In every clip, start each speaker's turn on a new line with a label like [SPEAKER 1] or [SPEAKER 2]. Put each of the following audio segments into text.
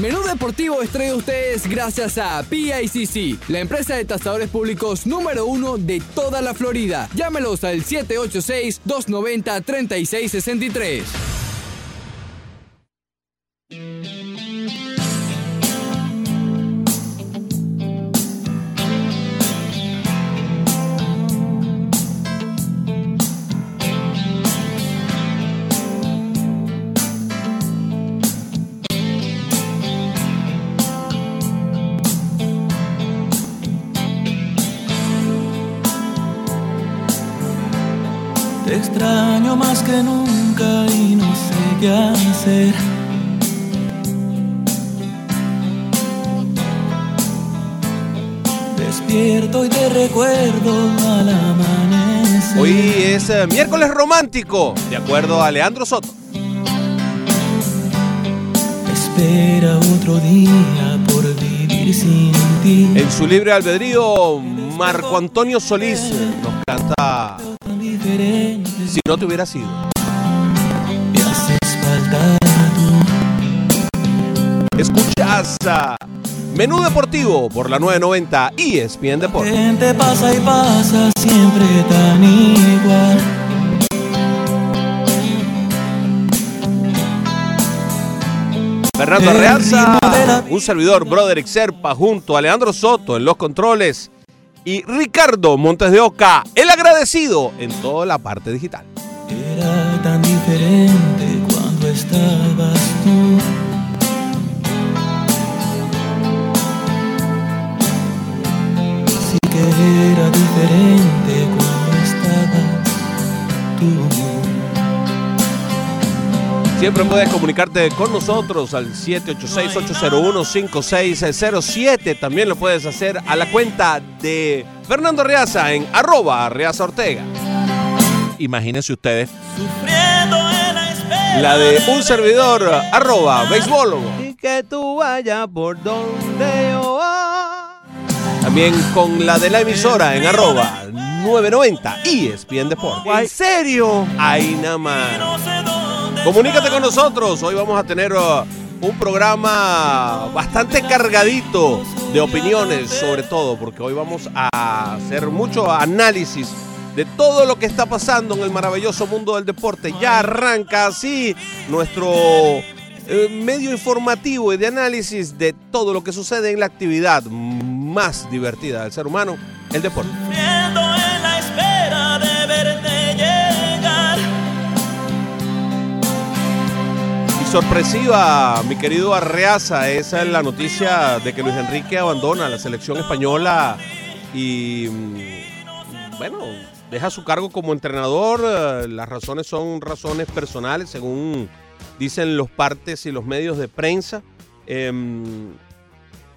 [SPEAKER 1] Menú Deportivo estrella ustedes gracias a PICC, la empresa de tasadores públicos número uno de toda la Florida. Llámelos al 786-290-3663.
[SPEAKER 2] Hacer. Despierto y te recuerdo al amanecer.
[SPEAKER 3] Hoy es eh, miércoles romántico, de acuerdo a Leandro Soto.
[SPEAKER 2] Espera otro día por vivir sin ti.
[SPEAKER 3] En su libre albedrío, Marco Antonio Solís nos canta Si no te hubiera sido. Escuchas a Menú Deportivo por la 990 y ESPN Deportes.
[SPEAKER 2] Gente pasa y pasa siempre tan igual.
[SPEAKER 3] Fernando
[SPEAKER 2] la-
[SPEAKER 3] un servidor, Broderick Serpa, junto a Leandro Soto en los controles y Ricardo Montes de Oca, el agradecido en toda la parte digital.
[SPEAKER 2] Era tan diferente estabas tú. Sí que era diferente cuando estabas tú.
[SPEAKER 3] Siempre puedes comunicarte con nosotros al 786-801-5607. También lo puedes hacer a la cuenta de Fernando Arreaza en arroba Arreaza Ortega. Imagínense ustedes
[SPEAKER 2] la
[SPEAKER 3] de un servidor arroba béisbólogo. Y que tú vayas por donde yo. También con la de la emisora en arroba 990 y ESPN Deportes. ¿En serio? Ahí nada más. Comunícate con nosotros. Hoy vamos a tener uh, un programa bastante cargadito de opiniones, sobre todo, porque hoy vamos a hacer mucho análisis de todo lo que está pasando en el maravilloso mundo del deporte. Ya arranca así nuestro eh, medio informativo y de análisis de todo lo que sucede en la actividad más divertida del ser humano, el deporte. Y sorpresiva, mi querido Arreaza, esa es la noticia de que Luis Enrique abandona la selección española y, mm, bueno, deja su cargo como entrenador. Eh, Las razones son razones personales, según dicen los partes y los medios de prensa. Em,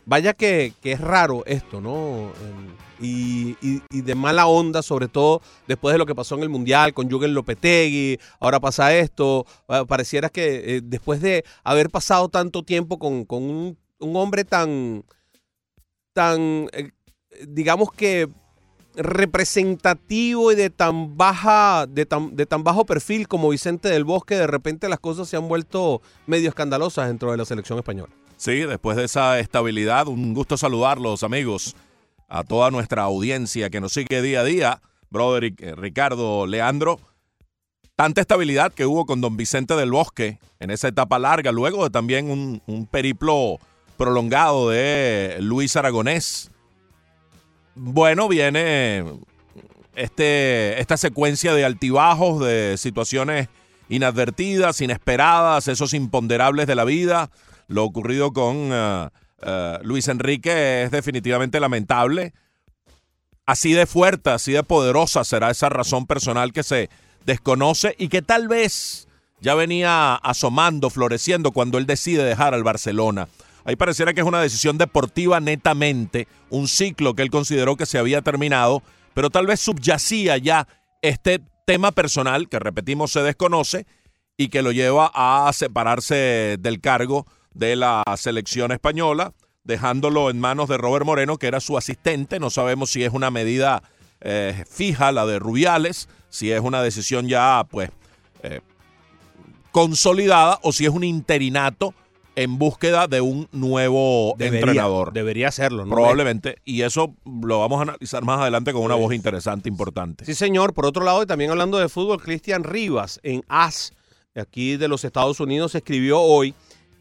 [SPEAKER 3] vaya que, es raro esto, ¿no? Em, y, de mala onda, sobre todo después de lo que pasó en el Mundial con Jürgen Lopetegui, ahora pasa esto, pareciera que eh, después de haber pasado tanto tiempo con, con un, un hombre tan, tan, eh, digamos que representativo y de tan baja, de tan, de tan bajo perfil como Vicente del Bosque, de repente las cosas se han vuelto medio escandalosas dentro de la selección española.
[SPEAKER 4] Sí, después de esa estabilidad, un gusto saludarlos, amigos, a toda nuestra audiencia que nos sigue día a día. Broderick, eh, Ricardo, Leandro. Tanta estabilidad que hubo con don Vicente del Bosque en esa etapa larga, luego de también un, un periplo prolongado de Luis Aragonés. Bueno, viene este, esta secuencia de altibajos, de situaciones inadvertidas, inesperadas, esos imponderables de la vida. Lo ocurrido con eh, Luis Enrique es definitivamente lamentable. Así de fuerte, así de poderosa será esa razón personal que se desconoce y que tal vez ya venía asomando, floreciendo cuando él decide dejar al Barcelona. Ahí pareciera que es una decisión deportiva netamente, un ciclo que él consideró que se había terminado, pero tal vez subyacía ya este tema personal que repetimos se desconoce y que lo lleva a separarse del cargo de la selección española, dejándolo en manos de Robert Moreno, que era su asistente. No sabemos si es una medida eh, fija, la de Rubiales, si es una decisión ya, pues, eh, consolidada o si es un interinato en búsqueda de un nuevo entrenador.
[SPEAKER 3] Debería hacerlo, ¿no?
[SPEAKER 4] Probablemente. Y eso lo vamos a analizar más adelante con una voz interesante, importante.
[SPEAKER 3] Sí, señor. Por otro lado, y también hablando de fútbol, Cristian Rivas en AS, aquí de los Estados Unidos, escribió hoy,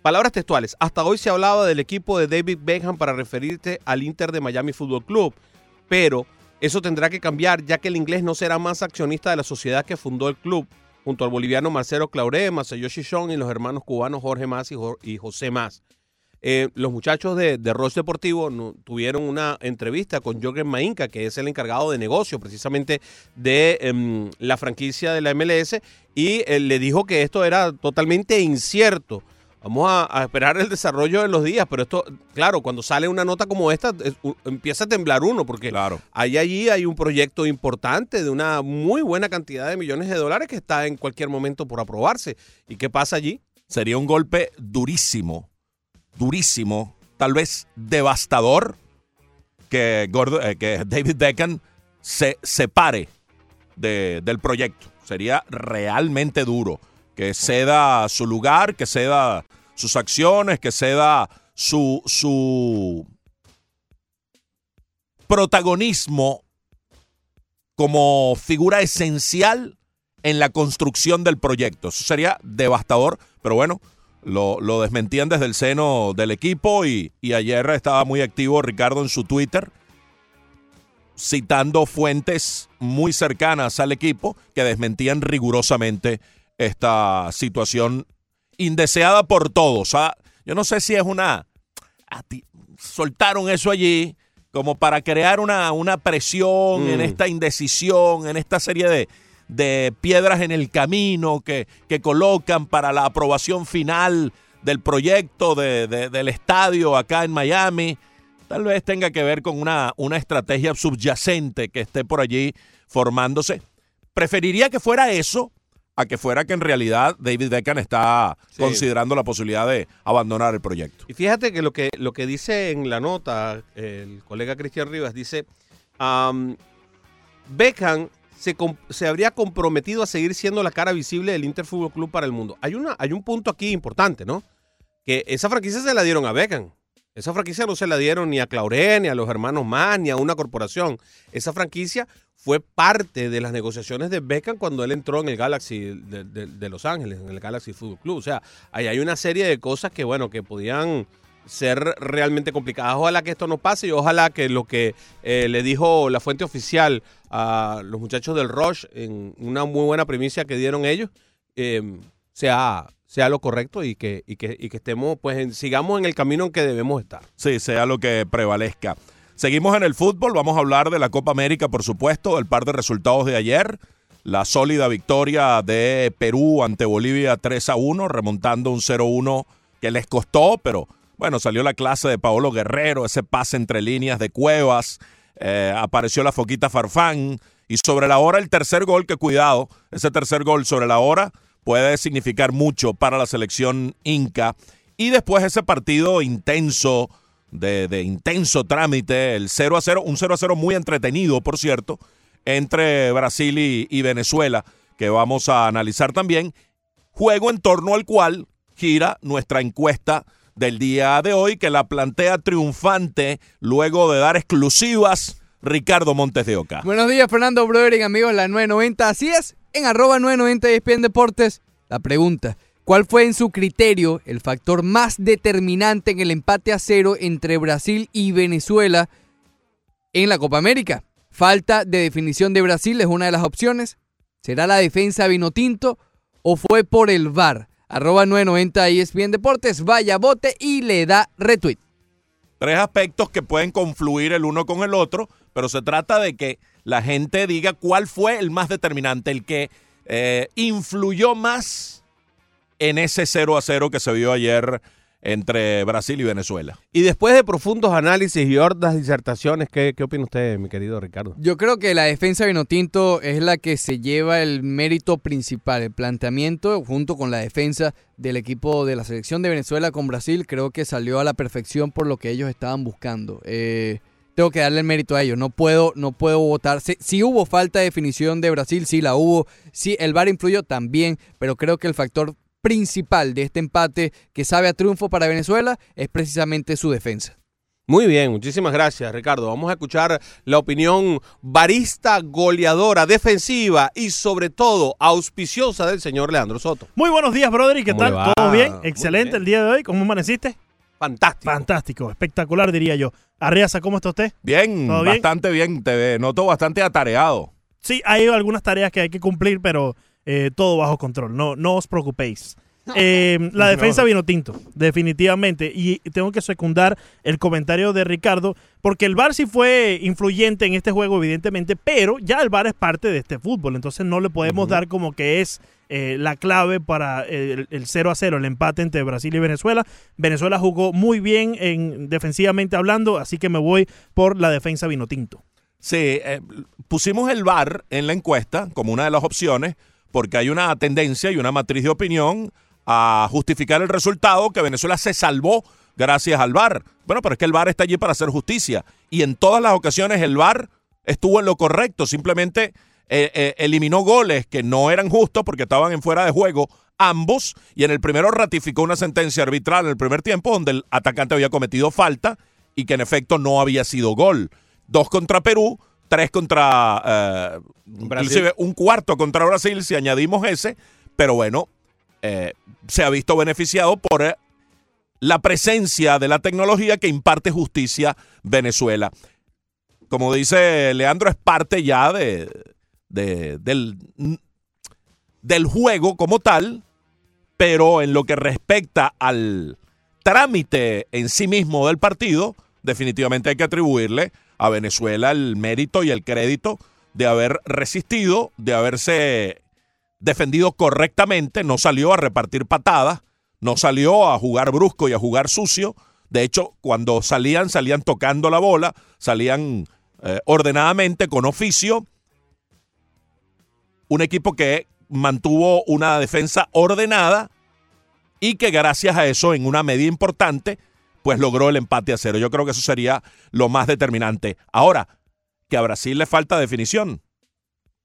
[SPEAKER 3] palabras textuales, hasta hoy se hablaba del equipo de David Beckham para referirte al Inter de Miami Fútbol Club, pero eso tendrá que cambiar ya que el inglés no será más accionista de la sociedad que fundó el club, junto al boliviano Marcelo Clauré, Masayoshi Shon y los hermanos cubanos Jorge Más y, José Más. Eh, los muchachos de, de Roche Deportivo tuvieron una entrevista con Jorgen Mainka, que es el encargado de negocio precisamente de em, la franquicia de la MLS, y eh, le dijo que esto era totalmente incierto Vamos a, esperar el desarrollo de los días, pero esto, claro, cuando sale una nota como esta, empieza a temblar uno, porque
[SPEAKER 4] claro.
[SPEAKER 3] ahí allí hay un proyecto importante de una muy buena cantidad de millones de dólares que está en cualquier momento por aprobarse. ¿Y qué pasa allí?
[SPEAKER 4] Sería un golpe durísimo, durísimo, tal vez devastador, que, eh, que David Beckham se separe del proyecto. Sería realmente duro que ceda su lugar, que ceda sus acciones, que ceda su, su protagonismo como figura esencial en la construcción del proyecto. Eso sería devastador, pero bueno, lo, desmentían desde el seno del equipo y, y, ayer estaba muy activo Ricardo en su Twitter, citando fuentes muy cercanas al equipo que desmentían rigurosamente esta situación indeseada por todos. ¿ah? Yo no sé si es una... Soltaron eso allí como para crear una, una presión en mm. esta indecisión, en esta serie de, de piedras en el camino que, que, colocan para la aprobación final del proyecto de, del estadio acá en Miami. Tal vez tenga que ver con una, una estrategia subyacente que esté por allí formándose. Preferiría que fuera eso a que fuera que en realidad David Beckham está considerando la posibilidad de abandonar el proyecto.
[SPEAKER 3] Y fíjate que lo que, lo que dice en la nota el colega Cristian Rivas, dice, Beckham se, se, habría comprometido a seguir siendo la cara visible del Inter Fútbol Club para el mundo. Hay, una, hay un punto aquí importante, ¿no? Que esa franquicia se la dieron a Beckham. Esa franquicia no se la dieron ni a Clauré, ni a los hermanos más, ni a una corporación. Esa franquicia fue parte de las negociaciones de Beckham cuando él entró en el Galaxy de, Los Ángeles, en el Galaxy Football Club. O sea, ahí hay una serie de cosas que, bueno, que podían ser realmente complicadas. Ojalá que esto no pase y ojalá que lo que eh, le dijo la fuente oficial a los muchachos del Rush en una muy buena primicia que dieron ellos eh, sea sea lo correcto y que, y que, y que estemos, pues, sigamos en el camino en que debemos estar.
[SPEAKER 4] Sí, sea lo que prevalezca. Seguimos en el fútbol, vamos a hablar de la Copa América, por supuesto, del par de resultados de ayer. La sólida victoria de Perú ante Bolivia 3 a 1, remontando un 0-1 que les costó, pero bueno, salió la clase de Paolo Guerrero, ese pase entre líneas de Cuevas, eh, apareció la Foquita Farfán, y sobre la hora el tercer gol, que cuidado, ese tercer gol sobre la hora puede significar mucho para la selección inca. Y después ese partido intenso, de, intenso trámite, el 0 a 0, un 0 a 0 muy entretenido, por cierto, entre Brasil y, Venezuela, que vamos a analizar también. Juego en torno al cual gira nuestra encuesta del día de hoy, que la plantea triunfante luego de dar exclusivas Ricardo Montes de Oca.
[SPEAKER 1] Buenos días, Fernando Broderick, amigos, la 990. Así es, en arroba 990 ESPN Deportes. La pregunta, ¿cuál fue en su criterio el factor más determinante en el empate a cero entre Brasil y Venezuela en la Copa América? Falta de definición de Brasil es una de las opciones. ¿Será la defensa Vinotinto o fue por el VAR? Arroba 990 ESPN Deportes, vaya bote y le da retweet.
[SPEAKER 4] Tres aspectos que pueden confluir el uno con el otro, pero se trata de que la gente diga cuál fue el más determinante, el que eh, influyó más en ese 0 a 0 que se vio ayer entre Brasil y Venezuela.
[SPEAKER 3] Y después de profundos análisis y hordas disertaciones, ¿qué, ¿qué, opina usted, mi querido Ricardo?
[SPEAKER 1] Yo creo que la defensa de Vinotinto es la que se lleva el mérito principal, el planteamiento junto con la defensa del equipo de la selección de Venezuela con Brasil, creo que salió a la perfección por lo que ellos estaban buscando. Eh, tengo que darle el mérito a ellos. No puedo, no puedo votar. Si, hubo falta de definición de Brasil, sí la hubo. Sí, el VAR influyó también, pero creo que el factor principal de este empate que sabe a triunfo para Venezuela es precisamente su defensa.
[SPEAKER 3] Muy bien, muchísimas gracias Ricardo. Vamos a escuchar la opinión barista, goleadora, defensiva y sobre todo auspiciosa del señor Leandro Soto.
[SPEAKER 5] Muy buenos días, brother. ¿Y qué
[SPEAKER 3] ¿Cómo
[SPEAKER 5] tal?
[SPEAKER 3] va?
[SPEAKER 5] ¿Todo bien? Excelente
[SPEAKER 3] bien.
[SPEAKER 5] el día de hoy. ¿Cómo amaneciste?
[SPEAKER 3] Fantástico.
[SPEAKER 5] Fantástico, espectacular diría yo. Arriaza, ¿cómo está usted?
[SPEAKER 4] Bien,
[SPEAKER 5] ¿Todo bien?
[SPEAKER 4] bastante bien. Te noto bastante atareado.
[SPEAKER 5] Sí, hay algunas tareas que hay que cumplir, pero eh, todo bajo control. No, no os preocupéis. Eh, la defensa vino tinto, definitivamente. Y tengo que secundar el comentario de Ricardo, porque el VAR sí fue influyente en este juego, evidentemente, pero ya el VAR es parte de este fútbol. Entonces no le podemos dar como que es eh, la clave para el, el 0 a 0, el empate entre Brasil y Venezuela. Venezuela jugó muy bien en, defensivamente hablando, así que me voy por la defensa vino tinto.
[SPEAKER 4] Sí, eh, pusimos el VAR en la encuesta como una de las opciones porque hay una tendencia y una matriz de opinión a justificar el resultado que Venezuela se salvó gracias al VAR. Bueno, pero es que el VAR está allí para hacer justicia y en todas las ocasiones el VAR estuvo en lo correcto, simplemente eh, eh, eliminó goles que no eran justos porque estaban en fuera de juego ambos y en el primero ratificó una sentencia arbitral en el primer tiempo donde el atacante había cometido falta y que en efecto no había sido gol. Dos contra Perú, tres contra eh, inclusive un cuarto contra Brasil si añadimos ese, pero bueno, eh, se ha visto beneficiado por eh, la presencia de la tecnología que imparte justicia Venezuela. Como dice Leandro, es parte ya de, de- del, del juego como tal, pero en lo que respecta al trámite en sí mismo del partido, definitivamente hay que atribuirle a Venezuela el mérito y el crédito de haber resistido, de haberse defendido correctamente, no salió a repartir patadas, no salió a jugar brusco y a jugar sucio. De hecho, cuando salían, salían tocando la bola, salían eh, ordenadamente, con oficio. Un equipo que mantuvo una defensa ordenada y que gracias a eso, en una medida importante, pues logró el empate a cero. Yo creo que eso sería lo más determinante. Ahora, que a Brasil le falta definición.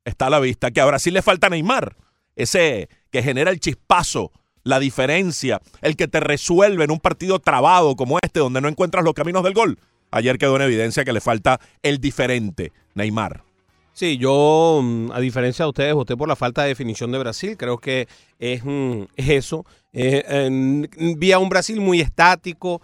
[SPEAKER 4] Está a la vista. Que a Brasil le falta Neymar. Ese que genera el chispazo, la diferencia, el que te resuelve en un partido trabado como este, donde no encuentras los caminos del gol. Ayer quedó en evidencia que le falta el diferente, Neymar.
[SPEAKER 3] Sí, yo, mm, a diferencia de ustedes, voté por la falta de definición de Brasil. Creo que es, mm, es eso. Eh, vi a un Brasil muy estático,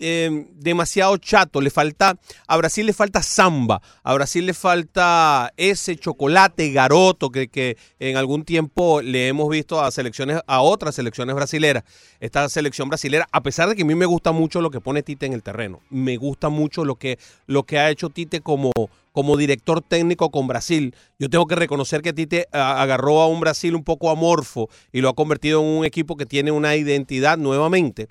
[SPEAKER 3] eh, demasiado chato. Le falta, a Brasil le falta samba, a Brasil le falta ese chocolate garoto que, que en algún tiempo le hemos visto a selecciones, a otras selecciones brasileras. Esta selección brasilera, a pesar de que a mí me gusta mucho lo que pone Tite en el terreno, me gusta mucho lo que, lo que ha hecho Tite como, como director técnico con Brasil. Yo tengo que reconocer que Tite agarró a un Brasil un poco amorfo y lo ha convertido en un equipo que tiene una identidad nuevamente.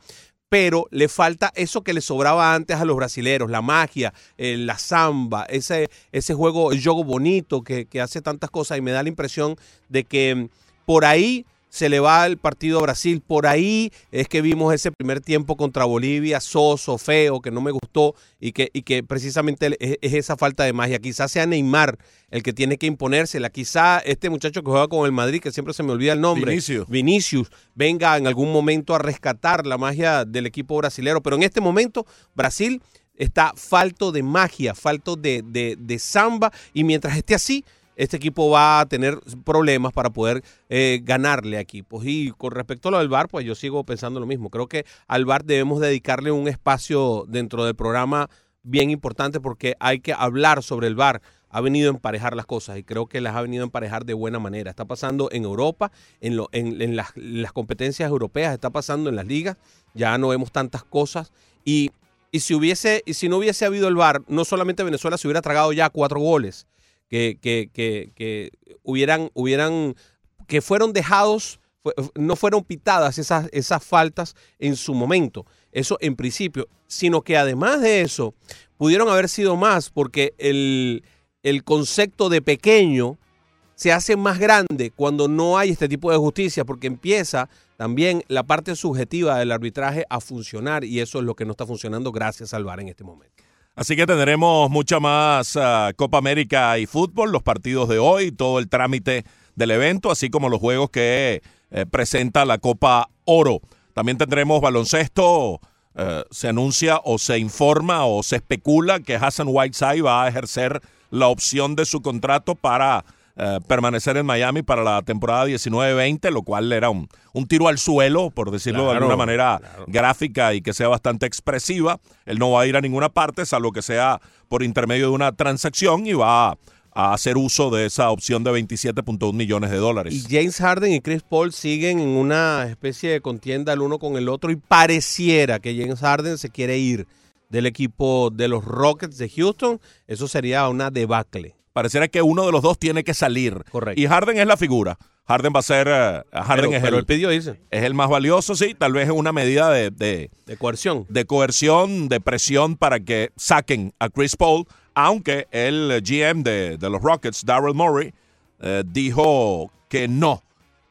[SPEAKER 3] Pero le falta eso que le sobraba antes a los brasileros, la magia, eh, la samba, ese, ese juego, el juego bonito que, que hace tantas cosas y me da la impresión de que mm, por ahí se le va el partido a Brasil. Por ahí es que vimos ese primer tiempo contra Bolivia, soso, feo, que no me gustó y que, y que precisamente es, es esa falta de magia. Quizás sea Neymar el que tiene que imponérsela. Quizá este muchacho que juega con el Madrid, que siempre se me olvida el nombre,
[SPEAKER 4] Vinicius.
[SPEAKER 3] Vinicius, venga en algún momento a rescatar la magia del equipo brasilero. Pero en este momento, Brasil está falto de magia, falto de, de, de samba. Y mientras esté así, este equipo va a tener problemas para poder eh, ganarle a equipos. Y con respecto a lo del VAR, pues yo sigo pensando lo mismo. Creo que al VAR debemos dedicarle un espacio dentro del programa bien importante porque hay que hablar sobre el VAR. Ha venido a emparejar las cosas y creo que las ha venido a emparejar de buena manera. Está pasando en Europa, en, las competencias europeas, está pasando en las ligas. Ya no vemos tantas cosas. Y, y si hubiese, y si no hubiese habido el VAR, no solamente Venezuela se hubiera tragado ya cuatro goles que, que, que, que hubieran, hubieran, que fueron dejados, no fueron pitadas esas, esas faltas en su momento. Eso en principio, sino que además de eso, pudieron haber sido más, porque el, el concepto de pequeño se hace más grande cuando no hay este tipo de justicia, porque empieza también la parte subjetiva del arbitraje a funcionar y eso es lo que no está funcionando gracias al VAR en este momento.
[SPEAKER 4] Así que tendremos mucha más ah, Copa América y fútbol, los partidos de hoy, todo el trámite del evento, así como los juegos que eh, presenta la Copa Oro. También tendremos baloncesto. eh, se anuncia o se informa o se especula que Hassan Whiteside va a ejercer la opción de su contrato para eh, permanecer en Miami para la temporada 19-20, lo cual era un, un tiro al suelo, por decirlo de alguna manera
[SPEAKER 3] claro.
[SPEAKER 4] gráfica y que sea bastante expresiva. Él no va a ir a ninguna parte, salvo que sea por intermedio de una transacción y va a hacer uso de esa opción de 27.1 millones de
[SPEAKER 3] Y
[SPEAKER 4] dólares.
[SPEAKER 3] James Harden y Chris Paul siguen en una especie de contienda el uno con el otro y pareciera que James Harden se quiere ir del equipo de los Rockets de Houston. Eso sería una debacle.
[SPEAKER 4] Pareciera que uno de los dos tiene que salir.
[SPEAKER 3] Correcto.
[SPEAKER 4] Y Harden es la figura. Harden va a ser. eh, Harden
[SPEAKER 3] pero,
[SPEAKER 4] es,
[SPEAKER 3] pero
[SPEAKER 4] el,
[SPEAKER 3] él pidió
[SPEAKER 4] es el más valioso, sí. Tal vez es una medida de, de,
[SPEAKER 3] de coerción.
[SPEAKER 4] de coerción, de presión para que saquen a Chris Paul, aunque el GM de, de los Rockets, Daryl Morey, eh, dijo que no,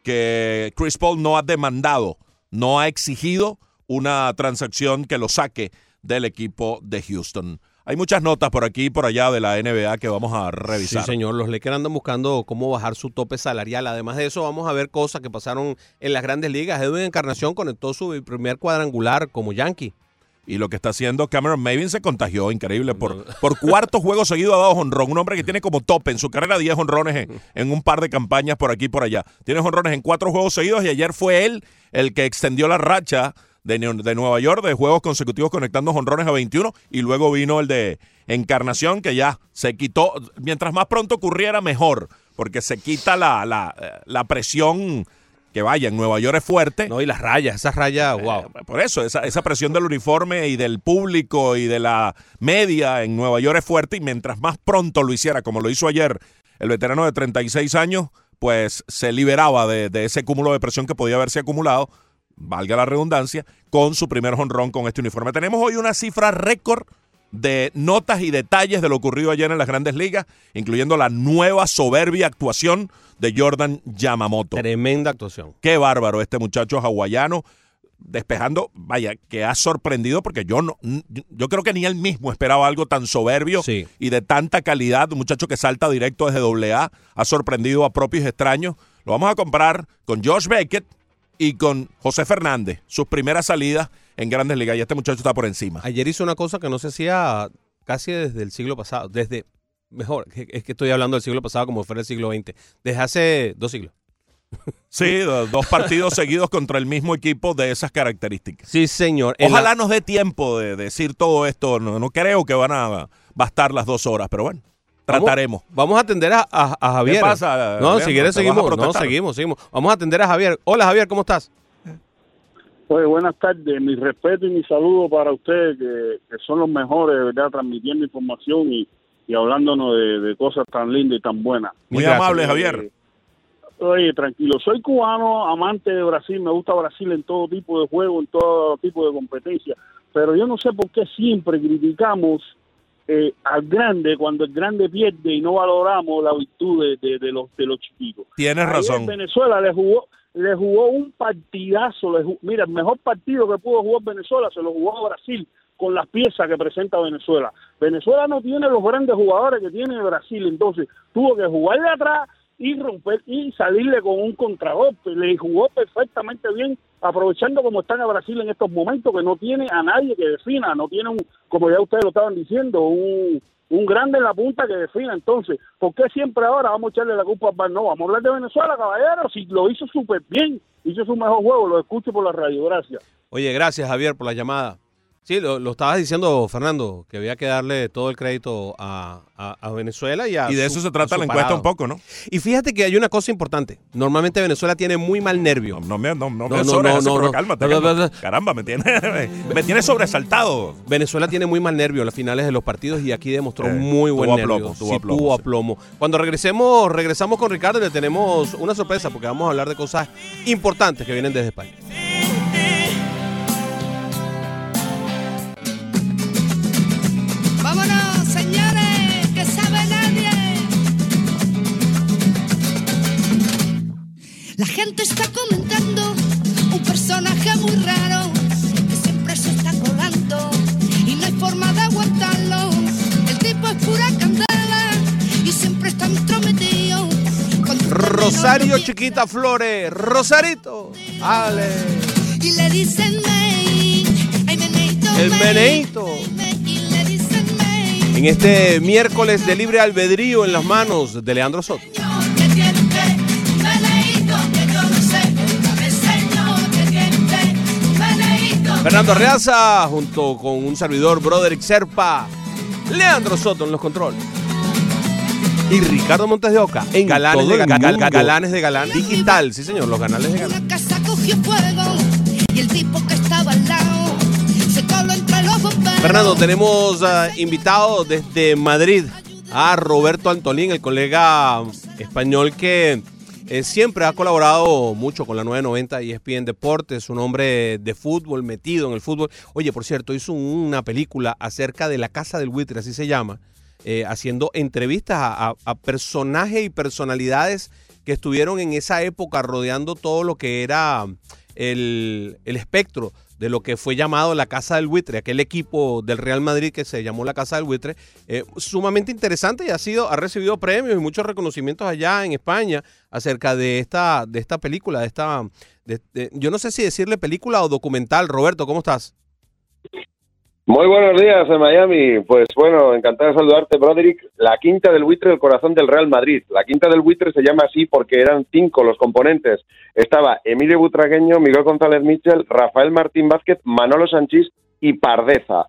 [SPEAKER 4] que Chris Paul no ha demandado, no ha exigido una transacción que lo saque del equipo de Houston. Hay muchas notas por aquí y por allá de la NBA que vamos a
[SPEAKER 3] Sí,
[SPEAKER 4] revisar.
[SPEAKER 3] señor. Los Lakers andan buscando cómo bajar su tope salarial. Además de eso, vamos a ver cosas que pasaron en las grandes ligas. Edwin Encarnación conectó su primer cuadrangular como Yankee.
[SPEAKER 4] Y lo que está haciendo Cameron Maven se contagió, increíble. Por, por cuarto juego seguido ha dado honrón. Un hombre que tiene como tope en su carrera 10 honrones en, en un par de campañas por aquí y por allá. Tiene honrones en cuatro juegos seguidos y ayer fue él el que extendió la racha de, de Nueva York de juegos consecutivos conectando honrones a 21 y luego vino el de Encarnación que ya se quitó. Mientras más pronto ocurriera, mejor. Porque se quita la, la, eh, la presión que vaya, en Nueva York es fuerte.
[SPEAKER 3] No, y las rayas, esas rayas, wow.
[SPEAKER 4] Eh, Por eso, esa, esa presión del uniforme y del público y de la media en Nueva York es fuerte y mientras más pronto lo hiciera, como lo hizo ayer el veterano de 36 años, pues se liberaba de, de ese cúmulo de presión que podía haberse acumulado, valga la redundancia, con su primer honrón con este uniforme. Tenemos hoy una cifra récord de notas y detalles de lo ocurrido ayer en las grandes ligas, incluyendo la nueva soberbia actuación de Jordan Yamamoto.
[SPEAKER 3] Tremenda actuación.
[SPEAKER 4] Qué bárbaro este muchacho hawaiano despejando, vaya, que ha sorprendido porque yo no yo creo que ni él mismo esperaba algo tan soberbio
[SPEAKER 3] Sí.
[SPEAKER 4] y de tanta calidad, un muchacho que salta directo desde doble A, ha sorprendido a propios extraños. Lo vamos a comparar con Josh Beckett y con José Fernández, sus primeras salidas en Grandes Ligas y este muchacho está por encima.
[SPEAKER 3] Ayer hizo una cosa que no se hacía casi desde el siglo pasado, desde, mejor, es que estoy hablando del siglo pasado como fuera el siglo XX, desde hace dos siglos.
[SPEAKER 4] Sí, do- dos partidos seguidos contra el mismo equipo de esas características.
[SPEAKER 3] Sí, señor.
[SPEAKER 4] Ojalá
[SPEAKER 3] la-
[SPEAKER 4] nos dé tiempo de decir todo esto. No, no creo que van a bastar las dos horas, pero bueno, trataremos.
[SPEAKER 3] Vamos a atender a, a- a Javier.
[SPEAKER 4] ¿Qué pasa,
[SPEAKER 3] No,
[SPEAKER 4] Leandro?
[SPEAKER 3] si quieres
[SPEAKER 4] ¿Te vas a
[SPEAKER 3] seguimos. No, seguimos, seguimos. Vamos a atender a Javier. Hola, Javier, ¿cómo estás?
[SPEAKER 6] Pues buenas tardes, mi respeto y mi saludo para ustedes que, que son los mejores, de ¿verdad? Transmitiendo información y, y hablándonos de, de cosas tan lindas y tan buenas.
[SPEAKER 4] Muy
[SPEAKER 3] Gracias.
[SPEAKER 4] amable, Javier.
[SPEAKER 6] Eh, Oye, tranquilo, soy cubano, amante de Brasil, me gusta Brasil en todo tipo de juego, en todo tipo de competencia, pero yo no sé por qué siempre criticamos eh, al grande cuando el grande pierde y no valoramos la virtud de, de- de los, de los chiquitos.
[SPEAKER 4] Tienes razón.
[SPEAKER 6] Venezuela le jugó le jugó un partidazo. le ju- mira, el mejor partido que pudo jugar Venezuela se lo jugó a Brasil con las piezas que presenta Venezuela. Venezuela no tiene los grandes jugadores que tiene Brasil, entonces tuvo que jugarle atrás y romper y salirle con un contragolpe. Le jugó perfectamente bien, aprovechando como está en Brasil en estos momentos, que no tiene a nadie que defina, no tiene un, como ya ustedes lo estaban diciendo, un, un grande en la punta que defina. Entonces, ¿por qué siempre ahora vamos a echarle la culpa al? No, vamos a hablar de Venezuela, caballero, si lo hizo súper bien, hizo su mejor juego, lo escucho por la radio, gracias.
[SPEAKER 3] Oye, gracias, Javier, por la llamada. Sí, lo, lo estabas diciendo, Fernando, que había que darle todo el crédito a, a- a Venezuela y a
[SPEAKER 4] Y de
[SPEAKER 3] su-
[SPEAKER 4] eso se
[SPEAKER 3] a
[SPEAKER 4] trata la encuesta
[SPEAKER 3] parado.
[SPEAKER 4] un poco, ¿no?
[SPEAKER 3] Y fíjate que hay una cosa importante. Normalmente Venezuela tiene muy mal nervio.
[SPEAKER 4] No, no me, no, no
[SPEAKER 3] No,
[SPEAKER 4] me
[SPEAKER 3] no, no, no, no.
[SPEAKER 4] cálmate, cálmate. Caramba, me tiene, me tiene sobresaltado.
[SPEAKER 3] Venezuela tiene muy mal nervio en las finales de los partidos y aquí demostró
[SPEAKER 4] Eh,
[SPEAKER 3] muy buen
[SPEAKER 4] tuvo
[SPEAKER 3] nervio.
[SPEAKER 4] tuvo
[SPEAKER 3] Sí,
[SPEAKER 4] aplomo,
[SPEAKER 3] tuvo
[SPEAKER 4] sí.
[SPEAKER 3] aplomo. Cuando regresemos, regresamos con Ricardo y le tenemos una sorpresa porque vamos a hablar de cosas importantes que vienen desde España.
[SPEAKER 7] La gente está comentando un personaje muy raro que siempre se está colando y no hay forma de aguantarlo. El tipo es pura candela y siempre está entrometido.
[SPEAKER 3] Rosario Chiquita Flores. Rosarito. Ale.
[SPEAKER 7] Y le dicen May, ay meneito,
[SPEAKER 3] El meneito. En este miércoles de libre albedrío en las manos de Leandro Soto. Fernando Reaza junto con un servidor Broderick Serpa. Leandro Soto en los controles. Y Ricardo Montes de Oca en Galanes
[SPEAKER 8] todo
[SPEAKER 3] de, Ga- Ga-. Galanes de Galán Digital. Sí, señor, los canales de Galán.
[SPEAKER 7] Una casa cogió fuego y el tipo que estaba al lado se coló entre los bomberos.
[SPEAKER 3] Fernando, tenemos ah, invitado desde Madrid a Roberto Antolín, el colega español que eh, siempre ha colaborado mucho con la 990 y ESPN Deportes, un hombre de fútbol, metido en el fútbol. Oye, por cierto, hizo una película acerca de la Casa del Buitre, así se llama, eh, haciendo entrevistas a, a- personajes y personalidades que estuvieron en esa época rodeando todo lo que era el, el espectro de lo que fue llamado la Casa del Buitre, aquel equipo del Real Madrid que se llamó la Casa del Buitre, eh, sumamente interesante y ha sido, ha recibido premios y muchos reconocimientos allá en España acerca de esta, de esta película, de esta, de- yo no sé si decirle película o documental. Roberto, ¿cómo estás?
[SPEAKER 8] Muy buenos días en Miami. Pues bueno, encantado de saludarte, Broderick. La quinta del buitre del corazón del Real Madrid. La quinta del buitre se llama así porque eran cinco los componentes. Estaba Emilio Butragueño, Miguel González Mitchell, Rafael Martín Vázquez, Manolo Sanchís y Pardeza.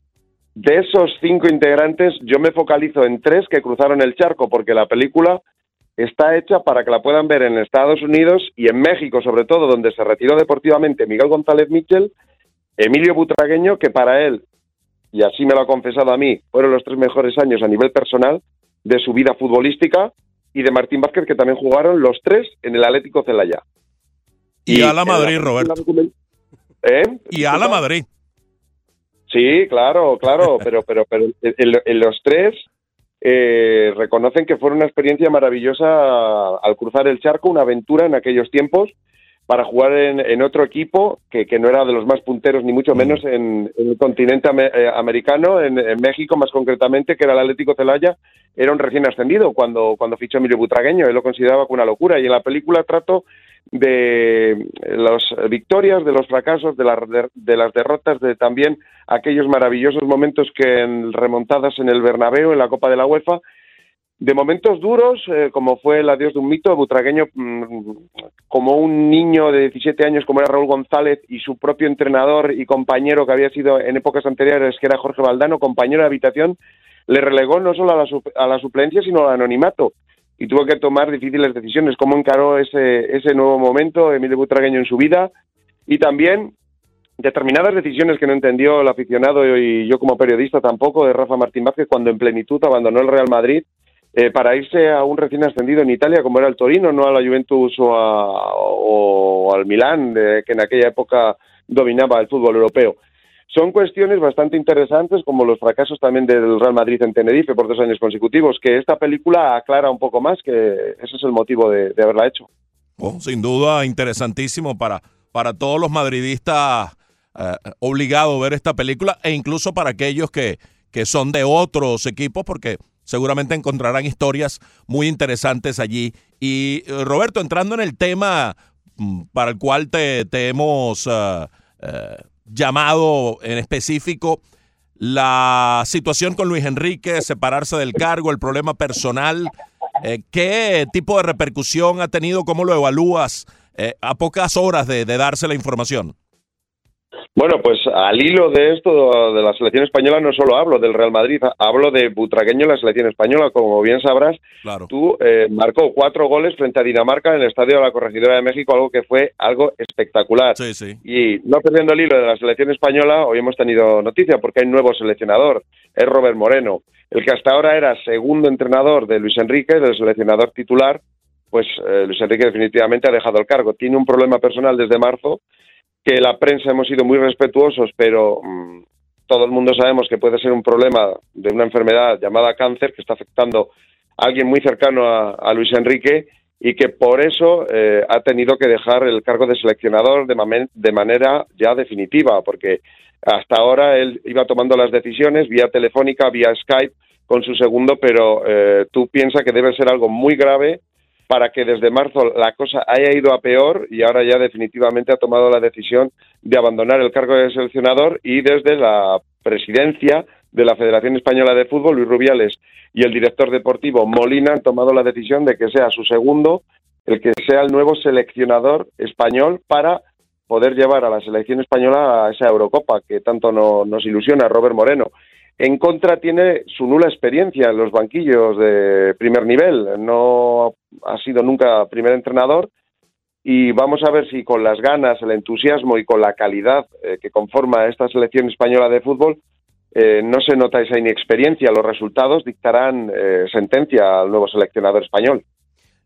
[SPEAKER 8] De esos cinco integrantes, yo me focalizo en tres que cruzaron el charco porque la película está hecha para que la puedan ver en Estados Unidos y en México, sobre todo, donde se retiró deportivamente Miguel González Mitchell, Emilio Butragueño, que para él y así me lo ha confesado a mí, fueron los tres mejores años a nivel personal de su vida futbolística y de Martín Vázquez, que también jugaron los tres en el Atlético Celaya.
[SPEAKER 4] Y a la Madrid, Roberto.
[SPEAKER 8] document- ¿Eh?
[SPEAKER 4] Y a la Madrid.
[SPEAKER 8] Sí, claro, claro, pero, pero, pero en los tres eh, reconocen que fue una experiencia maravillosa al cruzar el charco, una aventura en aquellos tiempos para jugar en, en otro equipo que, que no era de los más punteros, ni mucho menos en, en el continente ame- eh, americano, en, en México más concretamente, que era el Atlético Celaya, era un recién ascendido cuando, cuando fichó Emilio Butragueño, él lo consideraba como una locura, y en la película trato de las victorias, de los fracasos, de las, de, de las derrotas, de también aquellos maravillosos momentos que en remontadas en el Bernabéu, en la Copa de la UEFA, de momentos duros, eh, como fue el adiós de un mito, Butragueño, mm, como un niño de 17 años como era Raúl González y su propio entrenador y compañero que había sido en épocas anteriores, que era Jorge Valdano, compañero de habitación, le relegó no solo a la, a la suplencia, sino al anonimato. Y tuvo que tomar difíciles decisiones. ¿Cómo encaró ese, ese nuevo momento Emilio Butragueño en su vida? Y también determinadas decisiones que no entendió el aficionado y yo como periodista tampoco de Rafa Martín Vázquez cuando en plenitud abandonó el Real Madrid eh, para irse a un recién ascendido en Italia como era el Torino, no a la Juventus o, o al Milán, que en aquella época dominaba el fútbol europeo. Son cuestiones bastante interesantes, como los fracasos también del Real Madrid en Tenerife por dos años consecutivos, que esta película aclara un poco más, que ese es el motivo de, de haberla hecho.
[SPEAKER 4] Oh, sin duda, interesantísimo para, para todos los madridistas eh, obligados a ver esta película e incluso para aquellos que, que son de otros equipos, porque seguramente encontrarán historias muy interesantes allí. Y eh, Roberto, entrando en el tema mm, para el cual te, te hemos eh, eh, llamado en específico, la situación con Luis Enrique, separarse del cargo, el problema personal, ¿qué tipo de repercusión ha tenido? ¿Cómo lo evalúas a pocas horas de darse la información?
[SPEAKER 8] Bueno, pues al hilo de esto de la selección española no solo hablo del Real Madrid, hablo de Butragueño en la selección española. Como bien sabrás,
[SPEAKER 4] Claro.
[SPEAKER 8] tú eh, marcó cuatro goles frente a Dinamarca en el Estadio de la Corregidora de México, algo que fue algo espectacular.
[SPEAKER 4] Sí, sí.
[SPEAKER 8] Y no perdiendo el hilo de la selección española, hoy hemos tenido noticia porque hay un nuevo seleccionador, es Robert Moreno, el que hasta ahora era segundo entrenador de Luis Enrique, del seleccionador titular, pues eh, Luis Enrique definitivamente ha dejado el cargo. Tiene un problema personal desde marzo, que la prensa hemos sido muy respetuosos, pero mm, todo el mundo sabemos que puede ser un problema de una enfermedad llamada cáncer que está afectando a alguien muy cercano a, Luis Enrique y que por eso eh, ha tenido que dejar el cargo de seleccionador de manera ya definitiva, porque hasta ahora él iba tomando las decisiones vía telefónica, vía Skype con su segundo, pero eh, tú piensas que debe ser algo muy grave para que desde marzo la cosa haya ido a peor y ahora ya definitivamente ha tomado la decisión de abandonar el cargo de seleccionador y desde la presidencia de la Federación Española de Fútbol, Luis Rubiales, y el director deportivo Molina han tomado la decisión de que sea su segundo el que sea el nuevo seleccionador español para poder llevar a la selección española a esa Eurocopa que tanto no- nos ilusiona Robert Moreno. En contra tiene su nula experiencia en los banquillos de primer nivel. No ha sido nunca primer entrenador y vamos a ver si con las ganas, el entusiasmo y con la calidad eh, que conforma esta selección española de fútbol eh, no se nota esa inexperiencia. Los resultados dictarán eh, sentencia al nuevo seleccionador español.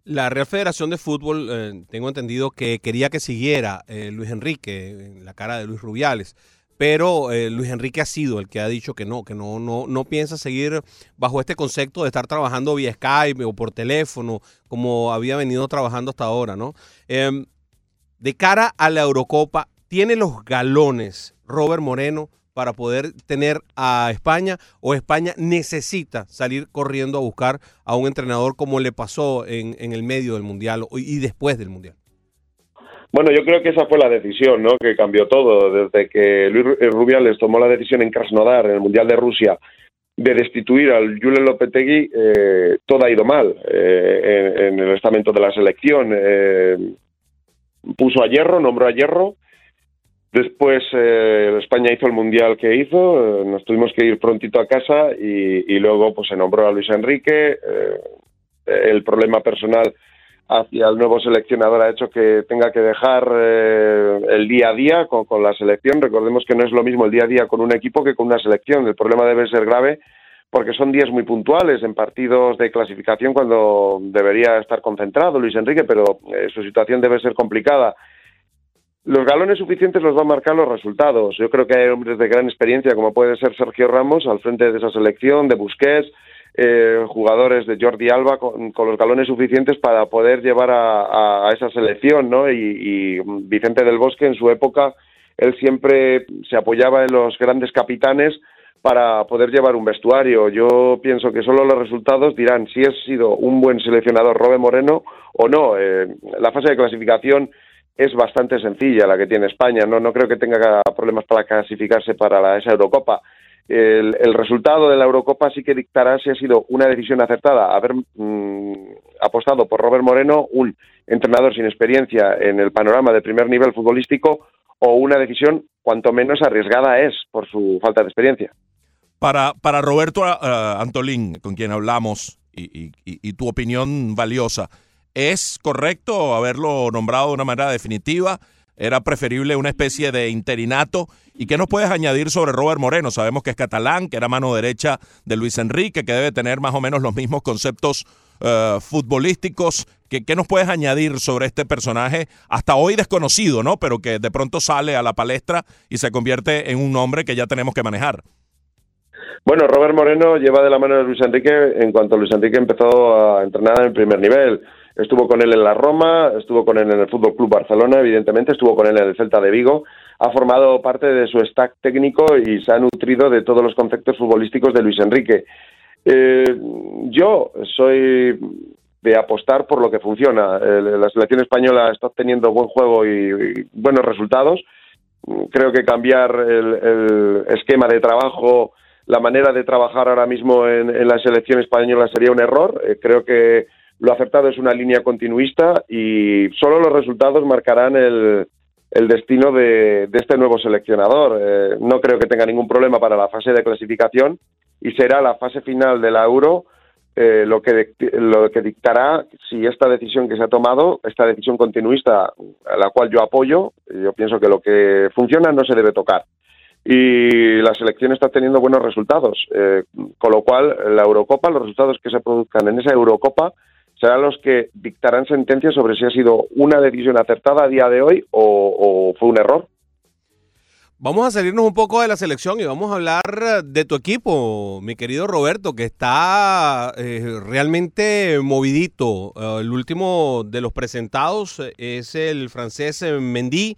[SPEAKER 3] La Real Federación de Fútbol, tengo entendido que quería que siguiera Luis Enrique en la cara de Luis Rubiales, pero eh, Luis Enrique ha sido el que ha dicho que no, que no, no, no piensa seguir bajo este concepto de estar trabajando vía Skype o por teléfono, como había venido trabajando hasta ahora, ¿no? Em, de cara a la Eurocopa, ¿tiene los galones Robert Moreno para poder tener a España o España necesita salir corriendo a buscar a un entrenador como le pasó en, en el medio del Mundial y después del Mundial?
[SPEAKER 8] Bueno, yo creo que esa fue la decisión, ¿no? Que cambió todo desde que Luis eh, Rubiales tomó la decisión en Krasnodar, en el Mundial de Rusia, de destituir al Julen Lopetegui, eh, todo ha ido mal eh, en, en el estamento de la selección. Eh, puso a Hierro, nombró a Hierro. Después España hizo el mundial que hizo, nos tuvimos que ir prontito a casa y, y luego pues se nombró a Luis Enrique. el problema personal hacia el nuevo seleccionador ha hecho que tenga que dejar eh, el día a día con, con la selección. Recordemos que no es lo mismo el día a día con un equipo que con una selección. El problema debe ser grave porque son días muy puntuales en partidos de clasificación cuando debería estar concentrado Luis Enrique, pero eh, su situación debe ser complicada. Los galones suficientes los van a marcar los resultados. Yo creo que hay hombres de gran experiencia, como puede ser Sergio Ramos, al frente de esa selección, de Busquets, eh, jugadores de Jordi Alba con, con los galones suficientes para poder llevar a, esa selección, ¿no? Y, Vicente del Bosque en su época, él siempre se apoyaba en los grandes capitanes para poder llevar un vestuario. Yo pienso que solo los resultados dirán si ha sido un buen seleccionador Robert Moreno o no. Eh, la fase de clasificación es bastante sencilla la que tiene España. No, no creo que tenga problemas para clasificarse para la, esa Eurocopa. El, resultado de la Eurocopa sí que dictará si ha sido una decisión acertada haber mm, apostado por Robert Moreno, un entrenador sin experiencia en el panorama de primer nivel futbolístico, o una decisión cuanto menos arriesgada es por su falta de experiencia.
[SPEAKER 4] Para, para Roberto eh, Antolín, con quien hablamos, y tu opinión valiosa, ¿es correcto haberlo nombrado de una manera definitiva? ¿Era preferible una especie de interinato? ¿Y qué nos puedes añadir sobre Robert Moreno? Sabemos que es catalán, que era mano derecha de Luis Enrique, que debe tener más o menos los mismos conceptos eh, futbolísticos. ¿Qué, ¿Qué nos puedes añadir sobre este personaje hasta hoy desconocido, ¿no? Pero que de pronto sale a la palestra y se convierte en un nombre que ya tenemos que manejar.
[SPEAKER 8] Bueno, Robert Moreno lleva de la mano de Luis Enrique en cuanto Luis Enrique empezó a entrenar en primer nivel. Estuvo con él en la Roma, estuvo con él en el Fútbol Club Barcelona, evidentemente, estuvo con él en el Celta de Vigo. Ha formado parte de su stack técnico y se ha nutrido de todos los conceptos futbolísticos de Luis Enrique. Eh, yo soy de apostar por lo que funciona. La selección española está obteniendo buen juego y, buenos resultados. Creo que cambiar el, esquema de trabajo, la manera de trabajar ahora mismo en, en la selección española sería un error. Eh, creo que lo acertado es una línea continuista y solo los resultados marcarán el, el destino de, de este nuevo seleccionador. Eh, no creo que tenga ningún problema para la fase de clasificación y será la fase final de la Euro eh, lo, que, lo que dictará si esta decisión que se ha tomado, esta decisión continuista, a la cual yo apoyo, yo pienso que lo que funciona no se debe tocar. Y la selección está teniendo buenos resultados, eh, con lo cual la Eurocopa, los resultados que se produzcan en esa Eurocopa serán los que dictarán sentencia sobre si ha sido una decisión acertada a día de hoy o, fue un error.
[SPEAKER 3] Vamos a salirnos un poco de la selección y vamos a hablar de tu equipo, mi querido Roberto, que está eh, realmente movidito. Eh, el último de los presentados eh, es el francés Mendy,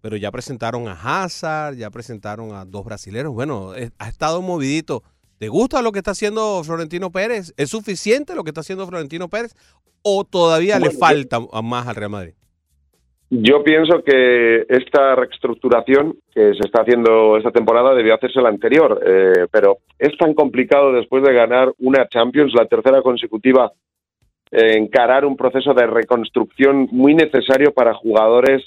[SPEAKER 3] pero ya presentaron a Hazard, ya presentaron a dos brasileños. Bueno, ha estado movidito. ¿Te gusta lo que está haciendo Florentino Pérez? ¿Es suficiente lo que está haciendo Florentino Pérez? ¿O todavía le falta más al Real Madrid?
[SPEAKER 8] Yo pienso que esta reestructuración que se está haciendo esta temporada debió hacerse la anterior, eh, pero es tan complicado después de ganar una Champions, la tercera consecutiva, eh, encarar un proceso de reconstrucción muy necesario para jugadores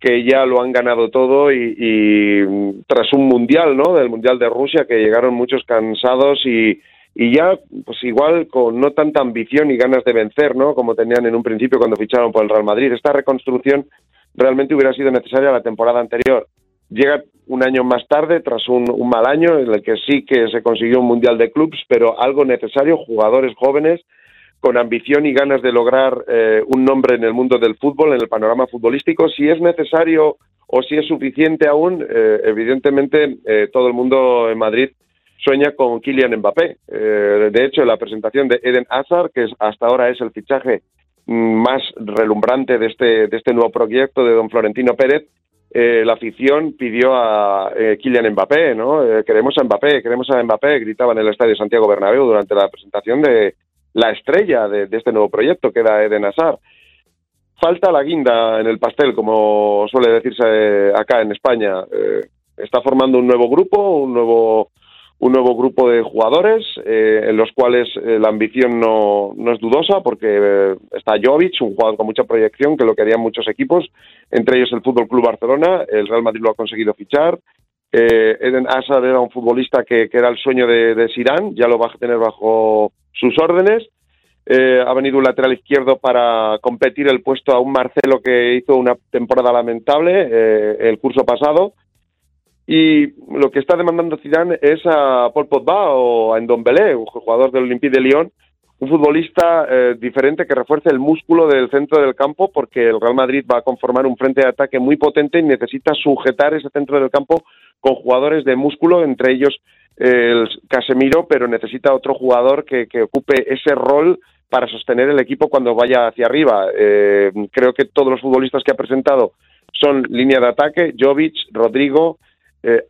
[SPEAKER 8] que ya lo han ganado todo y, mm, tras un mundial, ¿no? Del mundial de Rusia que llegaron muchos cansados y, y ya, pues igual con no tanta ambición y ganas de vencer, ¿no? Como tenían en un principio cuando ficharon por el Real Madrid. Esta reconstrucción realmente hubiera sido necesaria la temporada anterior. Llega un año más tarde, tras un, un mal año, en el que sí que se consiguió un mundial de clubs, pero algo necesario, jugadores jóvenes con ambición y ganas de lograr eh, un nombre en el mundo del fútbol, en el panorama futbolístico. Si es necesario o si es suficiente aún, eh, evidentemente eh, todo el mundo en Madrid sueña con Kylian Mbappé. Eh, de hecho, la presentación de Eden Hazard, que hasta ahora es el fichaje mm, más relumbrante de este, de este nuevo proyecto de don Florentino Pérez, la afición pidió a Kylian Mbappé, ¿no? Queremos a Mbappé, queremos a Mbappé, gritaban en el Estadio Santiago Bernabéu durante la presentación de la estrella de, este nuevo proyecto, que era Eden Hazard. Falta la guinda en el pastel, como suele decirse acá en España. Eh, está formando un nuevo grupo, un nuevo un nuevo grupo de jugadores eh, en los cuales eh, la ambición no, no es dudosa porque eh, está Jovic, un jugador con mucha proyección que lo querían muchos equipos, entre ellos el Fútbol Club Barcelona, el Real Madrid lo ha conseguido fichar. Eden Hazard era un futbolista que, que era el sueño de, de Sirán, ya lo va a tener bajo sus órdenes. Eh, ha venido un lateral izquierdo para competir el puesto a un Marcelo que hizo una temporada lamentable eh, el curso pasado. Y lo que está demandando Zidane es a Paul Pogba o a Ndombele, un jugador del Olympique de Lyon, un futbolista eh, diferente que refuerce el músculo del centro del campo porque el Real Madrid va a conformar un frente de ataque muy potente y necesita sujetar ese centro del campo con jugadores de músculo, entre ellos eh, el Casemiro, pero necesita otro jugador que, que ocupe ese rol para sostener el equipo cuando vaya hacia arriba. Eh, creo que todos los futbolistas que ha presentado son línea de ataque, Jovic, Rodrigo, eh,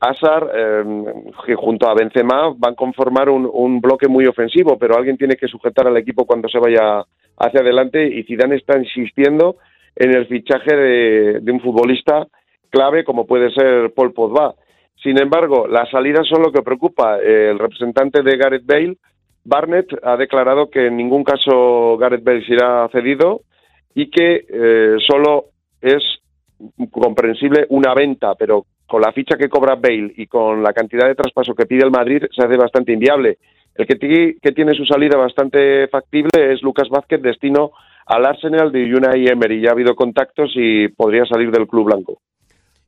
[SPEAKER 8] que junto a Benzema van a conformar un, bloque muy ofensivo, pero alguien tiene que sujetar al equipo cuando se vaya hacia adelante y Zidane está insistiendo en el fichaje de, de un futbolista clave como puede ser Paul Pogba. Sin embargo, las salidas son lo que preocupa. Eh, el representante de Gareth Bale, Barnett, ha declarado que en ningún caso Gareth Bale será cedido y que eh, solo es comprensible una venta, pero con la ficha que cobra Bale y con la cantidad de traspaso que pide el Madrid se hace bastante inviable. El que, tiene su salida bastante factible es Lucas Vázquez, destino al Arsenal de Unai Emery. Ya ha habido contactos y podría salir del club blanco.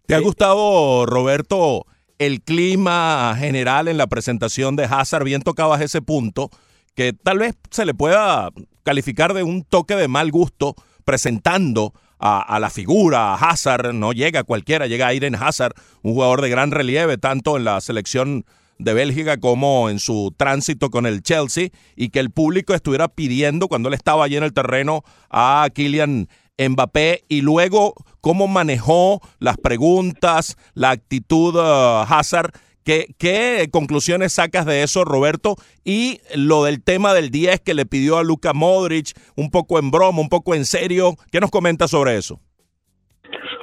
[SPEAKER 4] ¿Te ha gustado, Roberto, el clima general en la presentación de Hazard? Bien tocabas ese punto, que tal vez se le pueda calificar de un toque de mal gusto presentando a, la figura, a Hazard, no llega cualquiera, llega Aiden Hazard, un jugador de gran relieve, tanto en la selección de Bélgica como en su tránsito con el Chelsea, y que el público estuviera pidiendo cuando él estaba allí en el terreno a Kylian Mbappé y luego cómo manejó las preguntas, la actitud uh, Hazard. ¿Qué, ¿Qué, conclusiones sacas de eso, Roberto? Y lo del tema del 10 que le pidió a Luka Modric, un poco en broma, un poco en serio. ¿Qué nos comenta sobre eso?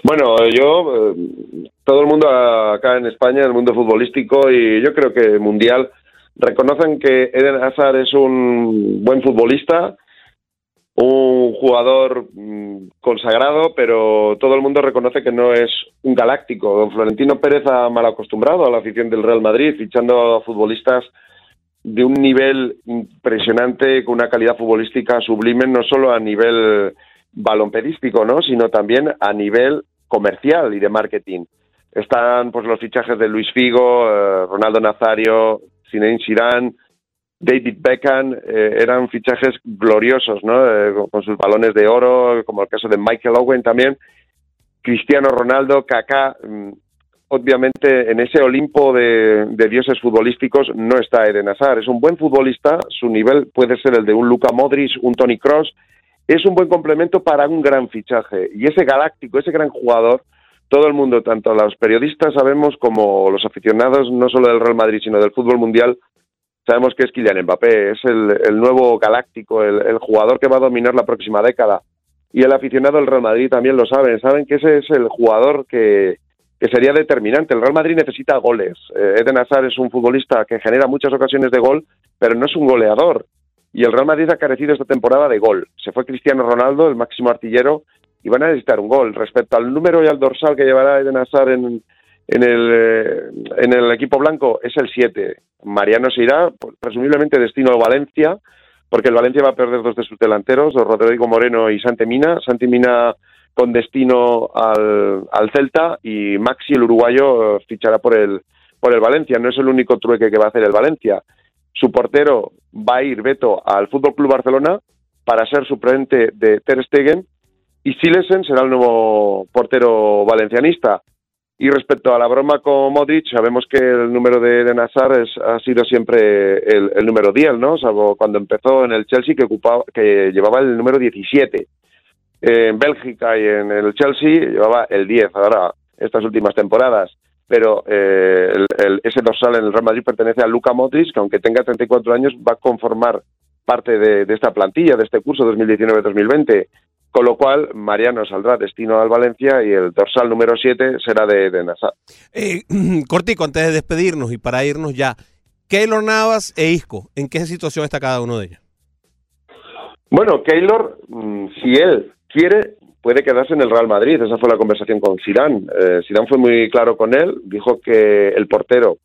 [SPEAKER 8] Bueno, yo, eh, todo el mundo acá en España, el mundo futbolístico y yo creo que mundial, reconocen que Eden Hazard es un buen futbolista, un jugador mm, consagrado, pero todo el mundo reconoce que no es un galáctico. Don Florentino Pérez ha mal acostumbrado a la afición del Real Madrid, fichando a futbolistas de un nivel impresionante, con una calidad futbolística sublime, no solo a nivel balompedístico, ¿no? sino también a nivel comercial y de marketing. Están pues los fichajes de Luis Figo, eh, Ronaldo Nazario, Zinedine Zidane, David Beckham, eh, eran fichajes gloriosos, ¿no? Eh, con sus balones de oro, como el caso de Michael Owen también, Cristiano Ronaldo, Kaká. Mm, obviamente, en ese Olimpo de, dioses futbolísticos no está Eden Hazard. Es un buen futbolista, su nivel puede ser el de un Luka Modric, un Tony Cross. Es un buen complemento para un gran fichaje. Y ese galáctico, ese gran jugador, todo el mundo, tanto los periodistas sabemos como los aficionados, no solo del Real Madrid, sino del fútbol mundial, sabemos que es Kylian Mbappé, es el, nuevo galáctico, el, el jugador que va a dominar la próxima década. Y el aficionado del Real Madrid también lo saben, saben que ese es el jugador que, que sería determinante. El Real Madrid necesita goles. Eh, Eden Hazard es un futbolista que genera muchas ocasiones de gol, pero no es un goleador. Y el Real Madrid ha carecido esta temporada de gol. Se fue Cristiano Ronaldo, el máximo artillero, y van a necesitar un gol. Respecto al número y al dorsal que llevará Eden Hazard en, en, el, eh, en el equipo blanco, es el 7. Mariano se irá, pues, presumiblemente destino al Valencia, porque el Valencia va a perder dos de sus delanteros, Rodrigo Moreno y Santi Mina. Santi Mina con destino al, al Celta y Maxi, el uruguayo, fichará por el, por el Valencia. No es el único trueque que va a hacer el Valencia. Su portero va a ir, Beto, al Fútbol Club Barcelona para ser suplente de Ter Stegen y Silesen será el nuevo portero valencianista. Y respecto a la broma con Modric, sabemos que el número de, de Nazar es, ha sido siempre el, número 10, ¿no? Salvo cuando empezó en el Chelsea, que, ocupaba, que llevaba el número 17. En Bélgica y en el Chelsea llevaba el 10, ahora estas últimas temporadas. Pero eh, ese dorsal en el Real Madrid pertenece a Luka Modric, que aunque tenga 34 años va a conformar parte de, de esta plantilla, de este curso 2019-2020. Con lo cual, Mariano saldrá destino al Valencia y el dorsal número 7 será de, de Nazar.
[SPEAKER 3] Eh, cortico, antes de despedirnos y para irnos ya, Keylor Navas e Isco, ¿en qué situación está cada uno de ellos?
[SPEAKER 8] Bueno, Keylor, mm, si él quiere, puede quedarse en el Real Madrid. Esa fue la conversación con Zidane. Eh, Zidane fue muy claro con él. Dijo que el portero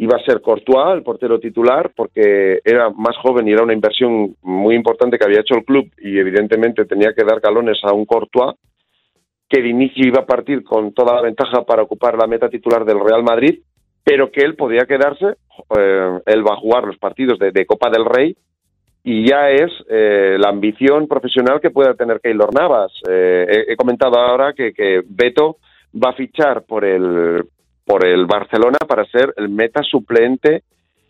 [SPEAKER 8] iba a ser Courtois, el portero titular, porque era más joven y era una inversión muy importante que había hecho el club y evidentemente tenía que dar galones a un Courtois que de inicio iba a partir con toda la ventaja para ocupar la meta titular del Real Madrid, pero que él podía quedarse, eh, él va a jugar los partidos de, Copa del Rey y ya es eh, la ambición profesional que pueda tener Keylor Navas. Eh, he, he comentado ahora que, que Beto va a fichar por el por el Barcelona para ser el meta suplente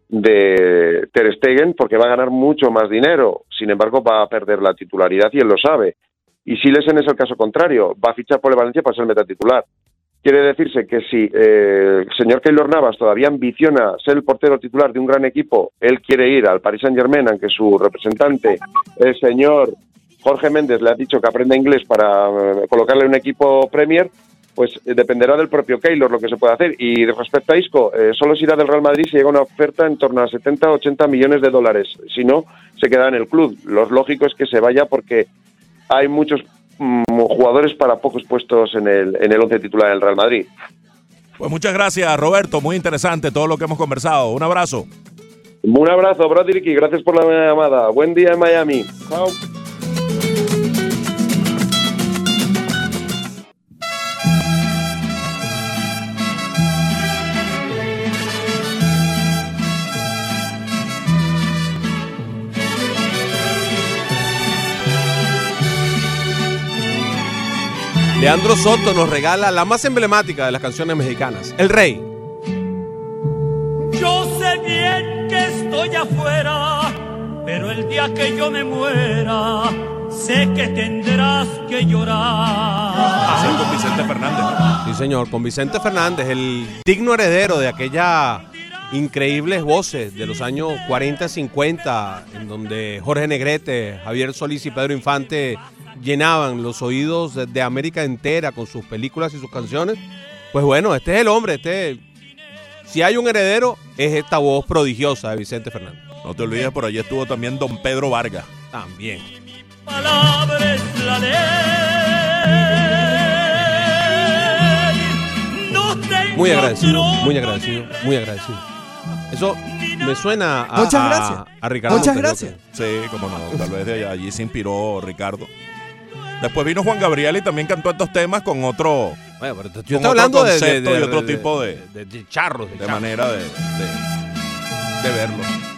[SPEAKER 8] de Ter Stegen porque va a ganar mucho más dinero. Sin embargo, va a perder la titularidad y él lo sabe. Y Silesen es el caso contrario, va a fichar por el Valencia para ser meta titular. Quiere decirse que si eh, el señor Keylor Navas todavía ambiciona ser el portero titular de un gran equipo, él quiere ir al Paris Saint Germain, aunque su representante, el señor Jorge Méndez, le ha dicho que aprenda inglés para eh, colocarle un equipo Premier, pues eh, dependerá del propio Keylor lo que se pueda hacer. Y respecto a Isco, eh, solo se irá del Real Madrid si llega una oferta en torno a 70 o 80 millones de dólares. Si no, se queda en el club. Lo lógico es que se vaya porque hay muchos mm, jugadores para pocos puestos en el, en el once titular del Real Madrid.
[SPEAKER 4] Pues muchas gracias, Roberto. Muy interesante todo lo que hemos conversado. Un abrazo.
[SPEAKER 8] Un abrazo, Broderick, y gracias por la llamada. Buen día en Miami. Chao.
[SPEAKER 3] Leandro Soto nos regala la más emblemática de las canciones mexicanas, El Rey.
[SPEAKER 2] Yo sé bien que estoy afuera, pero el día que yo me muera, sé que tendrás que llorar.
[SPEAKER 4] Con Vicente Fernández. ¿no?
[SPEAKER 3] Sí, señor, con Vicente Fernández, el digno heredero de aquella increíbles voces de los años 40, 50, en donde Jorge Negrete, Javier Solís y Pedro Infante llenaban los oídos de, de América entera con sus películas y sus canciones. Pues bueno, este es el hombre, este si hay un heredero es esta voz prodigiosa de Vicente Fernández.
[SPEAKER 4] No te olvides, por allí estuvo también don Pedro Vargas.
[SPEAKER 3] También.
[SPEAKER 2] palabra es la ley. No tengo
[SPEAKER 3] Muy agradecido, muy agradecido, muy agradecido. Eso me suena a,
[SPEAKER 1] Muchas
[SPEAKER 3] a-
[SPEAKER 1] gracias.
[SPEAKER 3] a Ricardo.
[SPEAKER 1] Muchas gracias.
[SPEAKER 4] Sí, como no, tal vez de allí se inspiró Ricardo. Después vino Juan Gabriel y también cantó estos temas con otro
[SPEAKER 3] Bueno, pero yo estoy hablando de, de,
[SPEAKER 4] y otro
[SPEAKER 3] de-
[SPEAKER 4] tipo de-
[SPEAKER 3] de, de charros, de,
[SPEAKER 4] de
[SPEAKER 3] charros.
[SPEAKER 4] manera de, de, de verlo.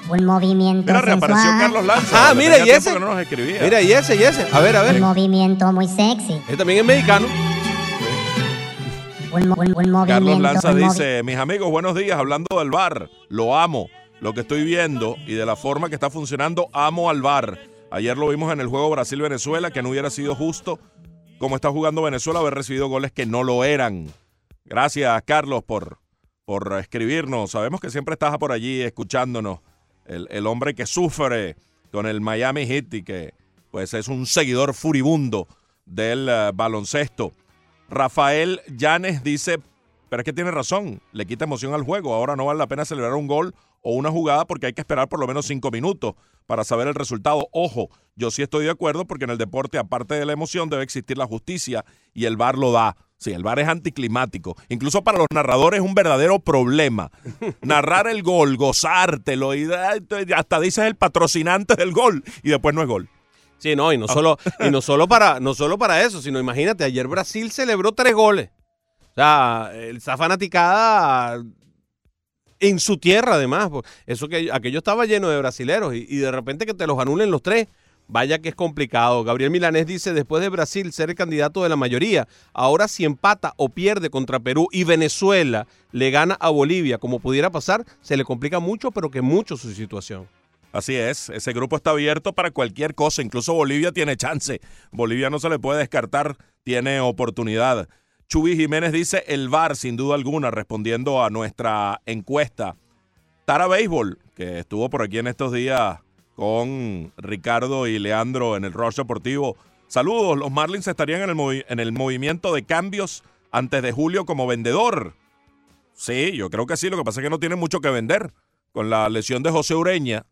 [SPEAKER 9] Un movimiento
[SPEAKER 4] Mira, reapareció
[SPEAKER 9] sensual,
[SPEAKER 4] Carlos Lanza.
[SPEAKER 3] Ah, mira, y ese.
[SPEAKER 4] que no nos escribía.
[SPEAKER 3] Mira, y ese, y ese. A ver, a
[SPEAKER 9] un
[SPEAKER 3] ver.
[SPEAKER 9] movimiento muy sexy.
[SPEAKER 3] Este también es mexicano.
[SPEAKER 9] Un, mo- un- un movimiento
[SPEAKER 4] Carlos Lanza dice, mis amigos, buenos días, hablando del bar, lo amo, lo que estoy viendo y de la forma que está funcionando, amo al bar. Ayer lo vimos en el juego Brasil-Venezuela, que no hubiera sido justo como está jugando Venezuela haber recibido goles que no lo eran. Gracias, Carlos, por, por escribirnos. Sabemos que siempre estás por allí escuchándonos el, el hombre que sufre con el Miami Heat y que pues es un seguidor furibundo del eh, baloncesto. Rafael Llanes dice, pero es que tiene razón, le quita emoción al juego, ahora no vale la pena celebrar un gol o una jugada porque hay que esperar por lo menos cinco minutos para saber el resultado. Ojo, yo sí estoy de acuerdo porque en el deporte, aparte de la emoción, debe existir la justicia y el VAR lo da. Sí, el VAR es anticlimático. Incluso para los narradores es un verdadero problema. Narrar el gol, gozártelo y hasta dices el patrocinante del gol y después no es gol.
[SPEAKER 3] Sí, no, y no solo, y no solo para, no solo para eso, sino imagínate, ayer Brasil celebró tres goles. O sea, esa fanaticada en su tierra, además. pues, Eso que aquello estaba lleno de brasileros y, y de repente que te los anulen los tres. Vaya que es complicado. Gabriel Milanés dice, después de Brasil ser el candidato de la mayoría, ahora si empata o pierde contra Perú y Venezuela le gana a Bolivia, como pudiera pasar, se le complica mucho, pero que mucho su situación.
[SPEAKER 4] Así es, ese grupo está abierto para cualquier cosa, incluso Bolivia tiene chance. Bolivia no se le puede descartar, tiene oportunidad. Chubi Jiménez dice el VAR, sin duda alguna, respondiendo a nuestra encuesta. Tara Béisbol, que estuvo por aquí en estos días con Ricardo y Leandro en el Rush Deportivo. Saludos, los Marlins estarían en el, en el movimiento de cambios antes de julio como vendedor. Sí, yo creo que sí, lo que pasa es que no tienen mucho que vender. Con la lesión de José Ureña,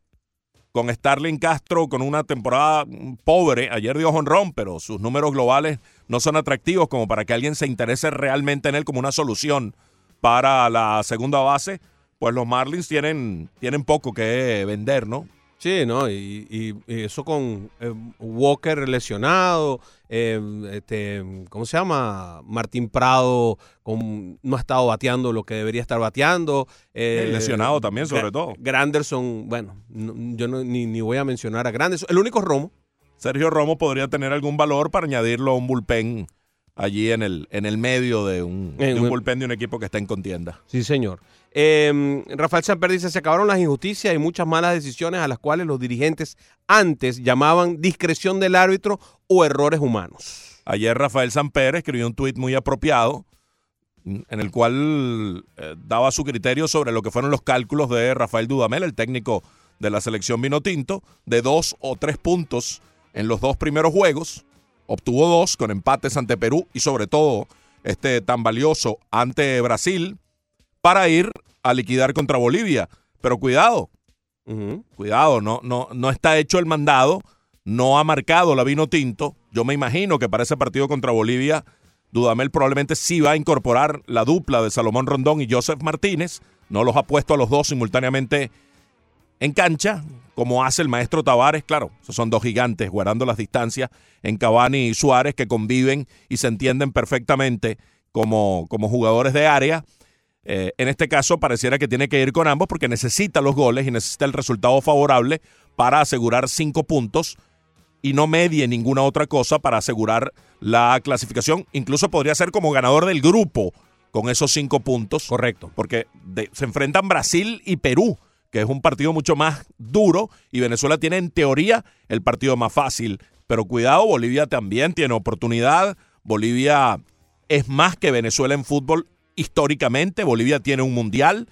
[SPEAKER 4] con Starling Castro con una temporada pobre. Ayer dio honrón, pero sus números globales no son atractivos como para que alguien se interese realmente en él como una solución para la segunda base. Pues los Marlins tienen, tienen poco que vender, ¿no?
[SPEAKER 3] Sí, ¿no? Y, y- y eso con eh, Walker lesionado, eh, este, ¿cómo se llama? Martín Prado con- no ha estado bateando lo que debería estar bateando. eh,
[SPEAKER 4] Lesionado también, sobre todo.
[SPEAKER 3] Granderson, bueno, no- yo no- ni, ni voy a mencionar a Granderson. El único Romo.
[SPEAKER 4] Sergio Romo podría tener algún valor para añadirlo a un bullpen allí en el, en el medio de un, de un
[SPEAKER 3] En-
[SPEAKER 4] bullpen de un equipo que está en contienda.
[SPEAKER 3] Sí, señor. Eh, Rafael Samper dice, se acabaron las injusticias y muchas malas decisiones a las cuales los dirigentes antes llamaban discreción del árbitro o errores humanos.
[SPEAKER 4] Ayer Rafael Samper escribió un tuit muy apropiado en el cual eh, daba su criterio sobre lo que fueron los cálculos de Rafael Dudamel, el técnico de la selección Vinotinto, de dos o tres puntos en los dos primeros juegos. Obtuvo dos con empates ante Perú y sobre todo este tan valioso ante Brasil para ir a liquidar contra Bolivia. Pero cuidado. Cuidado, no, no, no está hecho el mandado, no ha marcado la vino tinto. Yo me imagino que para ese partido contra Bolivia, Dudamel probablemente sí va a incorporar la dupla de Salomón Rondón y Joseph Martínez. No los ha puesto a los dos simultáneamente en cancha, como hace el maestro Tavares. Claro, esos son dos gigantes guardando las distancias en Cavani y Suárez que conviven y se entienden perfectamente como, como jugadores de área. Eh, en este caso pareciera que tiene que ir con ambos porque necesita los goles y necesita el resultado favorable para asegurar cinco puntos y no medie ninguna otra cosa para asegurar la clasificación. Incluso podría ser como ganador del grupo con esos cinco puntos.
[SPEAKER 3] Correcto.
[SPEAKER 4] Porque de- se enfrentan Brasil y Perú, que es un partido mucho más duro y Venezuela tiene en teoría el partido más fácil. Pero cuidado, Bolivia también tiene oportunidad. Bolivia es más que Venezuela en fútbol históricamente. Bolivia tiene un mundial.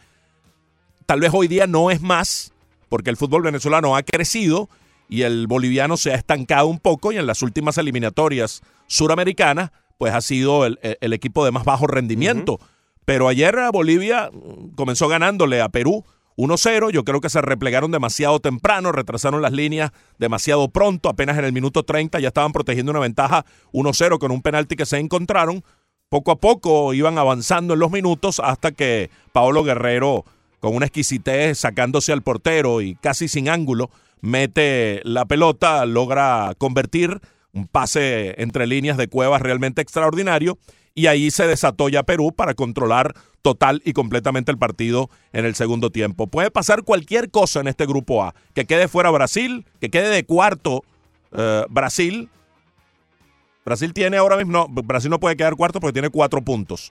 [SPEAKER 4] Tal vez hoy día no es más, porque el fútbol venezolano ha crecido y el boliviano se ha estancado un poco y en las últimas eliminatorias suramericanas, pues ha sido el, el equipo de más bajo rendimiento. Pero ayer Bolivia mm, comenzó ganándole a Perú 1-0. Yo creo que se replegaron demasiado temprano, retrasaron las líneas demasiado pronto. Apenas en el minuto 30 ya estaban protegiendo una ventaja 1-0 con un penalti que se encontraron. Poco a poco iban avanzando en los minutos hasta que Paolo Guerrero, con una exquisitez sacándose al portero y casi sin ángulo, mete la pelota, logra convertir un pase entre líneas de cuevas realmente extraordinario y ahí se desató ya Perú para controlar total y completamente el partido en el segundo tiempo. Puede pasar cualquier cosa en este grupo A, que quede fuera Brasil, que quede de cuarto eh, Brasil. Brasil tiene ahora mismo, no, Brasil no puede quedar cuarto porque tiene cuatro puntos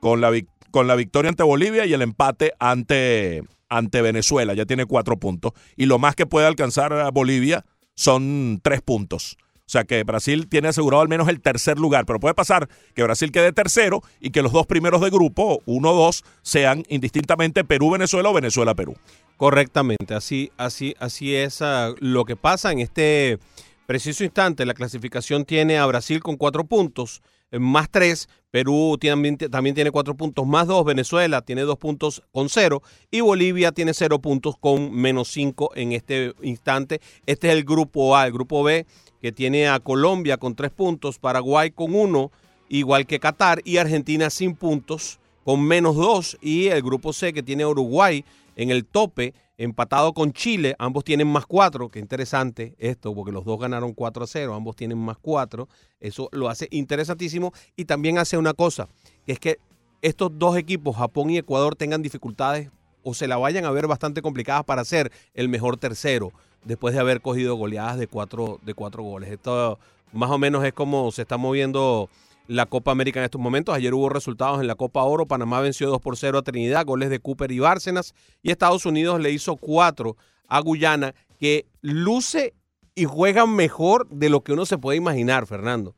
[SPEAKER 4] con la, con la victoria ante Bolivia y el empate ante, ante Venezuela, ya tiene cuatro puntos. Y lo más que puede alcanzar a Bolivia son tres puntos. O sea que Brasil tiene asegurado al menos el tercer lugar, pero puede pasar que Brasil quede tercero y que los dos primeros de grupo, uno o dos, sean indistintamente Perú-Venezuela o Venezuela-Perú.
[SPEAKER 3] Correctamente, así, así, así es ah, lo que pasa en este preciso instante. La clasificación tiene a Brasil con cuatro puntos, eh, más tres. Perú también, también tiene cuatro puntos, más dos. Venezuela tiene dos puntos con cero. Y Bolivia tiene cero puntos con menos cinco en este instante. Este es el grupo A. El grupo B, que tiene a Colombia con tres puntos, Paraguay con uno, igual que Qatar, y Argentina sin puntos con menos dos. Y el grupo C, que tiene a Uruguay en el tope, empatado con Chile, ambos tienen más cuatro, qué interesante esto, porque los dos ganaron 4 a 0, ambos tienen más cuatro, eso lo hace interesantísimo y también hace una cosa, que es que estos dos equipos, Japón y Ecuador, tengan dificultades o se la vayan a ver bastante complicadas para ser el mejor tercero, después de haber cogido goleadas de cuatro, de cuatro goles. Esto más o menos es como se está moviendo la Copa América en estos momentos. Ayer hubo resultados en la Copa Oro. Panamá venció 2 por 0 a Trinidad, goles de Cooper y Bárcenas. Y Estados Unidos le hizo 4 a Guyana, que luce y juega mejor de lo que uno se puede imaginar, Fernando.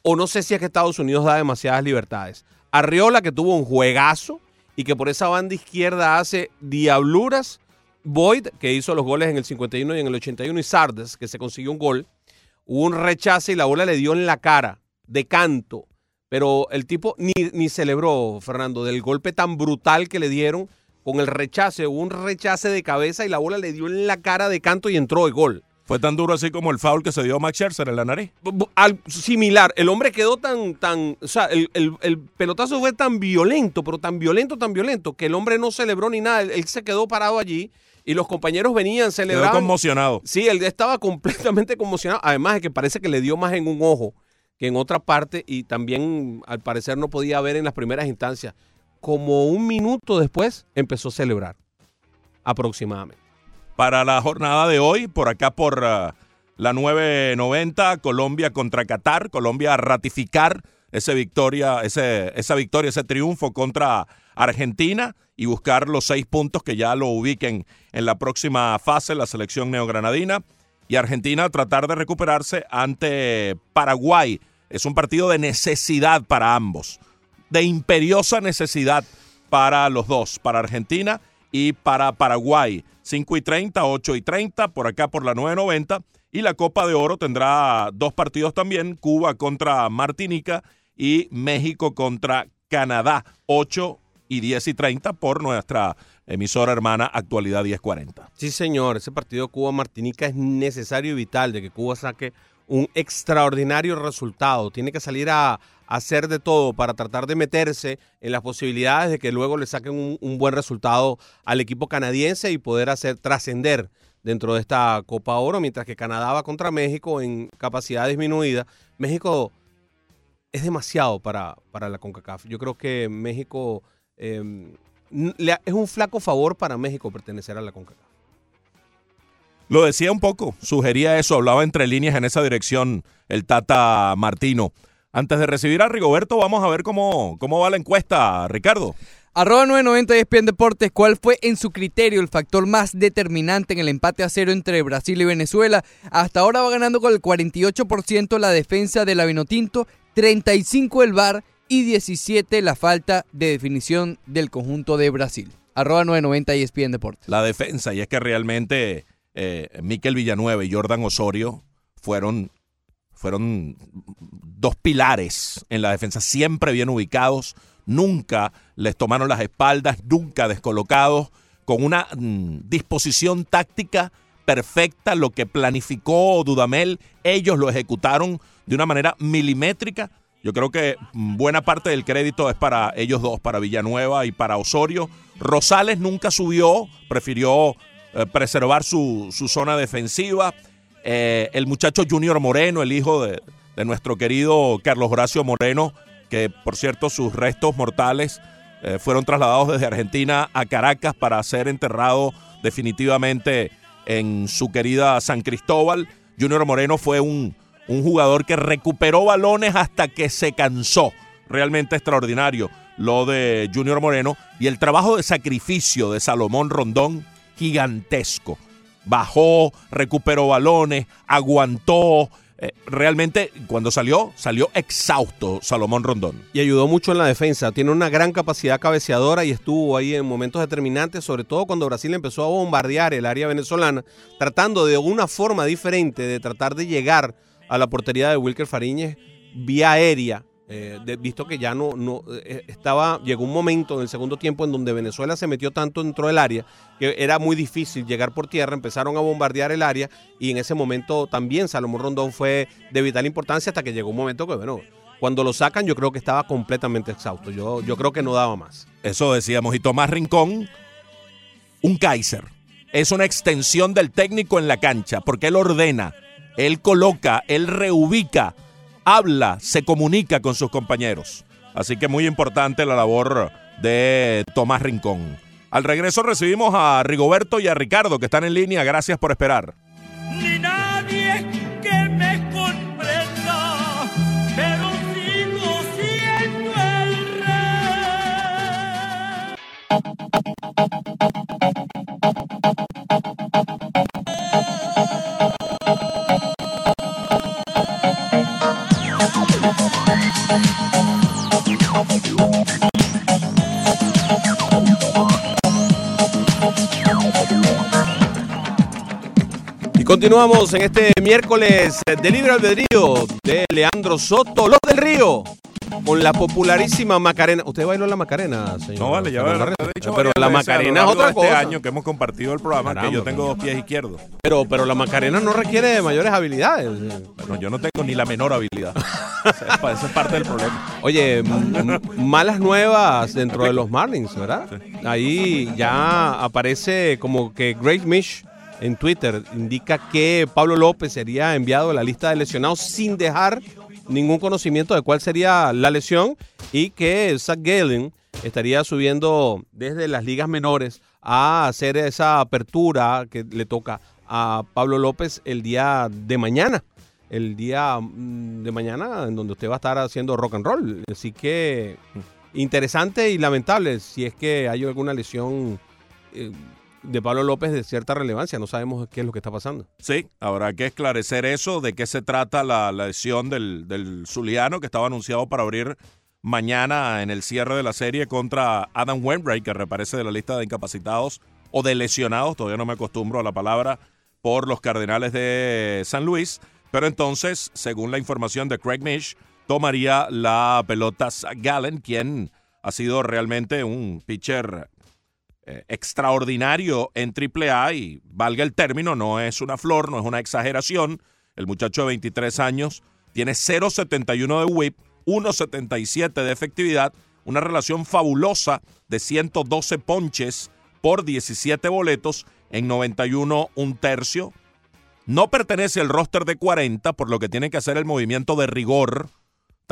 [SPEAKER 3] O no sé si es que Estados Unidos da demasiadas libertades. Arriola, que tuvo un juegazo y que por esa banda izquierda hace diabluras. Boyd, que hizo los goles en el 51 y en el 81, y Sardes, que se consiguió un gol. Hubo un rechace y la bola le dio en la cara de canto. Pero el tipo ni, ni celebró, Fernando, del golpe tan brutal que le dieron con el rechace. Hubo un rechace de cabeza y la bola le dio en la cara de canto y entró el gol.
[SPEAKER 4] Fue tan duro así como el foul que se dio a Max Scherzer en la nariz.
[SPEAKER 3] Al, similar, el hombre quedó tan, tan, o sea, el, el, el, pelotazo fue tan violento, pero tan violento, tan violento, que el hombre no celebró ni nada. Él, él se quedó parado allí y los compañeros venían celebrando.
[SPEAKER 4] Quedó conmocionado.
[SPEAKER 3] Sí, él estaba completamente conmocionado. Además de que parece que le dio más en un ojo que en otra parte y también al parecer no podía ver en las primeras instancias. Como un minuto después empezó a celebrar, aproximadamente.
[SPEAKER 4] Para la jornada de hoy, por acá por uh, la 990, Colombia contra Qatar, Colombia a ratificar esa victoria, ese, esa victoria, ese triunfo contra Argentina y buscar los seis puntos que ya lo ubiquen en la próxima fase, la selección neogranadina. Y Argentina tratar de recuperarse ante Paraguay. Es un partido de necesidad para ambos, de imperiosa necesidad para los dos, para Argentina y para Paraguay. 5 y 30, 8 y 30, por acá por la 990. Y la Copa de Oro tendrá dos partidos también, Cuba contra Martinica y México contra Canadá, 8 y 10 y 30 por nuestra emisora hermana Actualidad 1040.
[SPEAKER 3] Sí, señor, ese partido Cuba-Martinica es necesario y vital de que Cuba saque un extraordinario resultado. Tiene que salir a, hacer de todo para tratar de meterse en las posibilidades de que luego le saquen un, buen resultado al equipo canadiense y poder hacer trascender dentro de esta Copa Oro, mientras que Canadá va contra México en capacidad disminuida. México es demasiado para, para la CONCACAF. Yo creo que México le, es un flaco favor para México pertenecer a la CONCACAF.
[SPEAKER 4] Lo decía un poco, sugería eso, hablaba entre líneas en esa dirección el Tata Martino. Antes de recibir a Rigoberto, vamos a ver cómo, cómo va la encuesta, Ricardo.
[SPEAKER 1] Arroba 990 ESPN Deportes, ¿cuál fue en su criterio el factor más determinante en el empate a cero entre Brasil y Venezuela? Hasta ahora va ganando con el 48% la defensa de la Vinotinto, 35 el VAR y 17 la falta de definición del conjunto de Brasil. Arroba 990 ESPN Deportes.
[SPEAKER 4] La defensa, y es que realmente eh, Miquel Villanueva y Jordan Osorio fueron, fueron dos pilares en la defensa, siempre bien ubicados, nunca les tomaron las espaldas, nunca descolocados, con una mm, disposición táctica perfecta, lo que planificó Dudamel, ellos lo ejecutaron de una manera milimétrica. Yo creo que buena parte del crédito es para ellos dos, para Villanueva y para Osorio. Rosales nunca subió, prefirió preservar su, su, zona defensiva. Eh, el muchacho Junior Moreno, el hijo de, de, nuestro querido Carlos Horacio Moreno, que por cierto sus restos mortales eh, fueron trasladados desde Argentina a Caracas para ser enterrado definitivamente en su querida San Cristóbal. Junior Moreno fue un, un jugador que recuperó balones hasta que se cansó. Realmente extraordinario lo de Junior Moreno y el trabajo de sacrificio de Salomón Rondón gigantesco. Bajó, recuperó balones, aguantó, eh, realmente cuando salió, salió exhausto Salomón Rondón.
[SPEAKER 3] Y ayudó mucho en la defensa. Tiene una gran capacidad cabeceadora y estuvo ahí en momentos determinantes, sobre todo cuando Brasil empezó a bombardear el área venezolana, tratando de una forma diferente de tratar de llegar a la portería de Wilker Fariñez vía aérea. Eh, de- visto que ya no, no eh, estaba, llegó un momento en el segundo tiempo en donde Venezuela se metió tanto dentro del área que era muy difícil llegar por tierra, empezaron a bombardear el área y en ese momento también Salomón Rondón fue de vital importancia hasta que llegó un momento que, bueno, cuando lo sacan yo creo que estaba completamente exhausto, yo, yo creo que no daba más.
[SPEAKER 4] Eso decíamos. Y Tomás Rincón, un Kaiser. Es una extensión del técnico en la cancha, porque él ordena, él coloca, él reubica, habla, se comunica con sus compañeros. Así que muy importante la labor de Tomás Rincón. Al regreso recibimos a Rigoberto y a Ricardo, que están en línea. Gracias por esperar.
[SPEAKER 2] ni nadie que me comprenda, pero sigo siendo el rey.
[SPEAKER 3] Continuamos en este miércoles de libre albedrío de Leandro Soto, los del Río, con la popularísima Macarena. ¿Usted bailó la Macarena, señor?
[SPEAKER 4] No vale, ya he dicho
[SPEAKER 3] Pero la Macarena es otra
[SPEAKER 4] de
[SPEAKER 3] cosa.
[SPEAKER 4] Este año que hemos compartido el programa, que yo tengo dos pies izquierdos.
[SPEAKER 3] Pero, pero la Macarena no requiere de mayores habilidades.
[SPEAKER 4] Bueno, yo no tengo ni la menor habilidad. Esa es parte del problema.
[SPEAKER 3] Oye, malas nuevas dentro de los Marlins, ¿verdad? Ahí ya aparece como que Great Mish en Twitter indica que Pablo López sería enviado a la lista de lesionados sin dejar ningún conocimiento de cuál sería la lesión y que Zach Gallen estaría subiendo desde las ligas menores a hacer esa apertura que le toca a Pablo López el día de mañana el día mm, de mañana en donde usted va a estar haciendo rock and roll. Así que interesante y lamentable si es que hay alguna lesión eh, de Pablo López de cierta relevancia. No sabemos qué es lo que está pasando.
[SPEAKER 4] Sí, habrá que esclarecer eso, de qué se trata la, lesión del, del Zuliano que estaba anunciado para abrir mañana en el cierre de la serie contra Adam Wainwright, que reaparece de la lista de incapacitados o de lesionados, todavía no me acostumbro a la palabra, por los Cardenales de San Luis. Pero entonces, según la información de Craig Mish, tomaría la pelota Zach Gallen, quien ha sido realmente un pitcher eh, extraordinario en AAA y valga el término, no es una flor, no es una exageración. El muchacho de 23 años tiene 0.71 de whip, 1.77 de efectividad, una relación fabulosa de 112 ponches por 17 boletos en 91 un tercio. No pertenece al roster de 40, por lo que tiene que hacer el movimiento de rigor.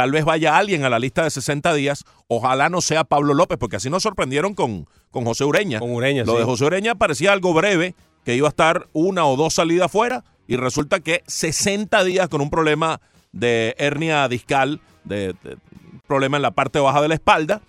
[SPEAKER 4] Tal vez vaya alguien a la lista de 60 días. Ojalá no sea Pablo López, porque así nos sorprendieron con, con José Ureña.
[SPEAKER 3] Con Ureña,
[SPEAKER 4] Lo
[SPEAKER 3] sí.
[SPEAKER 4] de José Ureña parecía algo breve, que iba a estar una o dos salidas fuera, y resulta que 60 días con un problema de hernia discal, de, de- problema en la parte baja de la espalda,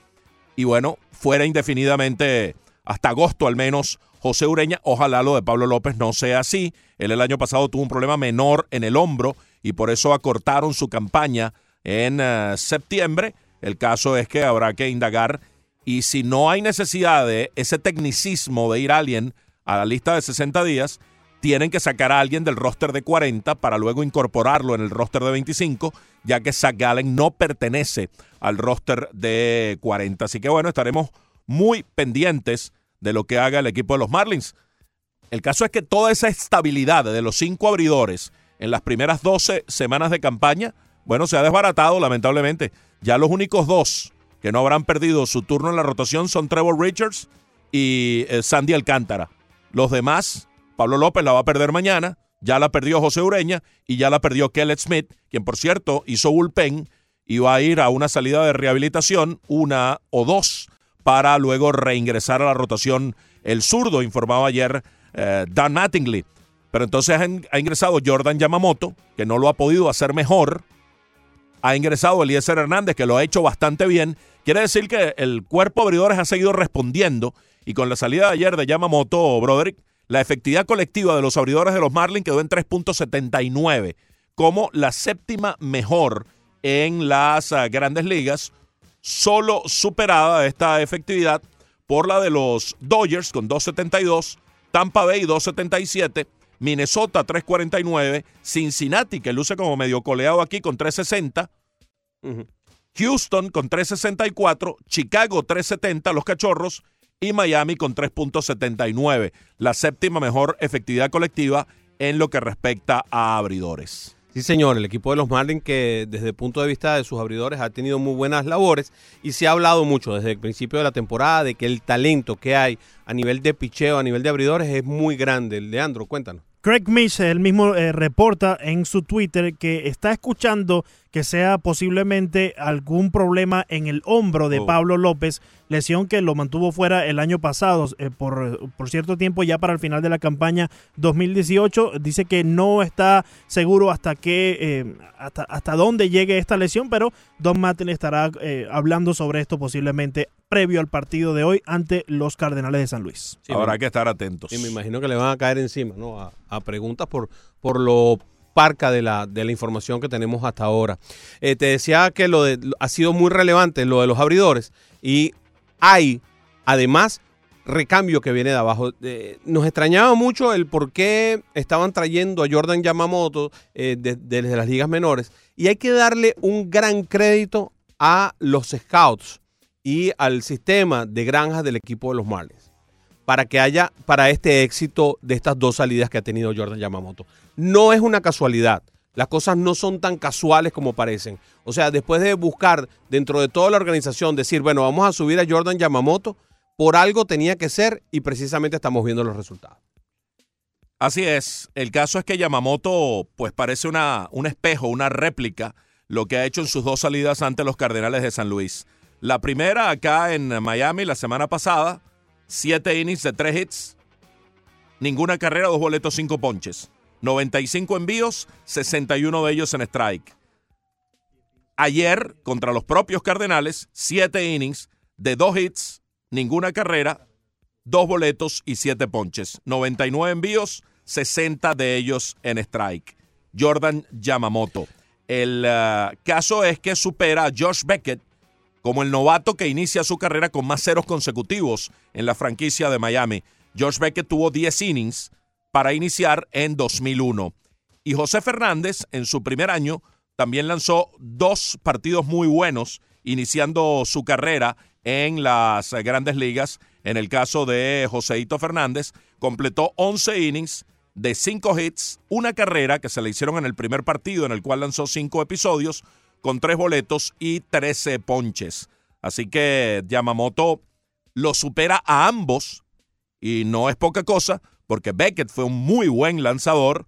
[SPEAKER 4] y bueno, fuera indefinidamente hasta agosto al menos José Ureña. Ojalá lo de Pablo López no sea así. Él el año pasado tuvo un problema menor en el hombro y por eso acortaron su campaña en eh, septiembre. El caso es que habrá que indagar y si no hay necesidad de ese tecnicismo de ir a alguien a la lista de 60 días, tienen que sacar a alguien del roster de 40 para luego incorporarlo en el roster de 25, ya que Zach Gallen no pertenece al roster de 40. Así que bueno, estaremos muy pendientes de lo que haga el equipo de los Marlins. El caso es que toda esa estabilidad de los cinco abridores en las primeras 12 semanas de campaña, bueno, se ha desbaratado lamentablemente. Ya los únicos dos que no habrán perdido su turno en la rotación son Trevor Richards y eh, Sandy Alcántara. Los demás, Pablo López la va a perder mañana, ya la perdió José Ureña y ya la perdió Kellett Smith, quien por cierto hizo bullpen y va a ir a una salida de rehabilitación, una o dos, para luego reingresar a la rotación el zurdo, informaba ayer eh, Dan Mattingly. Pero entonces ha ingresado Jordan Yamamoto, que no lo ha podido hacer mejor. Ha ingresado Eliezer Hernández, que lo ha hecho bastante bien. Quiere decir que el cuerpo de abridores ha seguido respondiendo. Y con la salida de ayer de Yamamoto, Broderick, la efectividad colectiva de los abridores de los Marlins quedó en 3.79, como la séptima mejor en las ah, grandes ligas, solo superada esta efectividad por la de los Dodgers con 272, Tampa Bay 277, Minnesota 349, Cincinnati que luce como medio coleado aquí con 360,
[SPEAKER 3] Ujú.
[SPEAKER 4] Houston con 364, Chicago 370, los Cachorros, y Miami con 3.79, la séptima mejor efectividad colectiva en lo que respecta a abridores.
[SPEAKER 3] Sí, señor, el equipo de los Marlins que desde el punto de vista de sus abridores ha tenido muy buenas labores y se ha hablado mucho desde el principio de la temporada de que el talento que hay a nivel de picheo, a nivel de abridores es muy grande. Leandro, cuéntanos.
[SPEAKER 5] Craig Mish, él mismo eh, reporta en su Twitter que está escuchando que sea posiblemente algún problema en el hombro de
[SPEAKER 4] Oh.
[SPEAKER 5] Pablo López, lesión que lo mantuvo fuera el año pasado eh, por, por cierto tiempo ya para el final de la campaña 2018. Dice que no está seguro hasta qué, eh, hasta, hasta dónde llegue esta lesión, pero Don Mattingly estará eh, hablando sobre esto posiblemente previo al partido de hoy ante los Cardenales de San Luis.
[SPEAKER 3] Sí,
[SPEAKER 4] Habrá
[SPEAKER 3] me-
[SPEAKER 4] que estar atentos.
[SPEAKER 3] Y me imagino que le van a caer encima, ¿no? A, a preguntas por, por lo parca de la, de la información que tenemos hasta ahora. Eh, te decía que lo de, ha sido muy relevante lo de los abridores y hay, además, recambio que viene de abajo. Eh, nos extrañaba mucho el por qué estaban trayendo a Jordan Yamamoto eh, de- desde las ligas menores y hay que darle un gran crédito a los scouts y al sistema de granjas del equipo de los Marlins para que haya para este éxito de estas dos salidas que ha tenido Jordan Yamamoto. No es una casualidad. Las cosas no son tan casuales como parecen. O sea, después de buscar dentro de toda la organización decir, bueno, vamos a subir a Jordan Yamamoto, por algo tenía que ser y precisamente estamos viendo los resultados.
[SPEAKER 4] Así es. El caso es que Yamamoto, pues parece una, un espejo, una réplica, lo que ha hecho en sus dos salidas ante los Cardenales de San Luis. La primera acá en Miami la semana pasada, siete innings de tres hits, ninguna carrera, dos boletos, cinco ponches. 95 envíos, 61 de ellos en strike. Ayer, contra los propios Cardenales, siete innings de dos hits, ninguna carrera, dos boletos y siete ponches. 99 envíos, 60 de ellos en strike. Jordan Yamamoto. El ah, caso es que supera a Josh Beckett como el novato que inicia su carrera con más ceros consecutivos en la franquicia de Miami. Josh Beckett tuvo 10 innings para iniciar en 2001. Y José Fernández, en su primer año, también lanzó dos partidos muy buenos, iniciando su carrera en las grandes ligas. En el caso de Joseito Fernández, completó 11 innings de 5 hits, una carrera que se le hicieron en el primer partido, en el cual lanzó 5 episodios, con 3 boletos y 13 ponches. Así que Yamamoto lo supera a ambos, y no es poca cosa, porque Beckett fue un muy buen lanzador,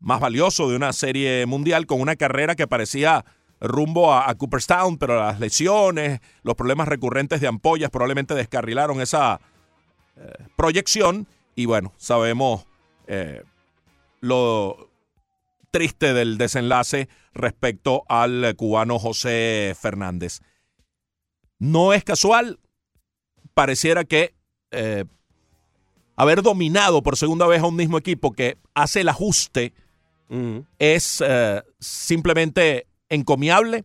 [SPEAKER 4] más valioso de una serie mundial, con una carrera que parecía rumbo a, a Cooperstown, pero las lesiones, los problemas recurrentes de ampollas probablemente descarrilaron esa eh, proyección. Y bueno, sabemos eh, lo triste del desenlace respecto al cubano José Fernández. No es casual, pareciera que eh, haber dominado por segunda vez a un mismo equipo que hace el ajuste es eh, simplemente encomiable.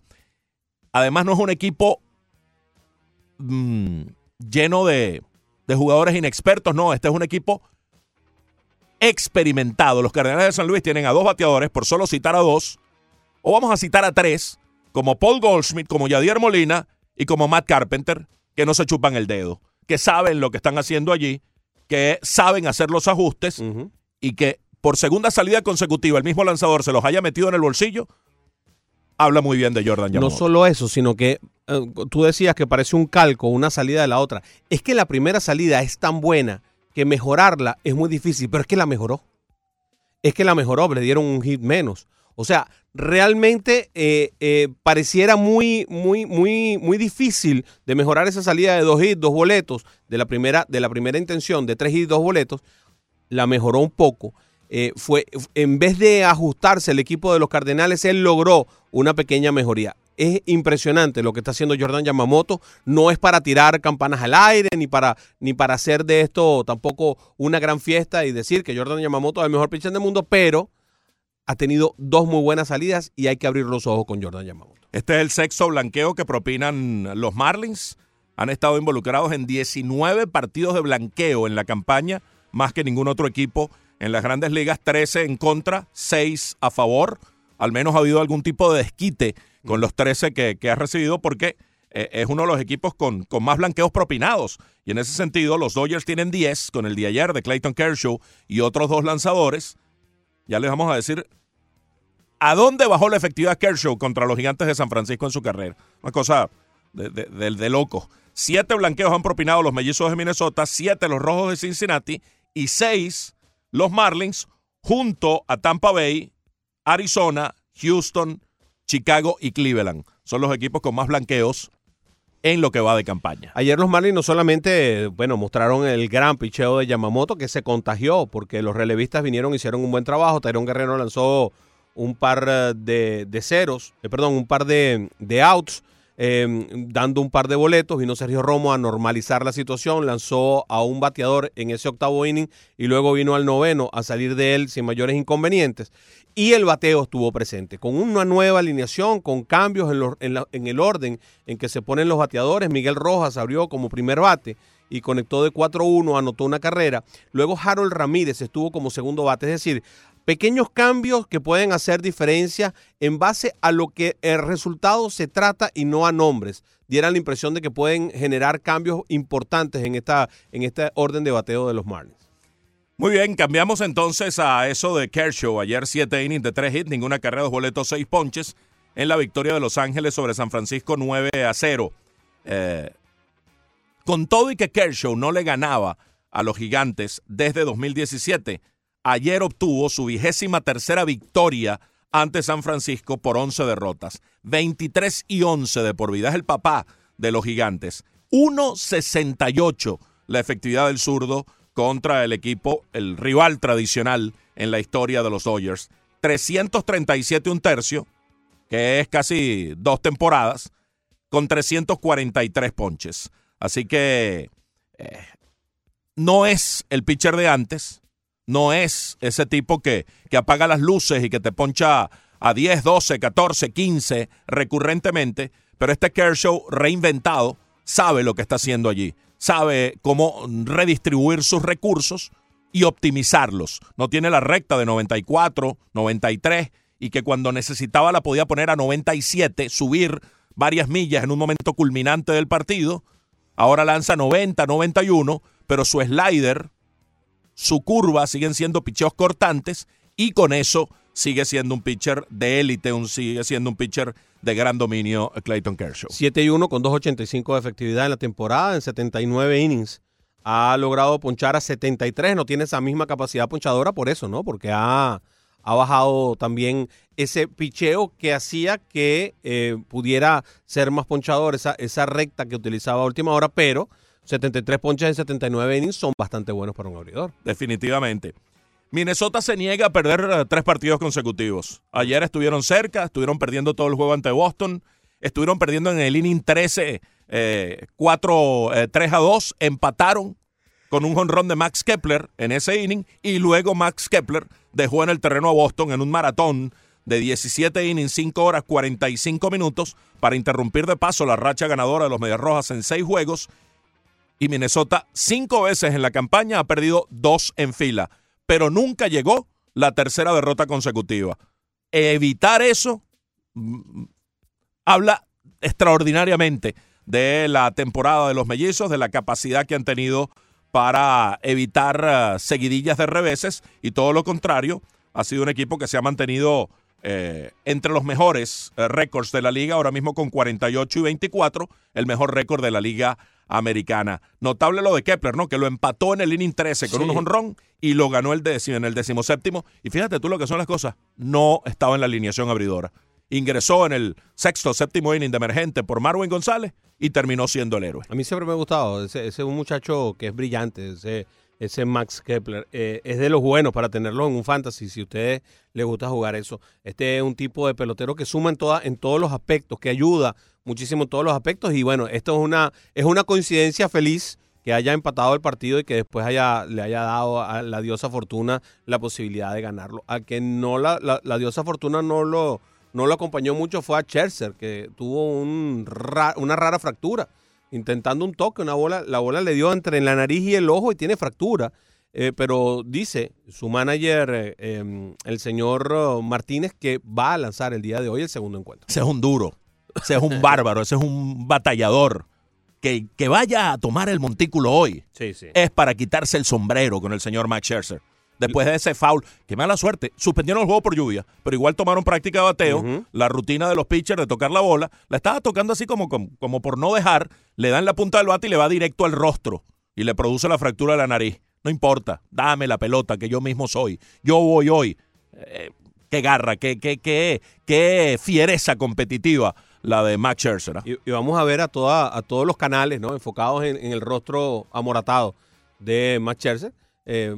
[SPEAKER 4] Además, no es un equipo mm, lleno de, de jugadores inexpertos, no, este es un equipo experimentado. Los Cardenales de San Luis tienen a dos bateadores, por solo citar a dos, o vamos a citar a tres, como Paul Goldschmidt, como Yadier Molina y como Matt Carpenter, que no se chupan el dedo, que saben lo que están haciendo allí, que saben hacer los ajustes y que por segunda salida consecutiva el mismo lanzador se los haya metido en el bolsillo, habla muy bien de Jordan
[SPEAKER 3] No solo eso, sino que eh, tú decías que parece un calco, una salida de la otra. Es que la primera salida es tan buena que mejorarla es muy difícil, pero es que la mejoró. Es que la mejoró, le dieron un hit menos. O sea, realmente eh, eh, pareciera muy, muy, muy, muy difícil de mejorar esa salida de dos hits, dos boletos, de la primera, de la primera intención de tres hits, dos boletos. La mejoró un poco. Eh, fue, en vez de ajustarse el equipo de los Cardenales, él logró una pequeña mejoría. Es impresionante lo que está haciendo Jordan Yamamoto. No es para tirar campanas al aire, ni para, ni para hacer de esto tampoco una gran fiesta y decir que Jordan Yamamoto es el mejor pitcher del mundo, pero ha tenido dos muy buenas salidas y hay que abrir los ojos con Jordan Yamamoto.
[SPEAKER 4] Este es el sexto blanqueo que propinan los Marlins. Han estado involucrados en 19 partidos de blanqueo en la campaña, más que ningún otro equipo en las grandes ligas. 13 en contra, 6 a favor. Al menos ha habido algún tipo de desquite con los 13 que, que ha recibido porque eh, es uno de los equipos con, con más blanqueos propinados. Y en ese sentido, los Dodgers tienen 10 con el de ayer de Clayton Kershaw y otros dos lanzadores. Ya les vamos a decir a dónde bajó la efectividad Kershaw contra los gigantes de San Francisco en su carrera. Una cosa de, de, de- de loco. Siete blanqueos han propinado los mellizos de Minnesota, siete los rojos de Cincinnati y seis los Marlins junto a Tampa Bay, Arizona, Houston, Chicago y Cleveland. Son los equipos con más blanqueos en lo que va de campaña.
[SPEAKER 3] Ayer los Marlins no solamente, bueno, mostraron el gran picheo de Yamamoto que se contagió porque los relevistas vinieron hicieron un buen trabajo. Tyrone Guerrero lanzó un par eh, de, de ceros, eh, perdón, un par de, de outs, eh, dando un par de boletos. Vino Sergio Romo a normalizar la situación, lanzó a un bateador en ese octavo inning y luego vino al noveno a salir de él sin mayores inconvenientes. Y el bateo estuvo presente, con una nueva alineación, con cambios en, en el orden en que se ponen los bateadores. Miguel Rojas abrió como primer bate y conectó de 4-1, anotó una carrera. Luego Harold Ramírez estuvo como segundo bate, es decir, pequeños cambios que pueden hacer diferencia en base a lo que el resultado se trata y no a nombres. Dieran la impresión de que pueden generar cambios importantes en esta, en este orden de bateo de los Marlins.
[SPEAKER 4] Muy bien, cambiamos entonces a eso de Kershaw. Ayer siete innings de tres hits, ninguna carrera, dos boletos, seis ponches en la victoria de Los Ángeles sobre San Francisco 9 a 0. Eh, con todo y que Kershaw no le ganaba a los gigantes desde 2017, ayer obtuvo su vigésima tercera victoria ante San Francisco por 11 derrotas. 23 y 11 de por vida. Es el papá de los gigantes. 1.68 la efectividad del zurdo contra el equipo, el rival tradicional en la historia de los Dodgers. 337 un tercio, que es casi dos temporadas, con 343 ponches. Así que eh, no es el pitcher de antes, no es ese tipo que, que apaga las luces y que te poncha a 10, 12, 14, 15 recurrentemente, pero este Kershaw reinventado sabe lo que está haciendo allí, sabe cómo redistribuir sus recursos y optimizarlos. No tiene la recta de 94, 93 y que cuando necesitaba la podía poner a 97, subir varias millas en un momento culminante del partido. Ahora lanza 90, 91, pero su slider, su curva siguen siendo picheos cortantes y con eso sigue siendo un pitcher de élite, sigue siendo un pitcher de gran dominio Clayton Kershaw.
[SPEAKER 3] 7 y 1 con 2.85 de efectividad en la temporada, en 79 innings. Ha logrado ponchar a 73, no tiene esa misma capacidad ponchadora por eso, ¿no? Porque ha, ha bajado también ese picheo que hacía que eh, pudiera ser más ponchador, esa, esa recta que utilizaba a última hora, pero 73 ponches en 79 innings son bastante buenos para un abridor.
[SPEAKER 4] Definitivamente. Minnesota se niega a perder eh, tres partidos consecutivos. Ayer estuvieron cerca, estuvieron perdiendo todo el juego ante Boston, estuvieron perdiendo en el inning 13, eh, 4, eh, 3 a 2, empataron con un jonrón de Max Kepler en ese inning y luego Max Kepler dejó en el terreno a Boston en un maratón de 17 innings, 5 horas 45 minutos para interrumpir de paso la racha ganadora de los Medias Rojas en seis juegos y Minnesota cinco veces en la campaña ha perdido dos en fila, pero nunca llegó la tercera derrota consecutiva. Evitar eso mm, habla extraordinariamente de la temporada de los mellizos, de la capacidad que han tenido para evitar eh, seguidillas de reveses y todo lo contrario, ha sido un equipo que se ha mantenido eh, entre los mejores eh, récords de la liga, ahora mismo con 48 y 24, el mejor récord de la liga americana. Notable lo de Kepler, ¿no? Que lo empató en el inning 13 con
[SPEAKER 3] Sí.
[SPEAKER 4] un jonrón y lo ganó el décimo, en el decimoséptimo. Y fíjate tú lo que son las cosas. No estaba en la alineación abridora. Ingresó en el sexto, séptimo inning de emergente por Marwin González y terminó siendo el héroe.
[SPEAKER 3] A mí siempre me ha gustado. Ese, ese es un muchacho que es brillante. Ese, ese Max Kepler. Eh, es de los buenos para tenerlo en un fantasy. Si a ustedes les gusta jugar eso. Este es un tipo de pelotero que suma en, toda, en todos los aspectos, que ayuda muchísimo en todos los aspectos. Y bueno, esto es una, es una coincidencia feliz que haya empatado el partido y que después haya, le haya dado a la diosa Fortuna la posibilidad de ganarlo. A que no la, la- diosa Fortuna no lo, no lo acompañó mucho fue a Scherzer, que tuvo un una rara fractura. Intentando un toque, una bola, la bola le dio entre la nariz y el ojo y tiene fractura. Eh, pero dice su manager, eh, em, el señor oh, Martínez, que va a lanzar el día de hoy el segundo encuentro.
[SPEAKER 4] Ese es un duro, ese es un bárbaro, ese es un batallador. Que, que vaya a tomar el montículo hoy
[SPEAKER 3] Sí, sí.
[SPEAKER 4] es para quitarse el sombrero con el señor Max Scherzer. Después de ese foul, qué mala suerte, suspendieron el juego por lluvia, pero igual tomaron práctica de bateo, la rutina de los pitchers de tocar la bola, la estaba tocando así como, como, como por no dejar, le dan la punta del bate y le va directo al rostro y le produce la fractura de la nariz. No importa, dame la pelota que yo mismo soy, yo voy hoy. Eh, qué garra, qué, qué, qué, qué fiereza competitiva la de Max Scherzer. ¿ah?
[SPEAKER 3] Y, y vamos a ver a, toda, a todos los canales ¿no? enfocados en, en el rostro amoratado de Max Scherzer eh,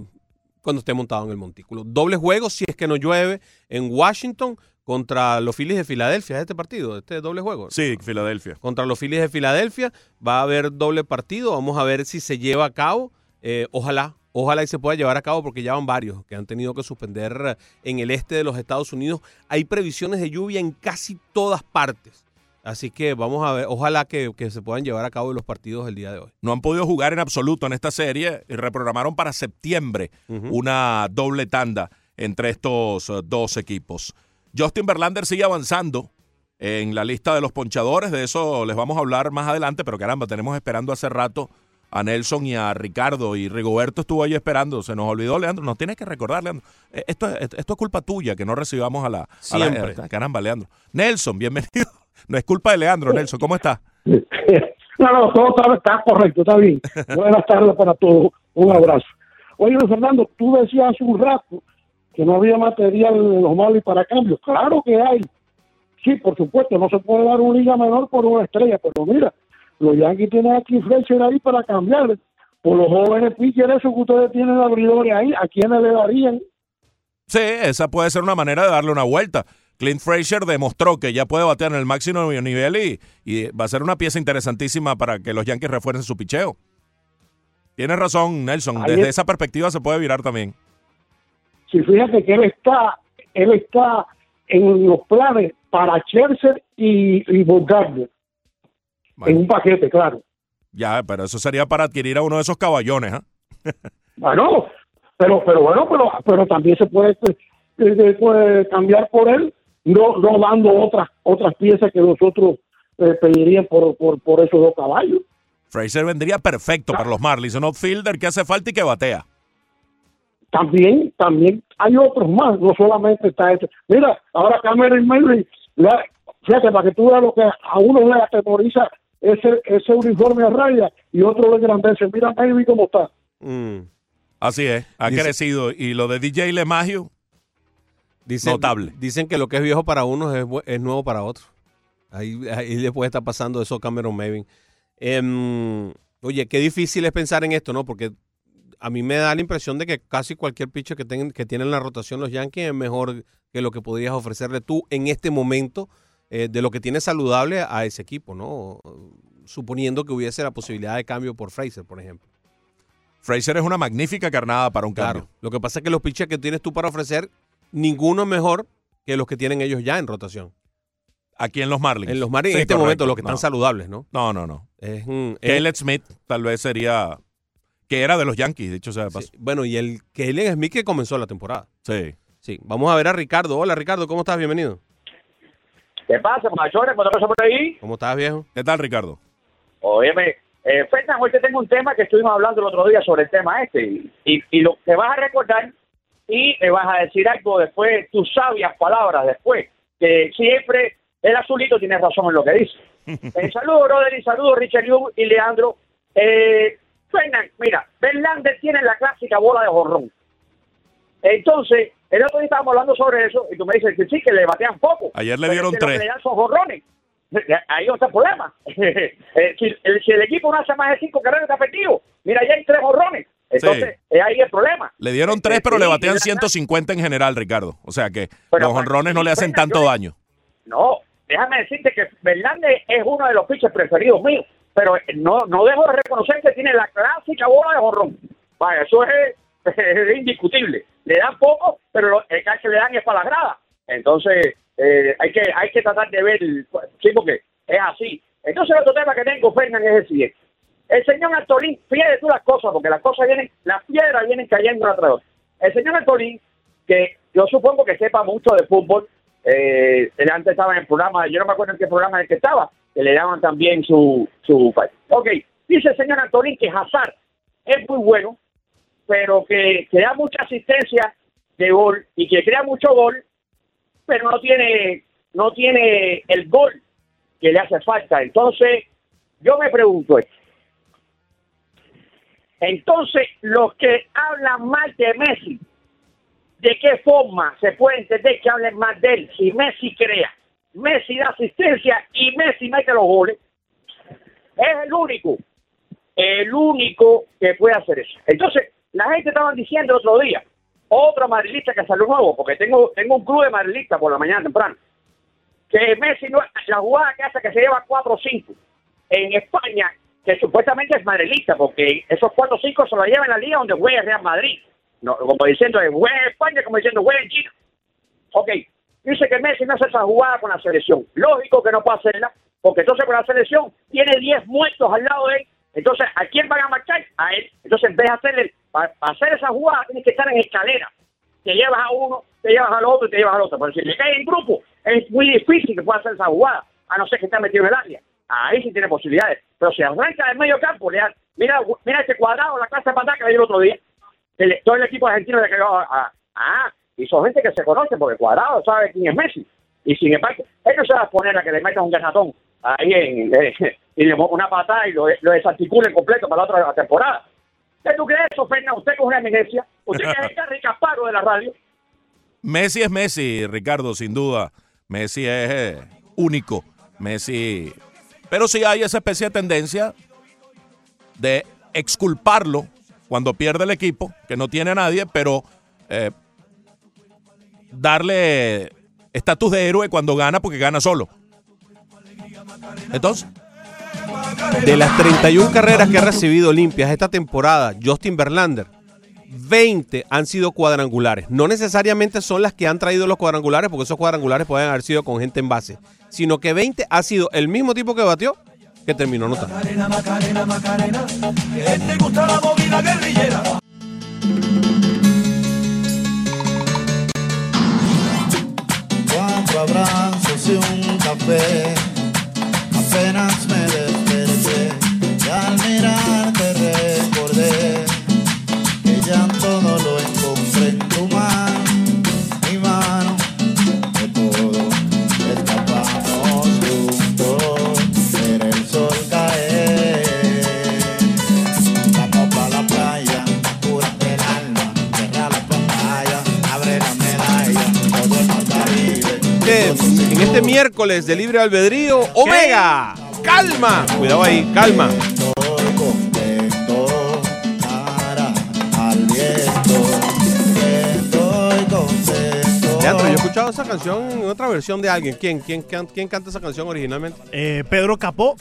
[SPEAKER 3] cuando esté montado en el montículo. Doble juego si es que no llueve en Washington contra los Phillies de Filadelfia. ¿Es este partido? ¿Este doble juego?
[SPEAKER 4] Sí, Filadelfia.
[SPEAKER 3] Contra los Phillies de Filadelfia va a haber doble partido. Vamos a ver si se lleva a cabo. Eh, ojalá, ojalá y se pueda llevar a cabo porque ya van varios que han tenido que suspender en el este de los Estados Unidos. Hay previsiones de lluvia en casi todas partes. Así que vamos a ver, ojalá que, que se puedan llevar a cabo los partidos el día de hoy.
[SPEAKER 4] no han podido jugar en absoluto en esta serie y reprogramaron para septiembre una doble tanda entre estos eh, dos equipos. Justin Verlander sigue avanzando en la lista de los ponchadores, de eso les vamos a hablar más adelante, pero caramba, tenemos esperando hace rato a Nelson y a Ricardo y Rigoberto estuvo ahí esperando, se nos olvidó Leandro, nos tienes que recordar Leandro, Eh, esto, esto es culpa tuya que no recibamos a la... a la-
[SPEAKER 3] Siempre.
[SPEAKER 4] eh, caramba Leandro. Nelson, bienvenido. No es culpa de Leandro, Nelson, ¿cómo está?
[SPEAKER 10] No, no, todo está, está correcto, está bien. Buenas tardes para todos. Un abrazo. Oye, Fernando, tú decías hace un rato que no había material en los Marlins para cambios. Claro que hay. Sí, por supuesto, no se puede dar una liga menor por una estrella, pero mira, los Yankees tienen aquí Fletcher ahí para cambiarle. Por los jóvenes pitchers, eso que ustedes tienen abridores ahí, ¿a quiénes le darían?
[SPEAKER 4] Sí, esa puede ser una manera de darle una vuelta. Clint Frazier demostró que ya puede batear en el máximo nivel y, y va a ser una pieza interesantísima para que los Yankees refuercen su picheo. Tienes razón, Nelson. Desde
[SPEAKER 10] es-
[SPEAKER 4] esa perspectiva se puede virar también.
[SPEAKER 10] Sí, fíjate que él está, él está en los planes para Scherzer y, y
[SPEAKER 4] Bueno,
[SPEAKER 10] en un paquete, claro.
[SPEAKER 4] ya, pero eso sería para adquirir a uno de esos caballones. ¿ah?
[SPEAKER 10] Bueno, pero, pero bueno, pero, pero también se puede, pues, eh, eh, puede cambiar por él, no, no dando otras, otras piezas que nosotros eh, pedirían por, por, por esos dos caballos.
[SPEAKER 4] Frazier vendría perfecto para los Marlins. Un outfielder que hace falta y que batea.
[SPEAKER 10] También, también hay otros más, no solamente está este. Mira, ahora Cameron Murray, la- fíjate, para que tú veas lo que a uno le atemoriza ese, ese uniforme a raya y otro le grandece. Mira, Maybe cómo está.
[SPEAKER 3] Mm.
[SPEAKER 4] Así es, ha
[SPEAKER 3] Dice-
[SPEAKER 4] crecido. Y lo de DJ LeMahieu,
[SPEAKER 3] Dicen,
[SPEAKER 4] Notable.
[SPEAKER 3] Dicen que lo que es viejo para unos es, es nuevo para otros. Ahí, ahí puede estar pasando eso Cameron Mavin. Em, oye, qué difícil es pensar en esto, ¿no? Porque a mí me da la impresión de que casi cualquier pitcher que, tengan, que tienen en la rotación los Yankees es mejor que lo que podrías ofrecerle tú en este momento eh, de lo que tienes saludable a ese equipo, ¿no? Suponiendo que hubiese la posibilidad de cambio por Fraser, por ejemplo.
[SPEAKER 4] Frazier es una magnífica carnada para un
[SPEAKER 3] Claro.
[SPEAKER 4] cambio.
[SPEAKER 3] Lo que pasa es que los pitchers que tienes tú para ofrecer, ninguno mejor que los que tienen ellos ya en rotación.
[SPEAKER 4] Aquí en los Marlins.
[SPEAKER 3] En los Marlins,
[SPEAKER 4] Sí,
[SPEAKER 3] en este
[SPEAKER 4] correcto.
[SPEAKER 3] momento, los que
[SPEAKER 4] No.
[SPEAKER 3] están saludables, ¿no?
[SPEAKER 4] No, no, no.
[SPEAKER 3] Es,
[SPEAKER 4] Caleb Smith tal vez sería... Que era de los Yankees, dicho sea de paso.
[SPEAKER 3] sí, bueno, y el Kellen Smith que comenzó la temporada.
[SPEAKER 4] Sí.
[SPEAKER 3] Sí, vamos a ver a Ricardo. Hola, Ricardo, ¿cómo estás? Bienvenido.
[SPEAKER 11] ¿Qué pasa, machones? ¿Cuándo pasa por ahí?
[SPEAKER 3] ¿Cómo estás, viejo?
[SPEAKER 4] ¿Qué tal, Ricardo?
[SPEAKER 11] Óyeme, eh, Fernan, hoy te tengo un tema que estuvimos hablando el otro día sobre el tema este. Y, y, y lo te vas a recordar y me vas a decir algo después, tus sabias palabras después. Que siempre el azulito tiene razón en lo que dice. Eh, saludos, brother, y saludos, Richard Yu y Leandro. Eh, Fernan, mira, Verlander tiene la clásica bola de jorrón. Entonces, el otro día estábamos hablando sobre eso y tú me dices que sí, que le batean poco.
[SPEAKER 4] Ayer le dieron tres.
[SPEAKER 11] le dan son jorrones. Ahí no está el problema. Eh, si, el, si el equipo no hace más de cinco carreras, está perdido. Mira, ya hay tres jorrones. Entonces, eh, ahí el problema.
[SPEAKER 4] Le dieron tres,
[SPEAKER 11] eh,
[SPEAKER 4] pero
[SPEAKER 11] sí,
[SPEAKER 4] le batean
[SPEAKER 11] y la-
[SPEAKER 4] 150 en general, Ricardo. O sea que
[SPEAKER 11] Pero,
[SPEAKER 4] los honrones no le hacen tanto
[SPEAKER 11] yo-
[SPEAKER 4] daño.
[SPEAKER 11] No, déjame decirte que Fernández es uno de los pitchers preferidos míos. pero no, no dejo de reconocer que tiene la clásica bola de jorrón. Vaya, eso es, es indiscutible. Le dan poco, pero el que le dan es para la grada. Entonces, eh, hay que hay que tratar de ver, sí, porque es así. Entonces, el otro tema que tengo, Fernan, es el siguiente. El señor Antolín, fíjate tú las cosas, porque las cosas vienen, las piedras vienen cayendo una tras otra. El señor Antolín, que yo supongo que sepa mucho de fútbol, eh, él antes estaba en el programa, yo no me acuerdo en qué programa en el que estaba, que le daban también su... su ok, dice el señor Antolín que Hazard es muy bueno, pero que, que da mucha asistencia de gol y que crea mucho gol, pero no tiene, no tiene el gol que le hace falta. Entonces, yo me pregunto esto. Entonces, los que hablan mal de Messi, ¿de qué forma se puede entender que hablen mal de él? Si Messi crea, Messi da asistencia y Messi mete los goles, es el único, el único que puede hacer eso. Entonces, la gente estaba diciendo otro día, otro madridista que salió nuevo, porque tengo, tengo un club de madridistas por la mañana temprano, que Messi, no, la jugada que hace que se lleva 4 o 5 en España, que supuestamente es madridista, porque esos 4 o 5 se lo lleva en la liga donde juega Real Madrid. No, como diciendo, juega en España, como diciendo, juega en China. Ok, dice que Messi no hace esa jugada con la selección. Lógico que no puede hacerla, porque entonces con la selección tiene 10 muertos al lado de él. Entonces, ¿a quién van a marchar? A él. Entonces, en vez de hacerle, para, para hacer esa jugada, tienes que estar en escalera. Te llevas a uno, te llevas al otro y te llevas al otro. Pero si le cae en grupo, es muy difícil que pueda hacer esa jugada, a no ser que esté metido en el área. Ahí sí tiene posibilidades. Pero si arranca del medio campo, le da- mira, mira este cuadrado, la clase patada que le dio el otro día. Todo el equipo argentino le cayó a, ah, y son gente que se conoce porque Cuadrado sabe quién es Messi. Y sin embargo, no se va a poner a que le metan un garnatón ahí en, y le una patada y lo, lo desarticulen completo para la otra temporada. ¿Qué tú crees eso? Usted es una eminencia, usted que es el Carri Casparo de la radio.
[SPEAKER 4] Messi es Messi, Ricardo, sin duda. Messi es eh, único. Messi. Pero sí hay esa especie de tendencia de exculparlo cuando pierde el equipo, que no tiene a nadie, pero eh, darle estatus de héroe cuando gana porque gana solo. Entonces,
[SPEAKER 3] De las 31 carreras que ha recibido limpias esta temporada, Justin Verlander, 20 han sido cuadrangulares. No necesariamente son las que han traído los cuadrangulares, porque esos cuadrangulares pueden haber sido con gente en base, sino que 20 ha sido el mismo tipo que batió que terminó anotando.
[SPEAKER 2] Macarena, Macarena, Macarena, que te gusta la movida guerrillera.
[SPEAKER 12] Cuatro abrazos y un café, apenas me
[SPEAKER 3] este miércoles de libre albedrío, Omega, calma, cuidado ahí, calma. Leandro, yo he escuchado esa canción en otra versión de alguien. ¿Quién, quién, quién, quién canta esa canción originalmente?
[SPEAKER 5] Eh, Pedro Capó,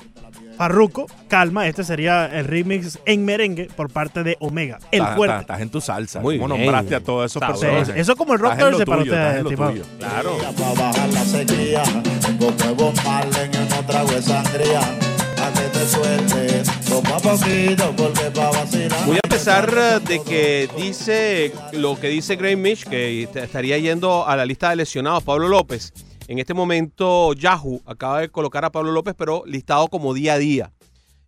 [SPEAKER 5] Farruco, Calma. Este sería el remix en merengue por parte de Omega. El
[SPEAKER 4] estás,
[SPEAKER 5] fuerte.
[SPEAKER 4] estás- estás en tu salsa.
[SPEAKER 3] Muy
[SPEAKER 4] ¿Cómo
[SPEAKER 3] bien.
[SPEAKER 4] nombraste a todos esos
[SPEAKER 3] Sabroso.
[SPEAKER 4] personajes?
[SPEAKER 5] Eso es como el rock
[SPEAKER 4] Estás en lo
[SPEAKER 5] dulce para
[SPEAKER 4] tuyo,
[SPEAKER 5] ustedes,
[SPEAKER 4] estás en lo
[SPEAKER 5] estimado.
[SPEAKER 4] tuyo.
[SPEAKER 3] Claro.
[SPEAKER 12] Para bajar la sequía, un poco de Bob Marley y no trago de sangría. A que te sueltes, toma poquito porque pa' vacilar.
[SPEAKER 3] Muy a pesar eh, de que dice lo que dice Gray Mitch, que est- estaría yendo a la lista de lesionados Pablo López. En este momento Yahoo acaba de colocar a Pablo López, pero listado como día a día.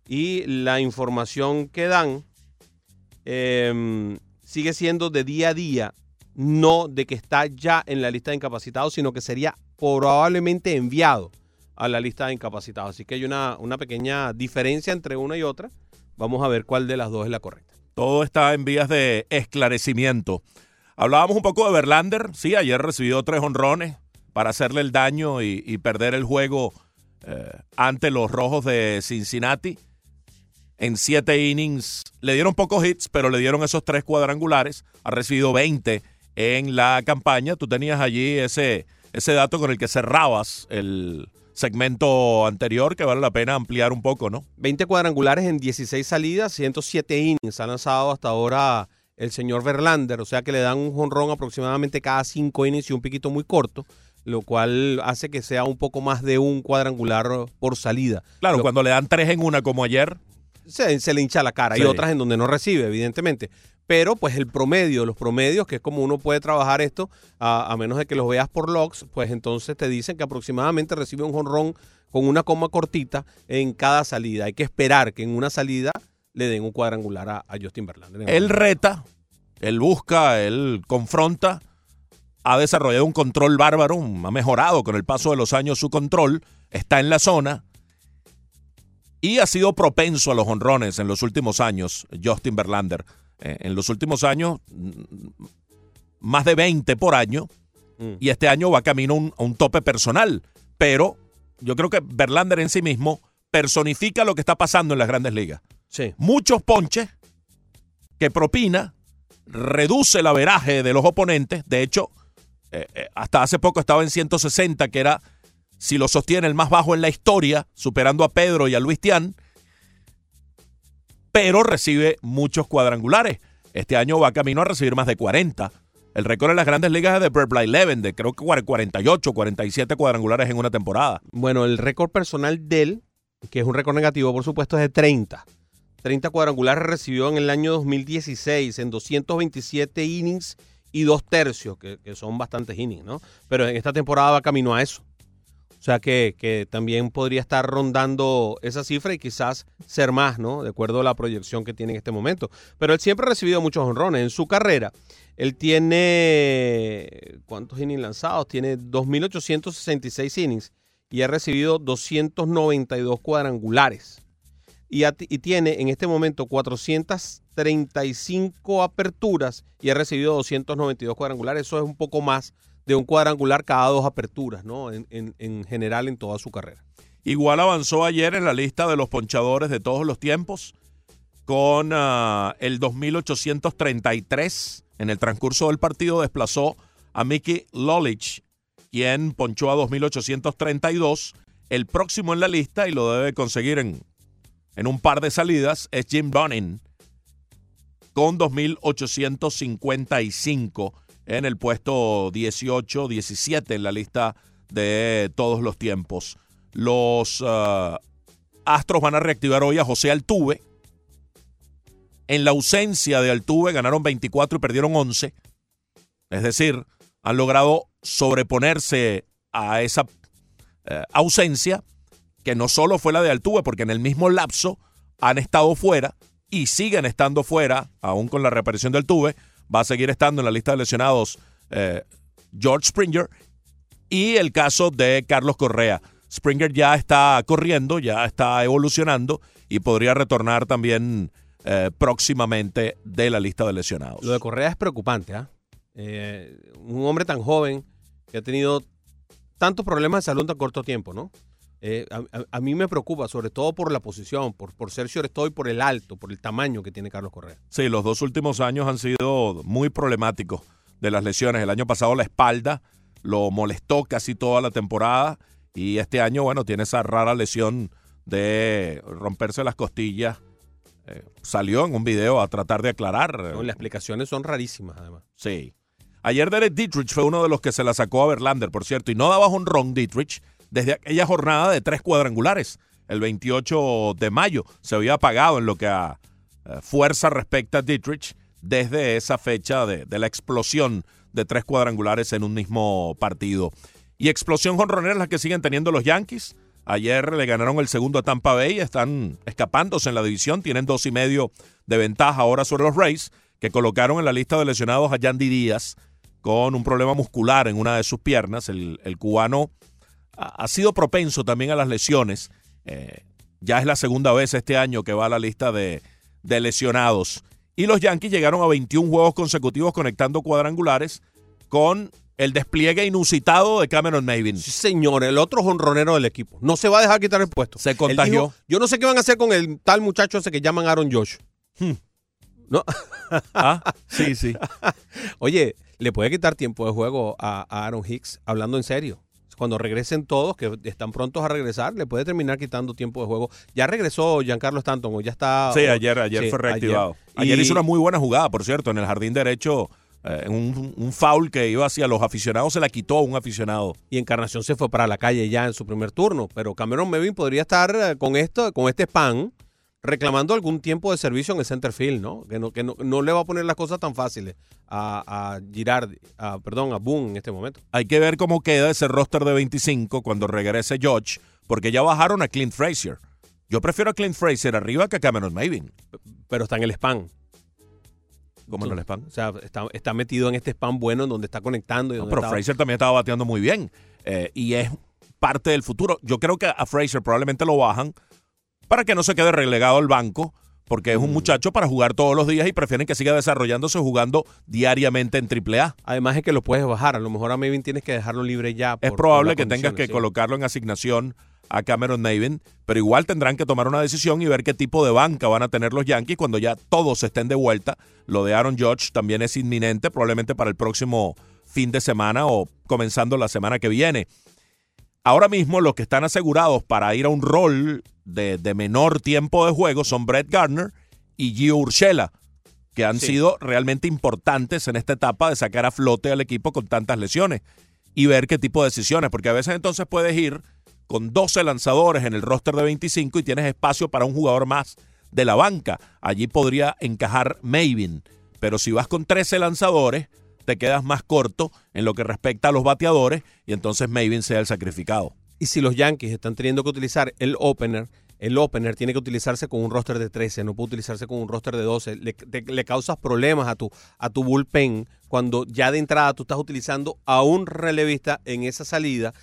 [SPEAKER 3] Y la información que dan em, sigue siendo de día a día, no de que está ya en la lista de incapacitados, sino que sería probablemente enviado a la lista de incapacitados. Así que hay una, una pequeña diferencia entre una y otra. Vamos a ver cuál de las dos es la correcta.
[SPEAKER 4] Todo está en vías de esclarecimiento. Hablábamos un poco de Verlander. Sí, ayer recibió tres honrones para hacerle el daño y, perder el juego eh, ante los Rojos de Cincinnati. En siete innings le dieron pocos hits, pero le dieron esos tres cuadrangulares. Ha recibido 20 en la campaña. Tú tenías allí ese, ese dato con el que cerrabas el segmento anterior que vale la pena ampliar un poco, ¿no?
[SPEAKER 3] 20 cuadrangulares en 16 salidas, 107 innings. Ha lanzado hasta ahora el señor Verlander, o sea que le dan un jonrón aproximadamente cada 5 innings y un piquito muy corto, lo cual hace que sea un poco más de un cuadrangular por salida.
[SPEAKER 4] Claro,
[SPEAKER 3] Lo-
[SPEAKER 4] cuando le dan tres en una como ayer,
[SPEAKER 3] se, se le hincha la cara.
[SPEAKER 4] Sí.
[SPEAKER 3] Hay otras en donde no recibe, evidentemente. Pero pues el promedio, los promedios, que es como uno puede trabajar esto, a, a menos de que los veas por logs, pues entonces te dicen que aproximadamente recibe un jonrón con una coma cortita en cada salida. Hay que esperar que en una salida le den un cuadrangular a, a Justin Verlander.
[SPEAKER 4] él reta, él busca, él confronta, ha desarrollado un control bárbaro, ha mejorado con el paso de los años su control, está en la zona y ha sido propenso a los honrones en los últimos años, Justin Verlander. Eh, en los últimos años, mm, más de 20 por año,
[SPEAKER 3] Mm.
[SPEAKER 4] y este año va camino a un, a un tope personal. Pero yo creo que Verlander en sí mismo personifica lo que está pasando en las grandes ligas.
[SPEAKER 3] Sí.
[SPEAKER 4] Muchos ponches que propina, reduce el averaje de los oponentes. De hecho, eh, eh, hasta hace poco estaba en 160, que era, si lo sostiene, el más bajo en la historia, superando a Pedro y a Luis Tian. Pero recibe muchos cuadrangulares. Este año va camino a recibir más de 40. El récord en las grandes ligas es de Brett Eleven, de creo que 48, 47 cuadrangulares en una temporada.
[SPEAKER 3] Bueno, el récord personal de él, que es un récord negativo, por supuesto, es de 30. 30 cuadrangulares recibió en el año 2016 en 227 innings y dos tercios, que, son bastantes innings, ¿no? Pero en esta temporada va camino a eso. O sea que, que también podría estar rondando esa cifra y quizás ser más, ¿no? De acuerdo a la proyección que tiene en este momento. Pero él siempre ha recibido muchos honrones. En su carrera, él tiene. ¿Cuántos innings lanzados? Tiene 2.866 innings y ha recibido 292 cuadrangulares. Y, y tiene en este momento 435 aperturas y ha recibido 292 cuadrangulares. Eso es un poco más de un cuadrangular cada dos aperturas, ¿no? En, en- en general en toda su carrera.
[SPEAKER 4] Igual avanzó ayer en la lista de los ponchadores de todos los tiempos con ah, el 2833. En el transcurso del partido desplazó a Mickey Lolich, quien ponchó a 2832. El próximo en la lista, y lo debe conseguir en, en un par de salidas, es Jim Bunning con 2855 en el puesto 18, 17 en la lista de todos los tiempos. Los ah, Astros van a reactivar hoy a José Altuve. En la ausencia de Altuve ganaron 24 y perdieron 11. Es decir, han logrado sobreponerse a esa eh, ausencia, que no solo fue la de Altuve, porque en el mismo lapso han estado fuera y siguen estando fuera, aún con la reaparición de Altuve. Va a seguir estando en la lista de lesionados eh, George Springer y el caso de Carlos Correa. Springer ya está corriendo, ya está evolucionando y podría retornar también eh, próximamente de la lista de lesionados.
[SPEAKER 3] Lo de Correa es preocupante, ¿ah? Eh, un hombre tan joven que ha tenido tantos problemas de salud en tan corto tiempo, ¿no? Eh, a, mí me preocupa, sobre todo por la posición, por, por ser estoy por el alto, por el tamaño que tiene Carlos Correa.
[SPEAKER 4] Sí, los dos últimos años han sido muy problemáticos de las lesiones. El año pasado la espalda lo molestó casi toda la temporada y este año, bueno, tiene esa rara lesión de romperse las costillas. Eh, salió en un video a tratar de aclarar.
[SPEAKER 3] ¿no? Las explicaciones son rarísimas, además.
[SPEAKER 4] Sí. Ayer Derek Dietrich fue uno de los que se la sacó a Verlander, por cierto, y no daba un ron Dietrich desde aquella jornada de tres cuadrangulares. El 28 de mayo se había apagado en lo que a eh, fuerza respecta a Dietrich desde esa fecha de, la explosión de tres cuadrangulares en un mismo partido. Y explosión jonronera es la que siguen teniendo los Yankees. Ayer le ganaron el segundo a Tampa Bay, están escapándose en la división, tienen dos y medio de ventaja ahora sobre los Rays, que colocaron en la lista de lesionados a Yandy Díaz con un problema muscular en una de sus piernas. El cubano ha, sido propenso también a las lesiones. Eh, ya es la segunda vez este año que va a la lista de, de lesionados. Y los Yankees llegaron a 21 juegos consecutivos conectando cuadrangulares con el despliegue inusitado de Cameron Maybin.
[SPEAKER 3] Sí, señor, el otro jonronero del equipo. No se va a dejar quitar el puesto.
[SPEAKER 4] Se contagió.
[SPEAKER 3] dijo, yo no sé qué van a hacer con el tal muchacho ese que llaman Aaron Josh. ¿No?
[SPEAKER 4] Ah, sí, sí.
[SPEAKER 3] Oye, le puede quitar tiempo de juego a, a Aaron Hicks, hablando en serio. Cuando regresen todos, que están prontos a regresar, le puede terminar quitando tiempo de juego. Ya regresó Giancarlo Stanton, o ya está.
[SPEAKER 4] Sí, ayer, ayer
[SPEAKER 3] sí,
[SPEAKER 4] fue reactivado.
[SPEAKER 3] ayer.
[SPEAKER 4] Ayer,
[SPEAKER 3] Y-
[SPEAKER 4] hizo una muy buena jugada, por cierto, en el jardín derecho. eh, un, un foul que iba hacia los aficionados se la quitó a un aficionado.
[SPEAKER 3] y Encarnación se fue para la calle ya en su primer turno. Pero Cameron Mevin podría estar eh, con esto, con este spam, reclamando algún tiempo de servicio en el center field, ¿no? Que no, que no, no le va a poner las cosas tan fáciles a, a Girardi, a, perdón, a Boone en este momento.
[SPEAKER 4] Hay que ver cómo queda ese roster de 25 cuando regrese George, porque ya bajaron a Clint Frazier. Yo prefiero a Clint Frazier arriba que a Cameron Maven.
[SPEAKER 3] Pero está en el spam.
[SPEAKER 4] ¿Cómo en el spam?
[SPEAKER 3] O sea, está, está metido en este spam bueno en donde está conectando. Y
[SPEAKER 4] No,
[SPEAKER 3] donde
[SPEAKER 4] pero
[SPEAKER 3] está-
[SPEAKER 4] Frazier también estaba bateando muy bien eh, y es parte del futuro. Yo creo que a Frazier probablemente lo bajan para que no se quede relegado al banco, porque es un
[SPEAKER 3] Mm.
[SPEAKER 4] muchacho para jugar todos los días y prefieren que siga desarrollándose jugando diariamente en AAA.
[SPEAKER 3] Además es que lo puedes bajar. A lo mejor a Mevin tienes que dejarlo libre ya.
[SPEAKER 4] Es probable que tengas que
[SPEAKER 3] sí.
[SPEAKER 4] colocarlo en asignación a Cameron Maven, pero igual tendrán que tomar una decisión y ver qué tipo de banca van a tener los Yankees cuando ya todos estén de vuelta. Lo de Aaron Judge también es inminente, probablemente para el próximo fin de semana o comenzando la semana que viene. Ahora mismo los que están asegurados para ir a un rol de, de menor tiempo de juego son Brett Gardner y Gio Urshela, que han
[SPEAKER 3] Sí.
[SPEAKER 4] sido realmente importantes en esta etapa de sacar a flote al equipo con tantas lesiones y ver qué tipo de decisiones, porque a veces entonces puedes ir con 12 lanzadores en el roster de 25 y tienes espacio para un jugador más de la banca. Allí podría encajar Mavin, pero si vas con 13 lanzadores, te quedas más corto en lo que respecta a los bateadores y entonces Mavin sea el sacrificado.
[SPEAKER 3] Y si los Yankees están teniendo que utilizar el opener, el opener tiene que utilizarse con un roster de 13, no puede utilizarse con un roster de 12. Le, te- le causas problemas a tu, a tu bullpen cuando ya de entrada tú estás utilizando a un relevista en esa salida.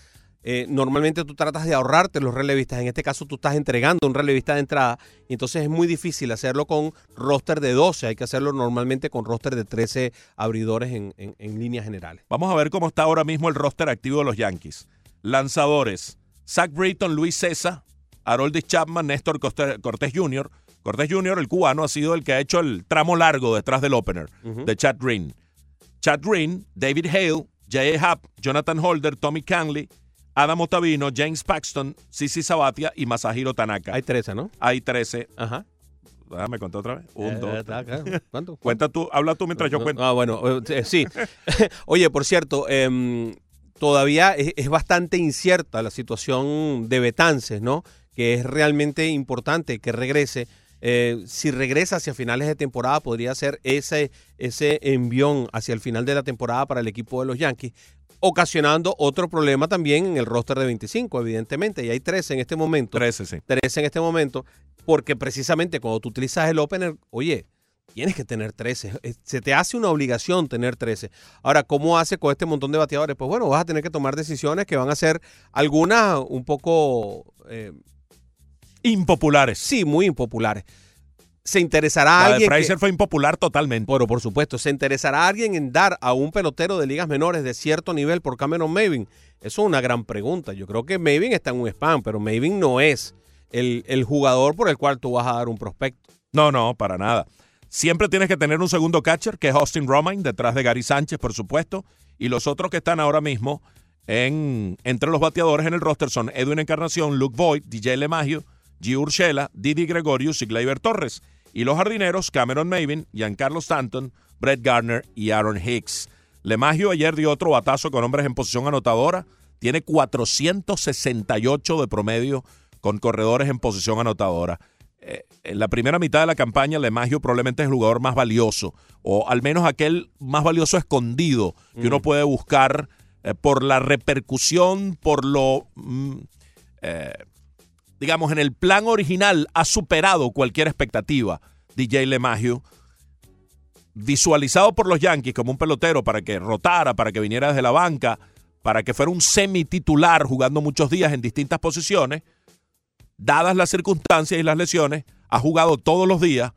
[SPEAKER 3] Eh, normalmente tú tratas de ahorrarte los relevistas. En este caso tú estás entregando un relevista de entrada. Y entonces es muy difícil hacerlo con roster de 12. Hay que hacerlo normalmente con roster de 13 abridores en, en- en líneas generales.
[SPEAKER 4] Vamos a ver cómo está ahora mismo el roster activo de los Yankees. Lanzadores: Zach Britton, Luis César, Haroldis Chapman, Néstor Cortés Jr. Cortés Jr., el cubano, ha sido el que ha hecho el tramo largo detrás del opener de Chad Green. Chad Green, David Hale, J.A. Happ, Jonathan Holder, Tommy Canley, Adam Otavino, James Paxton, Sisi Sabatia y Masahiro Tanaka.
[SPEAKER 3] Hay 13, ¿no?
[SPEAKER 4] Hay 13.
[SPEAKER 3] Ajá.
[SPEAKER 4] Déjame contar otra vez. Un,
[SPEAKER 3] Eh,
[SPEAKER 4] dos,
[SPEAKER 3] acá. ¿Cuánto?
[SPEAKER 4] Cuenta tú, habla tú mientras yo
[SPEAKER 3] No,
[SPEAKER 4] cuento.
[SPEAKER 3] Ah, bueno, eh, sí. Oye, por cierto, em, todavía es, es bastante incierta la situación de Betances, ¿no? Que es realmente importante que regrese. Eh, si regresa hacia finales de temporada, podría ser ese, ese envión hacia el final de la temporada para el equipo de los Yankees, ocasionando otro problema también en el roster de 25, evidentemente. Y hay 13 en este momento.
[SPEAKER 4] 13, sí.
[SPEAKER 3] 13 en este momento, porque precisamente cuando tú utilizas el opener, oye, tienes que tener 13. Eh, Se te hace una obligación tener 13. Ahora, ¿cómo hace con este montón de bateadores? Pues bueno, vas a tener que tomar decisiones que van a ser algunas un poco... eh,
[SPEAKER 4] Impopulares.
[SPEAKER 3] sí, muy impopulares. Se interesará
[SPEAKER 4] La de
[SPEAKER 3] alguien... que-
[SPEAKER 4] Fraser fue impopular totalmente.
[SPEAKER 3] bueno, por supuesto, se interesará alguien en dar a un pelotero de ligas menores de cierto nivel por Cameron Mavin. Eso es una gran pregunta. Yo creo que Mavin está en un spam, pero Mavin no es el, el jugador por el cual tú vas a dar un prospecto.
[SPEAKER 4] No, no, para nada. Siempre tienes que tener un segundo catcher, que es Austin Romain, detrás de Gary Sánchez, por supuesto. Y los otros que están ahora mismo en, entre los bateadores en el roster son Edwin Encarnación, Luke Boyd, DJ LeMagio, G. Urshela, Didi Gregorius y Gleyber Torres. Y los jardineros, Cameron Maven, Giancarlo Stanton, Brett Gardner y Aaron Hicks. LeMagio ayer dio otro batazo con hombres en posición anotadora. Tiene 468 de promedio con corredores en posición anotadora eh, en la primera mitad de la campaña, Lemagio probablemente es el jugador más valioso, o al menos aquel más valioso escondido que uno puede buscar eh, por la repercusión, por lo, mm, eh, digamos, en el plan original ha superado cualquier expectativa. DJ Lemagio, visualizado por los Yankees como un pelotero para que rotara, para que viniera desde la banca, para que fuera un semi-titular jugando muchos días en distintas posiciones, dadas las circunstancias y las lesiones, ha jugado todos los días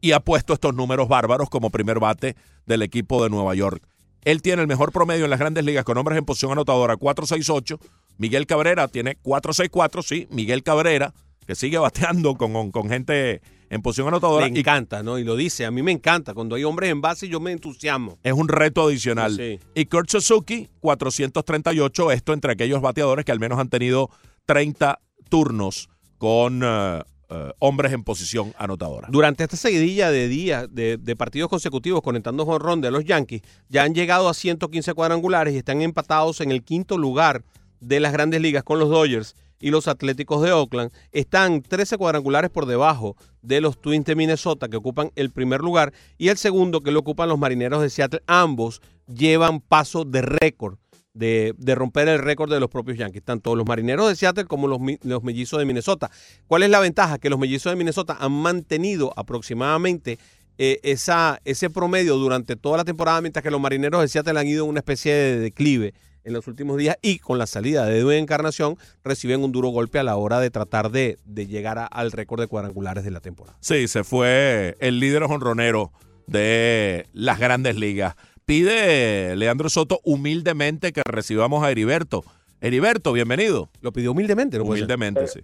[SPEAKER 4] y ha puesto estos números bárbaros como primer bate del equipo de Nueva York. Él tiene el mejor promedio en las grandes ligas con hombres en posición anotadora, 4-6-8. Miguel Cabrera tiene 4-6-4, sí. Miguel Cabrera, que sigue bateando con, con gente en posición anotadora. Y
[SPEAKER 3] encanta, ¿no? Y lo dice, a mí me encanta. Cuando hay hombres en base, yo me entusiasmo.
[SPEAKER 4] es un reto adicional.
[SPEAKER 3] Sí.
[SPEAKER 4] Y Kurt Suzuki, 438, esto entre aquellos bateadores que al menos han tenido 30 turnos con eh, eh, hombres en posición anotadora.
[SPEAKER 3] Durante esta seguidilla de días, de, de partidos consecutivos conectando jonrón de los Yankees, ya han llegado a 115 cuadrangulares y están empatados en el quinto lugar de las grandes ligas con los Dodgers y los Atléticos de Oakland. Están 13 cuadrangulares por debajo de los Twins de Minnesota que ocupan el primer lugar y el segundo que lo ocupan los Marineros de Seattle. Ambos llevan paso de récord. De, romper el récord de los propios Yankees, tanto los marineros de Seattle como los mellizos de Minnesota. ¿Cuál es la ventaja? Que los mellizos de Minnesota han mantenido aproximadamente eh, esa, ese promedio durante toda la temporada, mientras que los marineros de Seattle han ido en una especie de declive en los últimos días y con la salida de Edwin Encarnación reciben un duro golpe a la hora de tratar de, de llegar a- al récord de cuadrangulares de la temporada.
[SPEAKER 4] Sí, se fue el líder jonronero de las grandes ligas. Pide Leandro Soto humildemente que recibamos a Heriberto. Heriberto, bienvenido.
[SPEAKER 3] Lo pidió humildemente.
[SPEAKER 4] Humildemente, sí.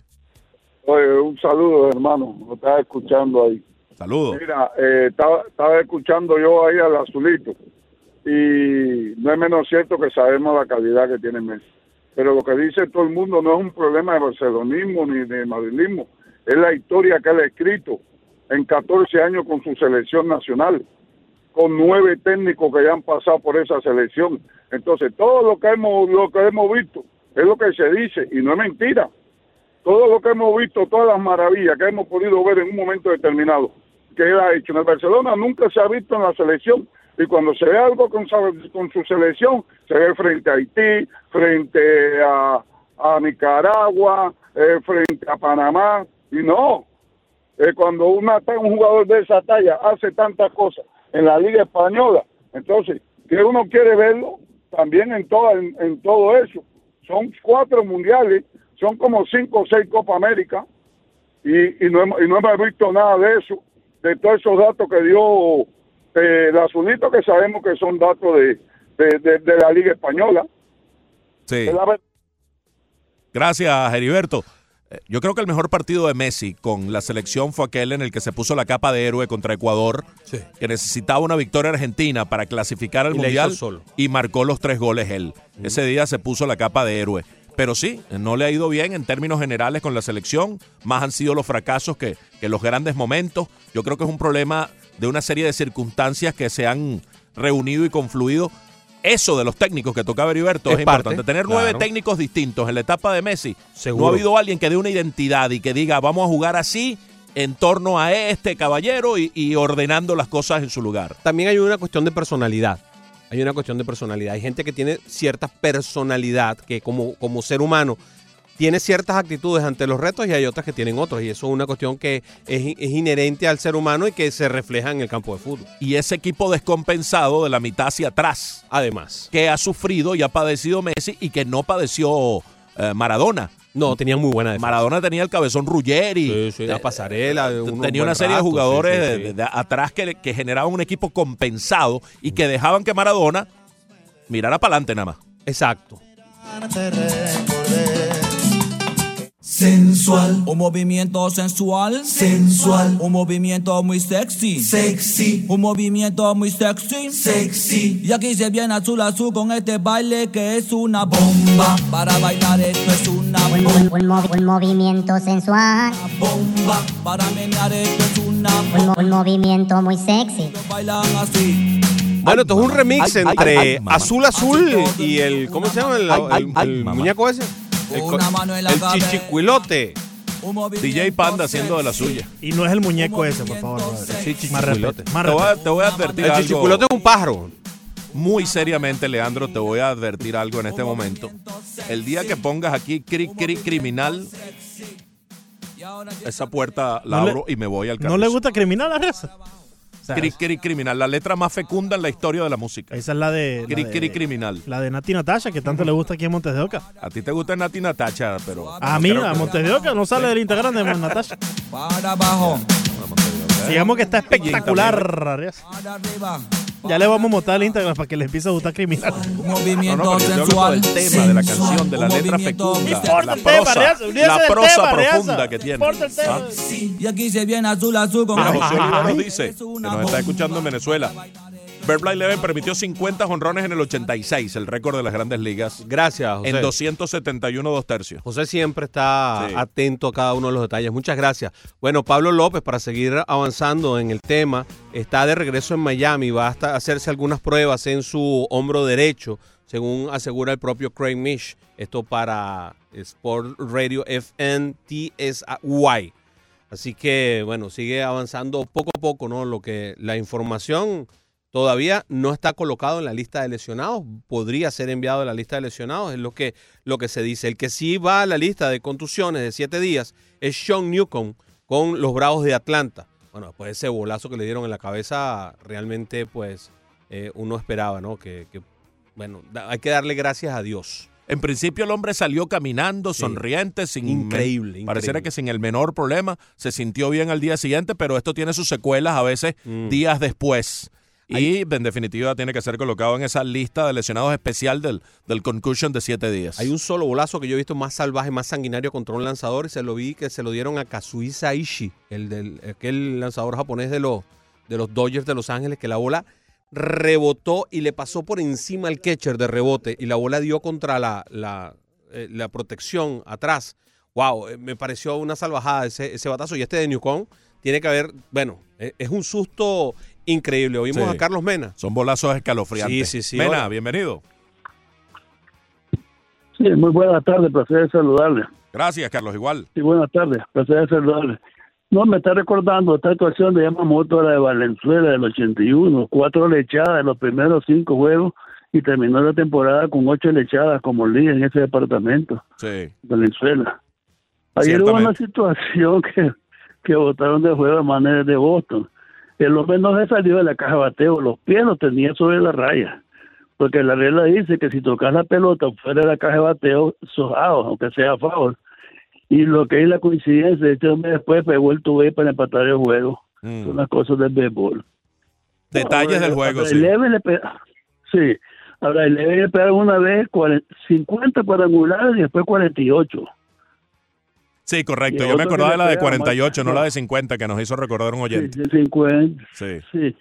[SPEAKER 13] Oye, un saludo, hermano. Lo estaba escuchando ahí.
[SPEAKER 4] Saludos.
[SPEAKER 13] Mira, eh, estaba, estaba escuchando yo ahí al azulito. Y no es menos cierto que sabemos la calidad que tiene Messi. Pero lo que dice todo el mundo no es un problema de barcelonismo ni de madrilismo. Es la historia que él ha escrito en 14 años con su selección nacional, con nueve técnicos que ya han pasado por esa selección. Entonces, todo lo que hemos, lo que hemos visto es lo que se dice y no es mentira todo lo que hemos visto, todas las maravillas que hemos podido ver en un momento determinado que él ha hecho en el Barcelona nunca se ha visto en la selección y cuando se ve algo con, su selección se ve frente a Haití, frente a, Nicaragua, eh, frente a Panamá y no, eh, cuando una, un jugador de esa talla hace tantas cosas en la Liga Española, entonces que uno quiere verlo también en, toda, en, todo eso. Son cuatro mundiales, son como cinco o seis Copa América y, y, no y no hemos visto nada de eso, de todos esos datos que dio eh, el azulito, que sabemos que son datos de, de, de- de la Liga Española.
[SPEAKER 4] Sí.
[SPEAKER 13] La
[SPEAKER 4] Gracias, Heriberto. Eh, Yo creo que el mejor partido de Messi con la selección fue aquel en el que se puso la capa de héroe contra Ecuador, que necesitaba una victoria argentina para clasificar al
[SPEAKER 3] Y
[SPEAKER 4] Mundial
[SPEAKER 3] solo.
[SPEAKER 4] y marcó los tres goles él. Ese día se puso la capa de héroe. Pero sí, no le ha ido bien en términos generales con la selección. Más han sido los fracasos que, que los grandes momentos. Yo creo que es un problema de una serie de circunstancias que se han reunido y confluido. Eso de los técnicos que tocaba Heriberto es,
[SPEAKER 3] Es parte,
[SPEAKER 4] importante. Tener nueve
[SPEAKER 3] claro.
[SPEAKER 4] técnicos distintos en la etapa de Messi.
[SPEAKER 3] Seguro.
[SPEAKER 4] No ha habido alguien que dé una identidad y que diga, vamos a jugar así en torno a este caballero y, y ordenando las cosas en su lugar.
[SPEAKER 3] También hay una cuestión de personalidad. Hay una cuestión de personalidad. Hay gente que tiene cierta personalidad, que como, como ser humano tiene ciertas actitudes ante los retos y hay otras que tienen otros. Y eso es una cuestión que es, es inherente al ser humano y que se refleja en el campo de fútbol.
[SPEAKER 4] Y ese equipo descompensado de la mitad hacia atrás.
[SPEAKER 3] Además.
[SPEAKER 4] Que ha sufrido y ha padecido Messi y que no padeció eh, Maradona.
[SPEAKER 3] No, tenía muy buena defensa.
[SPEAKER 4] Maradona tenía el cabezón Ruggeri.
[SPEAKER 3] Sí, sí, la pasarela.
[SPEAKER 4] Eh, tenía una serie
[SPEAKER 3] rato,
[SPEAKER 4] de jugadores
[SPEAKER 3] sí, sí,
[SPEAKER 4] de-
[SPEAKER 3] sí.
[SPEAKER 4] de- de atrás que, que generaban un equipo compensado y que dejaban que Maradona mirara para adelante nada más.
[SPEAKER 3] Exacto.
[SPEAKER 14] Sensual. Un movimiento sensual. Sensual. Un movimiento muy sexy. Sexy. Un movimiento muy sexy. Sexy. Y aquí se viene azul azul con este baile que es una bomba. Para bailar esto es una
[SPEAKER 9] Un,
[SPEAKER 14] bomba.
[SPEAKER 9] un- un movi- un movimiento sensual,
[SPEAKER 14] bomba. Para menear esto es una
[SPEAKER 9] un,
[SPEAKER 14] bomba.
[SPEAKER 9] un movimiento muy sexy.
[SPEAKER 14] Bailan así.
[SPEAKER 3] Bueno, esto es un remix entre. Azul Azul y el. ¿Cómo se llama? El, muñeco ese. El,
[SPEAKER 14] Una mano en la
[SPEAKER 3] el
[SPEAKER 14] cabeza.
[SPEAKER 3] chichicuilote.
[SPEAKER 4] DJ Panda haciendo de la suya.
[SPEAKER 5] Y no es el muñeco ese, por favor. brother. Más respeto. Más
[SPEAKER 4] Te voy, a,
[SPEAKER 5] respeto.
[SPEAKER 4] te voy a advertir
[SPEAKER 3] El
[SPEAKER 4] algo.
[SPEAKER 3] chichiculote es un pájaro.
[SPEAKER 4] Muy seriamente, Leandro, te voy a advertir algo en este momento. El día que pongas aquí cri cri criminal, esa puerta la
[SPEAKER 5] No le-
[SPEAKER 4] abro y me voy al
[SPEAKER 5] ¿No
[SPEAKER 4] carrizo.
[SPEAKER 5] le gusta criminal a Reza?
[SPEAKER 4] Cri cri criminal, la letra más fecunda en la historia de la música.
[SPEAKER 5] Esa es la de. la
[SPEAKER 4] Cri
[SPEAKER 5] de-
[SPEAKER 4] cri criminal.
[SPEAKER 5] La de Nati Natasha, que tanto le gusta aquí en Montes de Oca.
[SPEAKER 4] A ti te gusta Nati Natacha, pero.
[SPEAKER 5] A
[SPEAKER 4] no
[SPEAKER 5] mí, a Montes de Oca, no sale del Instagram de Natasha.
[SPEAKER 14] Para abajo.
[SPEAKER 5] Digamos que está espectacular.
[SPEAKER 14] Para arriba.
[SPEAKER 5] Ya le vamos a montar al Instagram para que le empiece a gustar criminal.
[SPEAKER 4] No,
[SPEAKER 2] Movimiento
[SPEAKER 4] no, pero yo hablo
[SPEAKER 2] sensual.
[SPEAKER 4] del tema, de la canción, de la letra fecunda, la prosa,
[SPEAKER 5] Reaza, olvídese
[SPEAKER 4] la
[SPEAKER 5] del
[SPEAKER 4] prosa
[SPEAKER 5] tema, Reaza.
[SPEAKER 4] profunda que tiene. ¿Ah?
[SPEAKER 2] Y aquí se viene azul azul con
[SPEAKER 4] Mira,
[SPEAKER 2] el-
[SPEAKER 4] José Oliveros
[SPEAKER 2] Ay,
[SPEAKER 4] dice que nos está escuchando en Venezuela. Verblay Leven permitió 50 jonrones en el 86, el récord de las grandes ligas.
[SPEAKER 3] Gracias, José.
[SPEAKER 4] En 271 dos tercios.
[SPEAKER 3] José siempre está
[SPEAKER 4] Sí.
[SPEAKER 3] atento a cada uno de los detalles. Muchas gracias. Bueno, Pablo López, para seguir avanzando en el tema, está de regreso en Miami. Va a hacerse algunas pruebas en su hombro derecho, según asegura el propio Craig Mish. Esto para Sport Radio FNTSY. Así que, bueno, sigue avanzando poco a poco, ¿no? Lo que la información todavía no está colocado en la lista de lesionados, podría ser enviado a la lista de lesionados, es lo que, lo que se dice. El que sí va a la lista de contusiones de siete días es Sean Newcomb con los Bravos de Atlanta. Bueno, después de ese bolazo que le dieron en la cabeza, realmente, pues, eh, uno esperaba, ¿no? Que, que, bueno, hay que darle gracias a Dios.
[SPEAKER 4] En principio el hombre salió caminando, sonriente, sin
[SPEAKER 3] Increíble,
[SPEAKER 4] Pareciera
[SPEAKER 3] increíble.
[SPEAKER 4] que sin el menor problema, se sintió bien al día siguiente, pero esto tiene sus secuelas a veces
[SPEAKER 3] Mm.
[SPEAKER 4] días después. Y en definitiva tiene que ser colocado en esa lista de lesionados especial del, del concussion de siete días.
[SPEAKER 3] Hay un solo bolazo que yo he visto más salvaje, más sanguinario contra un lanzador y se lo vi que se lo dieron a Kazuhisa Ishii, el del aquel lanzador japonés de los de los Dodgers de Los Ángeles que la bola rebotó y le pasó por encima al catcher de rebote y la bola dio contra la, la, eh, la protección atrás. Wow, eh, me pareció una salvajada ese, ese batazo y este de Newcomb tiene que haber, bueno, eh, es un susto increíble. Oímos
[SPEAKER 4] Sí.
[SPEAKER 3] a Carlos Mena.
[SPEAKER 4] Son bolazos escalofriantes.
[SPEAKER 3] Sí, sí, sí.
[SPEAKER 4] Mena, bienvenido.
[SPEAKER 15] Sí, muy buenas tardes, placer de saludarle.
[SPEAKER 4] Gracias, Carlos, igual.
[SPEAKER 15] Sí, buenas tardes, placer de saludarle. No, me está recordando esta actuación de Yamamoto, la de Valenzuela del 81, cuatro lechadas en los primeros cinco juegos y terminó la temporada con ocho lechadas como líder en ese departamento,
[SPEAKER 4] Sí.
[SPEAKER 15] Valenzuela. Ayer hubo una situación que, que votaron de juego de manera de Boston. El hombre no se salió de la caja de bateo, los pies los tenía sobre la raya. Porque la regla dice que si tocas la pelota fuera de la caja de bateo, sos out, aunque sea a favor. Y lo que es la coincidencia, este hombre después pegó el tubo para empatar el juego.
[SPEAKER 4] Mm.
[SPEAKER 15] Son las cosas del béisbol.
[SPEAKER 4] Detalles
[SPEAKER 15] Ahora,
[SPEAKER 4] del juego, sí.
[SPEAKER 15] Le sí. Ahora, el le pegaron una vez 40 50 cuadrangulares y después 48.
[SPEAKER 4] Sí, correcto.
[SPEAKER 15] Y
[SPEAKER 4] Yo me acordaba de la de
[SPEAKER 15] pega
[SPEAKER 4] 48,
[SPEAKER 15] más-
[SPEAKER 4] no la de 50, que nos hizo recordar un oyente.
[SPEAKER 15] Sí, 50.
[SPEAKER 4] Sí.
[SPEAKER 15] Sí.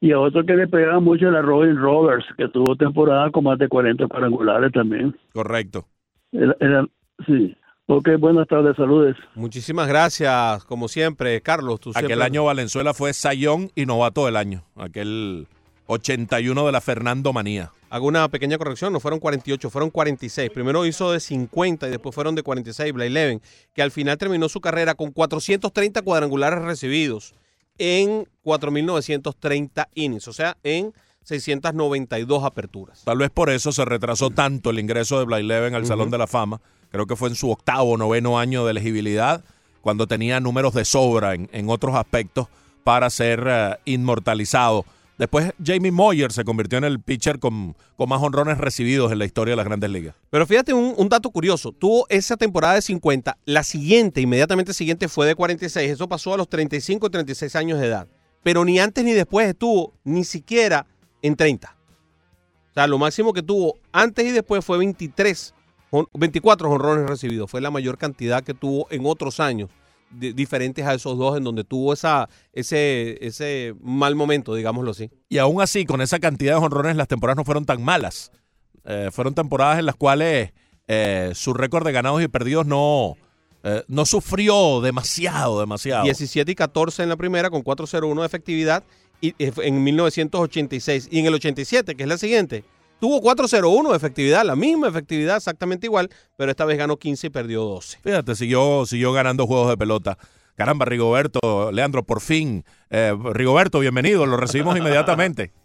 [SPEAKER 15] Y a otro que le pegaba mucho era Robin Roberts, que tuvo temporada con más de 40 cuadrangulares también.
[SPEAKER 4] Correcto.
[SPEAKER 15] Era, era- sí. Ok, buenas tardes, saludes.
[SPEAKER 3] Muchísimas gracias, como siempre, Carlos. Tú
[SPEAKER 4] Aquel
[SPEAKER 3] siempre-
[SPEAKER 4] año Valenzuela fue Sayón y novato del año. Aquel 81 de la Fernando Manía.
[SPEAKER 3] Hago una pequeña corrección, no fueron 48, fueron 46. Primero hizo de 50 y después fueron de 46, Blake Leven, que al final terminó su carrera con 430 cuadrangulares recibidos en 4.930 innings, o sea, en 692 aperturas.
[SPEAKER 4] Tal vez por eso se retrasó tanto el ingreso de Blake Leven al Salón de la Fama. Creo que fue en su octavo o noveno año de elegibilidad, cuando tenía números de sobra en, en otros aspectos para ser eh, inmortalizado. Después Jamie Moyer se convirtió en el pitcher con, más honrones recibidos en la historia de las grandes ligas.
[SPEAKER 3] Pero fíjate un, dato curioso, tuvo esa temporada de 50, la siguiente, inmediatamente siguiente fue de 46, eso pasó a los 35 y 36 años de edad. Pero ni antes ni después estuvo ni siquiera en 30. O sea, lo máximo que tuvo antes y después fue 23, jon- 24 honrones recibidos. Fue la mayor cantidad que tuvo en otros años, diferentes a esos dos, en donde tuvo esa, ese, ese mal momento, digámoslo así.
[SPEAKER 4] Y aún así, con esa cantidad de honrones, las temporadas no fueron tan malas. Eh, fueron temporadas en las cuales eh, su récord de ganados y perdidos no, eh, no sufrió demasiado, demasiado.
[SPEAKER 3] 17 y 14 en la primera con 4.01 de efectividad y eh, en 1986 y en el 87, que es la siguiente, tuvo 4.01 de efectividad, la misma efectividad exactamente igual, pero esta vez ganó 15 y perdió 12.
[SPEAKER 4] Fíjate, siguió, siguió ganando juegos de pelota. Caramba, Rigoberto, Leandro, por fin. Eh, Rigoberto, bienvenido, lo recibimos inmediatamente.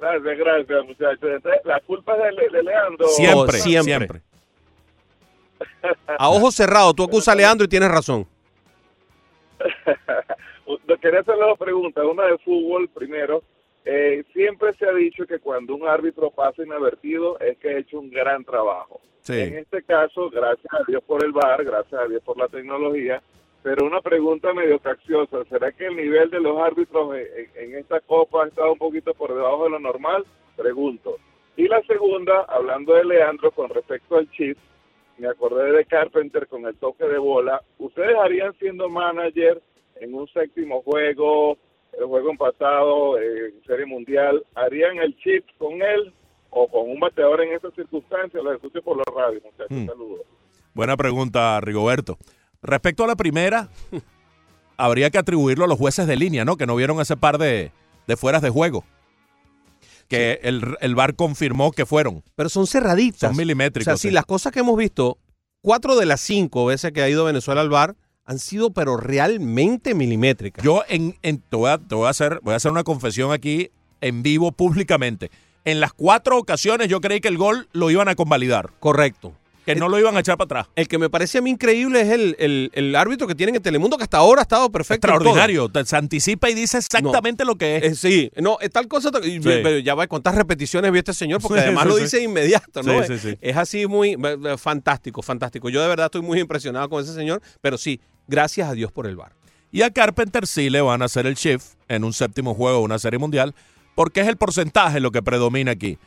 [SPEAKER 16] Gracias, gracias, muchachos. Entonces, la culpa es de, de Leandro.
[SPEAKER 4] Siempre,
[SPEAKER 3] Oh, siempre.
[SPEAKER 4] siempre.
[SPEAKER 3] A ojos cerrados, tú acusas a Leandro y tienes razón.
[SPEAKER 16] Quería hacerle dos preguntas. Una de fútbol, primero. Eh, siempre se ha dicho que cuando un árbitro pasa inadvertido es que ha hecho un gran trabajo.
[SPEAKER 4] Sí.
[SPEAKER 16] En este caso, gracias a Dios por el VAR, gracias a Dios por la tecnología, Pero una pregunta medio capciosa, ¿será que el nivel de los árbitros en- en esta copa ha estado un poquito por debajo de lo normal? Pregunto. Y la segunda, hablando de Leandro con respecto al chip, me acordé de Carpenter con el toque de bola. ¿Ustedes harían siendo manager en un séptimo juego, el juego empatado, eh, en Serie Mundial, harían el chip con él o con un bateador en esas circunstancias? Lo escucho por la radio, muchachos.
[SPEAKER 4] Hmm.
[SPEAKER 16] Saludos.
[SPEAKER 4] Buena pregunta, Rigoberto. Respecto a la primera, habría que atribuirlo a los jueces de línea, ¿no? Que no vieron ese par de, de fueras de juego. Que el, el VAR confirmó que fueron.
[SPEAKER 3] Pero son cerraditas.
[SPEAKER 4] Son milimétricos.
[SPEAKER 3] O sea, sí, las cosas que hemos visto, cuatro de las cinco veces que ha ido Venezuela al bar han sido pero realmente milimétricas.
[SPEAKER 4] Yo en, en- te, voy a, te voy a hacer, voy a hacer una confesión aquí en vivo públicamente. En las cuatro ocasiones yo creí que el gol lo iban a convalidar.
[SPEAKER 3] Correcto.
[SPEAKER 4] Que no lo iban a echar para atrás.
[SPEAKER 3] El que me parece a mí increíble es el, el- el árbitro que tienen en Telemundo, que hasta ahora ha estado perfecto.
[SPEAKER 4] Extraordinario. Se anticipa y dice exactamente lo que es.
[SPEAKER 3] Eh, sí, no, es tal cosa. Pero ya va, ¿cuántas repeticiones vio este señor? Porque
[SPEAKER 4] Sí,
[SPEAKER 3] además
[SPEAKER 4] sí,
[SPEAKER 3] lo dice inmediato, ¿no?
[SPEAKER 4] Sí,
[SPEAKER 3] es,
[SPEAKER 4] sí, sí.
[SPEAKER 3] es así muy fantástico, fantástico. Yo de verdad estoy muy impresionado con ese señor, pero sí, gracias a Dios por el bar.
[SPEAKER 4] Y a Carpenter sí le van a hacer el shift en un séptimo juego de una serie mundial, porque es el porcentaje lo que predomina aquí.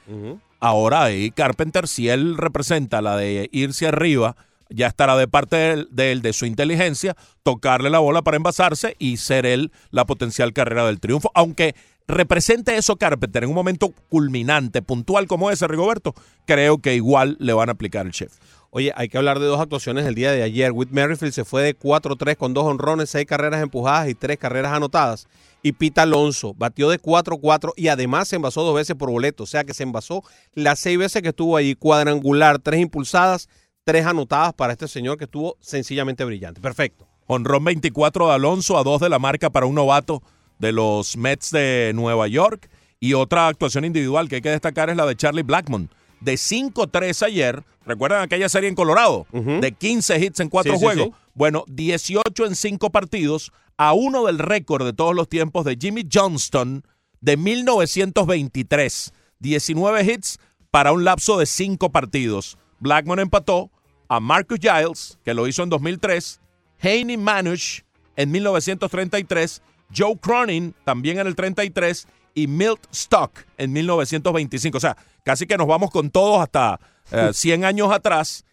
[SPEAKER 4] Ahora ahí Carpenter, si él representa la de irse arriba, ya estará de parte de él, de, él, de su inteligencia, tocarle la bola para envasarse y ser él la potencial carrera del triunfo. Aunque represente eso Carpenter en un momento culminante, puntual como ese, Rigoberto, creo que igual le van a aplicar el shift.
[SPEAKER 3] Oye, hay que hablar de dos actuaciones el día de ayer. Whit Merrifield se fue de 4-3 con dos honrones, seis carreras empujadas y tres carreras anotadas. Y Pita Alonso batió de 4-4 y además se envasó dos veces por boleto. O sea que se envasó las seis veces que estuvo ahí, cuadrangular, tres impulsadas, tres anotadas para este señor que estuvo sencillamente brillante. Perfecto.
[SPEAKER 4] Honrón 24 de Alonso a dos de la marca para un novato de los Mets de Nueva York. Y otra actuación individual que hay que destacar es la de Charlie Blackmon. De 5-3 ayer, ¿recuerdan aquella serie en Colorado? De 15 hits en cuatro
[SPEAKER 3] Sí, sí,
[SPEAKER 4] juegos.
[SPEAKER 3] sí.
[SPEAKER 4] Bueno, 18 en 5 partidos, a uno del récord de todos los tiempos de Jimmy Johnston de 1923. 19 hits para un lapso de 5 partidos. Blackmon empató a Marcus Giles, que lo hizo en 2003, Haney Manush en 1933, Joe Cronin también en el 33 y Milt Stock en 1925. O sea, casi que nos vamos con todos hasta eh, 100 años atrás.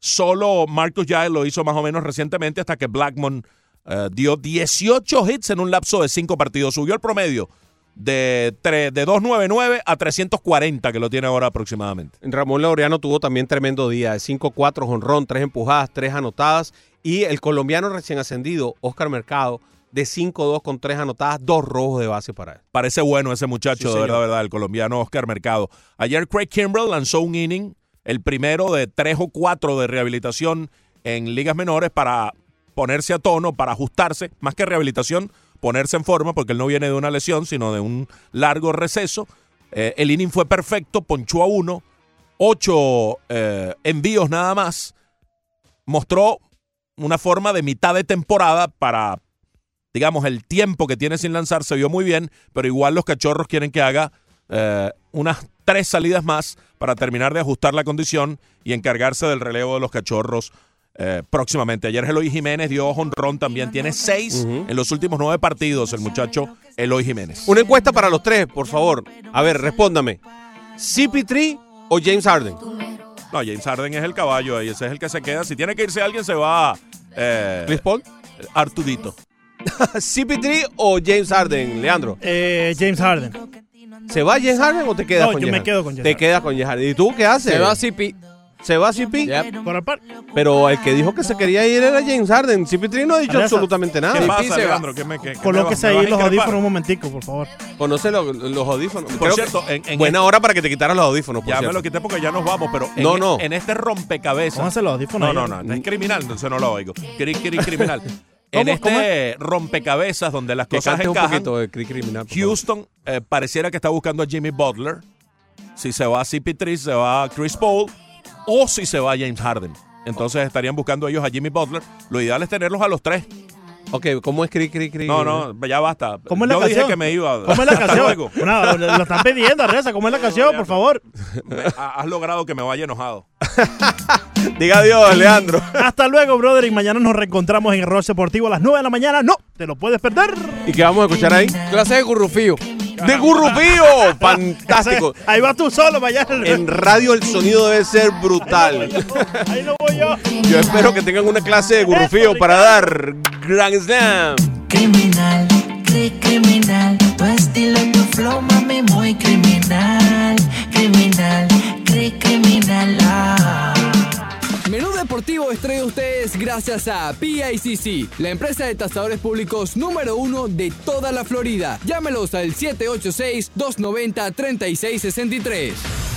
[SPEAKER 4] Solo Marcus Giles lo hizo más o menos recientemente hasta que Blackmon eh, dio 18 hits en un lapso de 5 partidos. Subió el promedio de, tre- de 299 a 340 que lo tiene ahora aproximadamente.
[SPEAKER 3] Ramón Laureano tuvo también tremendo día, de 5-4, jonrón, tres empujadas, tres anotadas. Y el colombiano recién ascendido, Oscar Mercado, de 5-2 con tres anotadas, dos rojos de base para él.
[SPEAKER 4] Parece bueno ese muchacho,
[SPEAKER 3] Sí,
[SPEAKER 4] de verdad, verdad, el colombiano Oscar Mercado. Ayer Craig Kimbrell lanzó un inning, el primero de tres o cuatro de rehabilitación en ligas menores para ponerse a tono, para ajustarse, más que rehabilitación, ponerse en forma, porque él no viene de una lesión, sino de un largo receso. Eh, el inning fue perfecto, ponchó a uno, ocho eh, envíos nada más. Mostró una forma de mitad de temporada para digamos, el tiempo que tiene sin lanzar se vio muy bien, pero igual los cachorros quieren que haga eh, unas tres salidas más para terminar de ajustar la condición y encargarse del relevo de los cachorros eh, próximamente. Ayer Eloy Jiménez dio honrón también, tiene seis en los últimos nueve partidos el muchacho Eloy Jiménez.
[SPEAKER 3] Una encuesta para los tres, por favor. A ver, respóndame. ¿CP3 o James Harden?
[SPEAKER 4] No, James Harden es el caballo ahí, ese es el que se queda. Si tiene que irse alguien, se va. Eh,
[SPEAKER 3] ¿Chris Paul?
[SPEAKER 4] Artudito.
[SPEAKER 3] ¿CP3 o James Harden, Leandro?
[SPEAKER 5] Eh, James Harden.
[SPEAKER 3] ¿Se va James Harden o te quedas
[SPEAKER 5] No,
[SPEAKER 3] con
[SPEAKER 5] yo
[SPEAKER 3] James
[SPEAKER 5] me
[SPEAKER 3] Harden?
[SPEAKER 5] quedo con James
[SPEAKER 3] Te
[SPEAKER 5] Harden.
[SPEAKER 3] quedas con James Harden. ¿Y tú qué haces?
[SPEAKER 1] Se va CP.
[SPEAKER 3] ¿Se va CP?
[SPEAKER 5] Por aparte.
[SPEAKER 3] Pero el que dijo que se quería ir era James Harden. CP3 no ha dicho
[SPEAKER 5] Alexa,
[SPEAKER 3] absolutamente nada.
[SPEAKER 4] ¿Qué pasa. Leandro? ¿Qué me, qué- qué me
[SPEAKER 5] Colóquese
[SPEAKER 4] vas- me vas
[SPEAKER 5] ahí los audífonos un momentico, por favor.
[SPEAKER 3] Conoce los, los audífonos.
[SPEAKER 4] Por
[SPEAKER 3] Creo
[SPEAKER 4] cierto, en- en
[SPEAKER 3] buena
[SPEAKER 4] este-
[SPEAKER 3] hora para que te quitaras los audífonos, por
[SPEAKER 4] Ya me lo quité porque ya nos vamos, pero en,
[SPEAKER 3] No, no.
[SPEAKER 4] en este rompecabezas.
[SPEAKER 5] Pónganse los audífonos
[SPEAKER 4] No,
[SPEAKER 5] ahí.
[SPEAKER 4] no, no, es criminal, entonces no lo oigo. Cri, cri, criminal. en este rompecabezas donde las
[SPEAKER 3] Que
[SPEAKER 4] cosas
[SPEAKER 3] un
[SPEAKER 4] encajan,
[SPEAKER 3] poquito de cri- criminal. por favor.
[SPEAKER 4] Houston eh, pareciera que está buscando a Jimmy Butler. Si se va a CP3, se va a Chris Paul. O si se va a James Harden. Entonces estarían buscando ellos a Jimmy Butler. Lo ideal es tenerlos a los tres.
[SPEAKER 3] Ok, ¿cómo es cri, cri, cri?
[SPEAKER 4] No, no, ya basta.
[SPEAKER 5] ¿Cómo es la
[SPEAKER 4] Yo
[SPEAKER 5] canción?
[SPEAKER 4] dije que me iba.
[SPEAKER 5] ¿Cómo es la canción?
[SPEAKER 4] luego.
[SPEAKER 5] Una- lo están pidiendo, Reza. ¿Cómo es la canción, por favor?
[SPEAKER 4] Me- Has logrado que me vaya enojado.
[SPEAKER 3] Diga adiós, Leandro.
[SPEAKER 5] Hasta luego, brother. Y mañana nos reencontramos en el Rol Deportivo a las 9 de la mañana. No, te lo puedes perder.
[SPEAKER 3] ¿Y qué vamos a escuchar ahí?
[SPEAKER 1] Clase de gurrufío.
[SPEAKER 3] ¡De Gurrupío! ¡Fantástico!
[SPEAKER 5] Ahí vas tú solo, mañana.
[SPEAKER 3] En radio el sonido debe ser brutal.
[SPEAKER 5] Ahí no voy yo.
[SPEAKER 3] Yo espero que tengan una clase de Gurrufío para dar Grand Slam.
[SPEAKER 2] Criminal, cri criminal, tu estilo y tu flow, mami, muy criminal. Criminal, cri
[SPEAKER 1] Menú Deportivo es ustedes gracias a PICC, la empresa de tasadores públicos número uno de toda la Florida. Llámelos al 786-290-3663.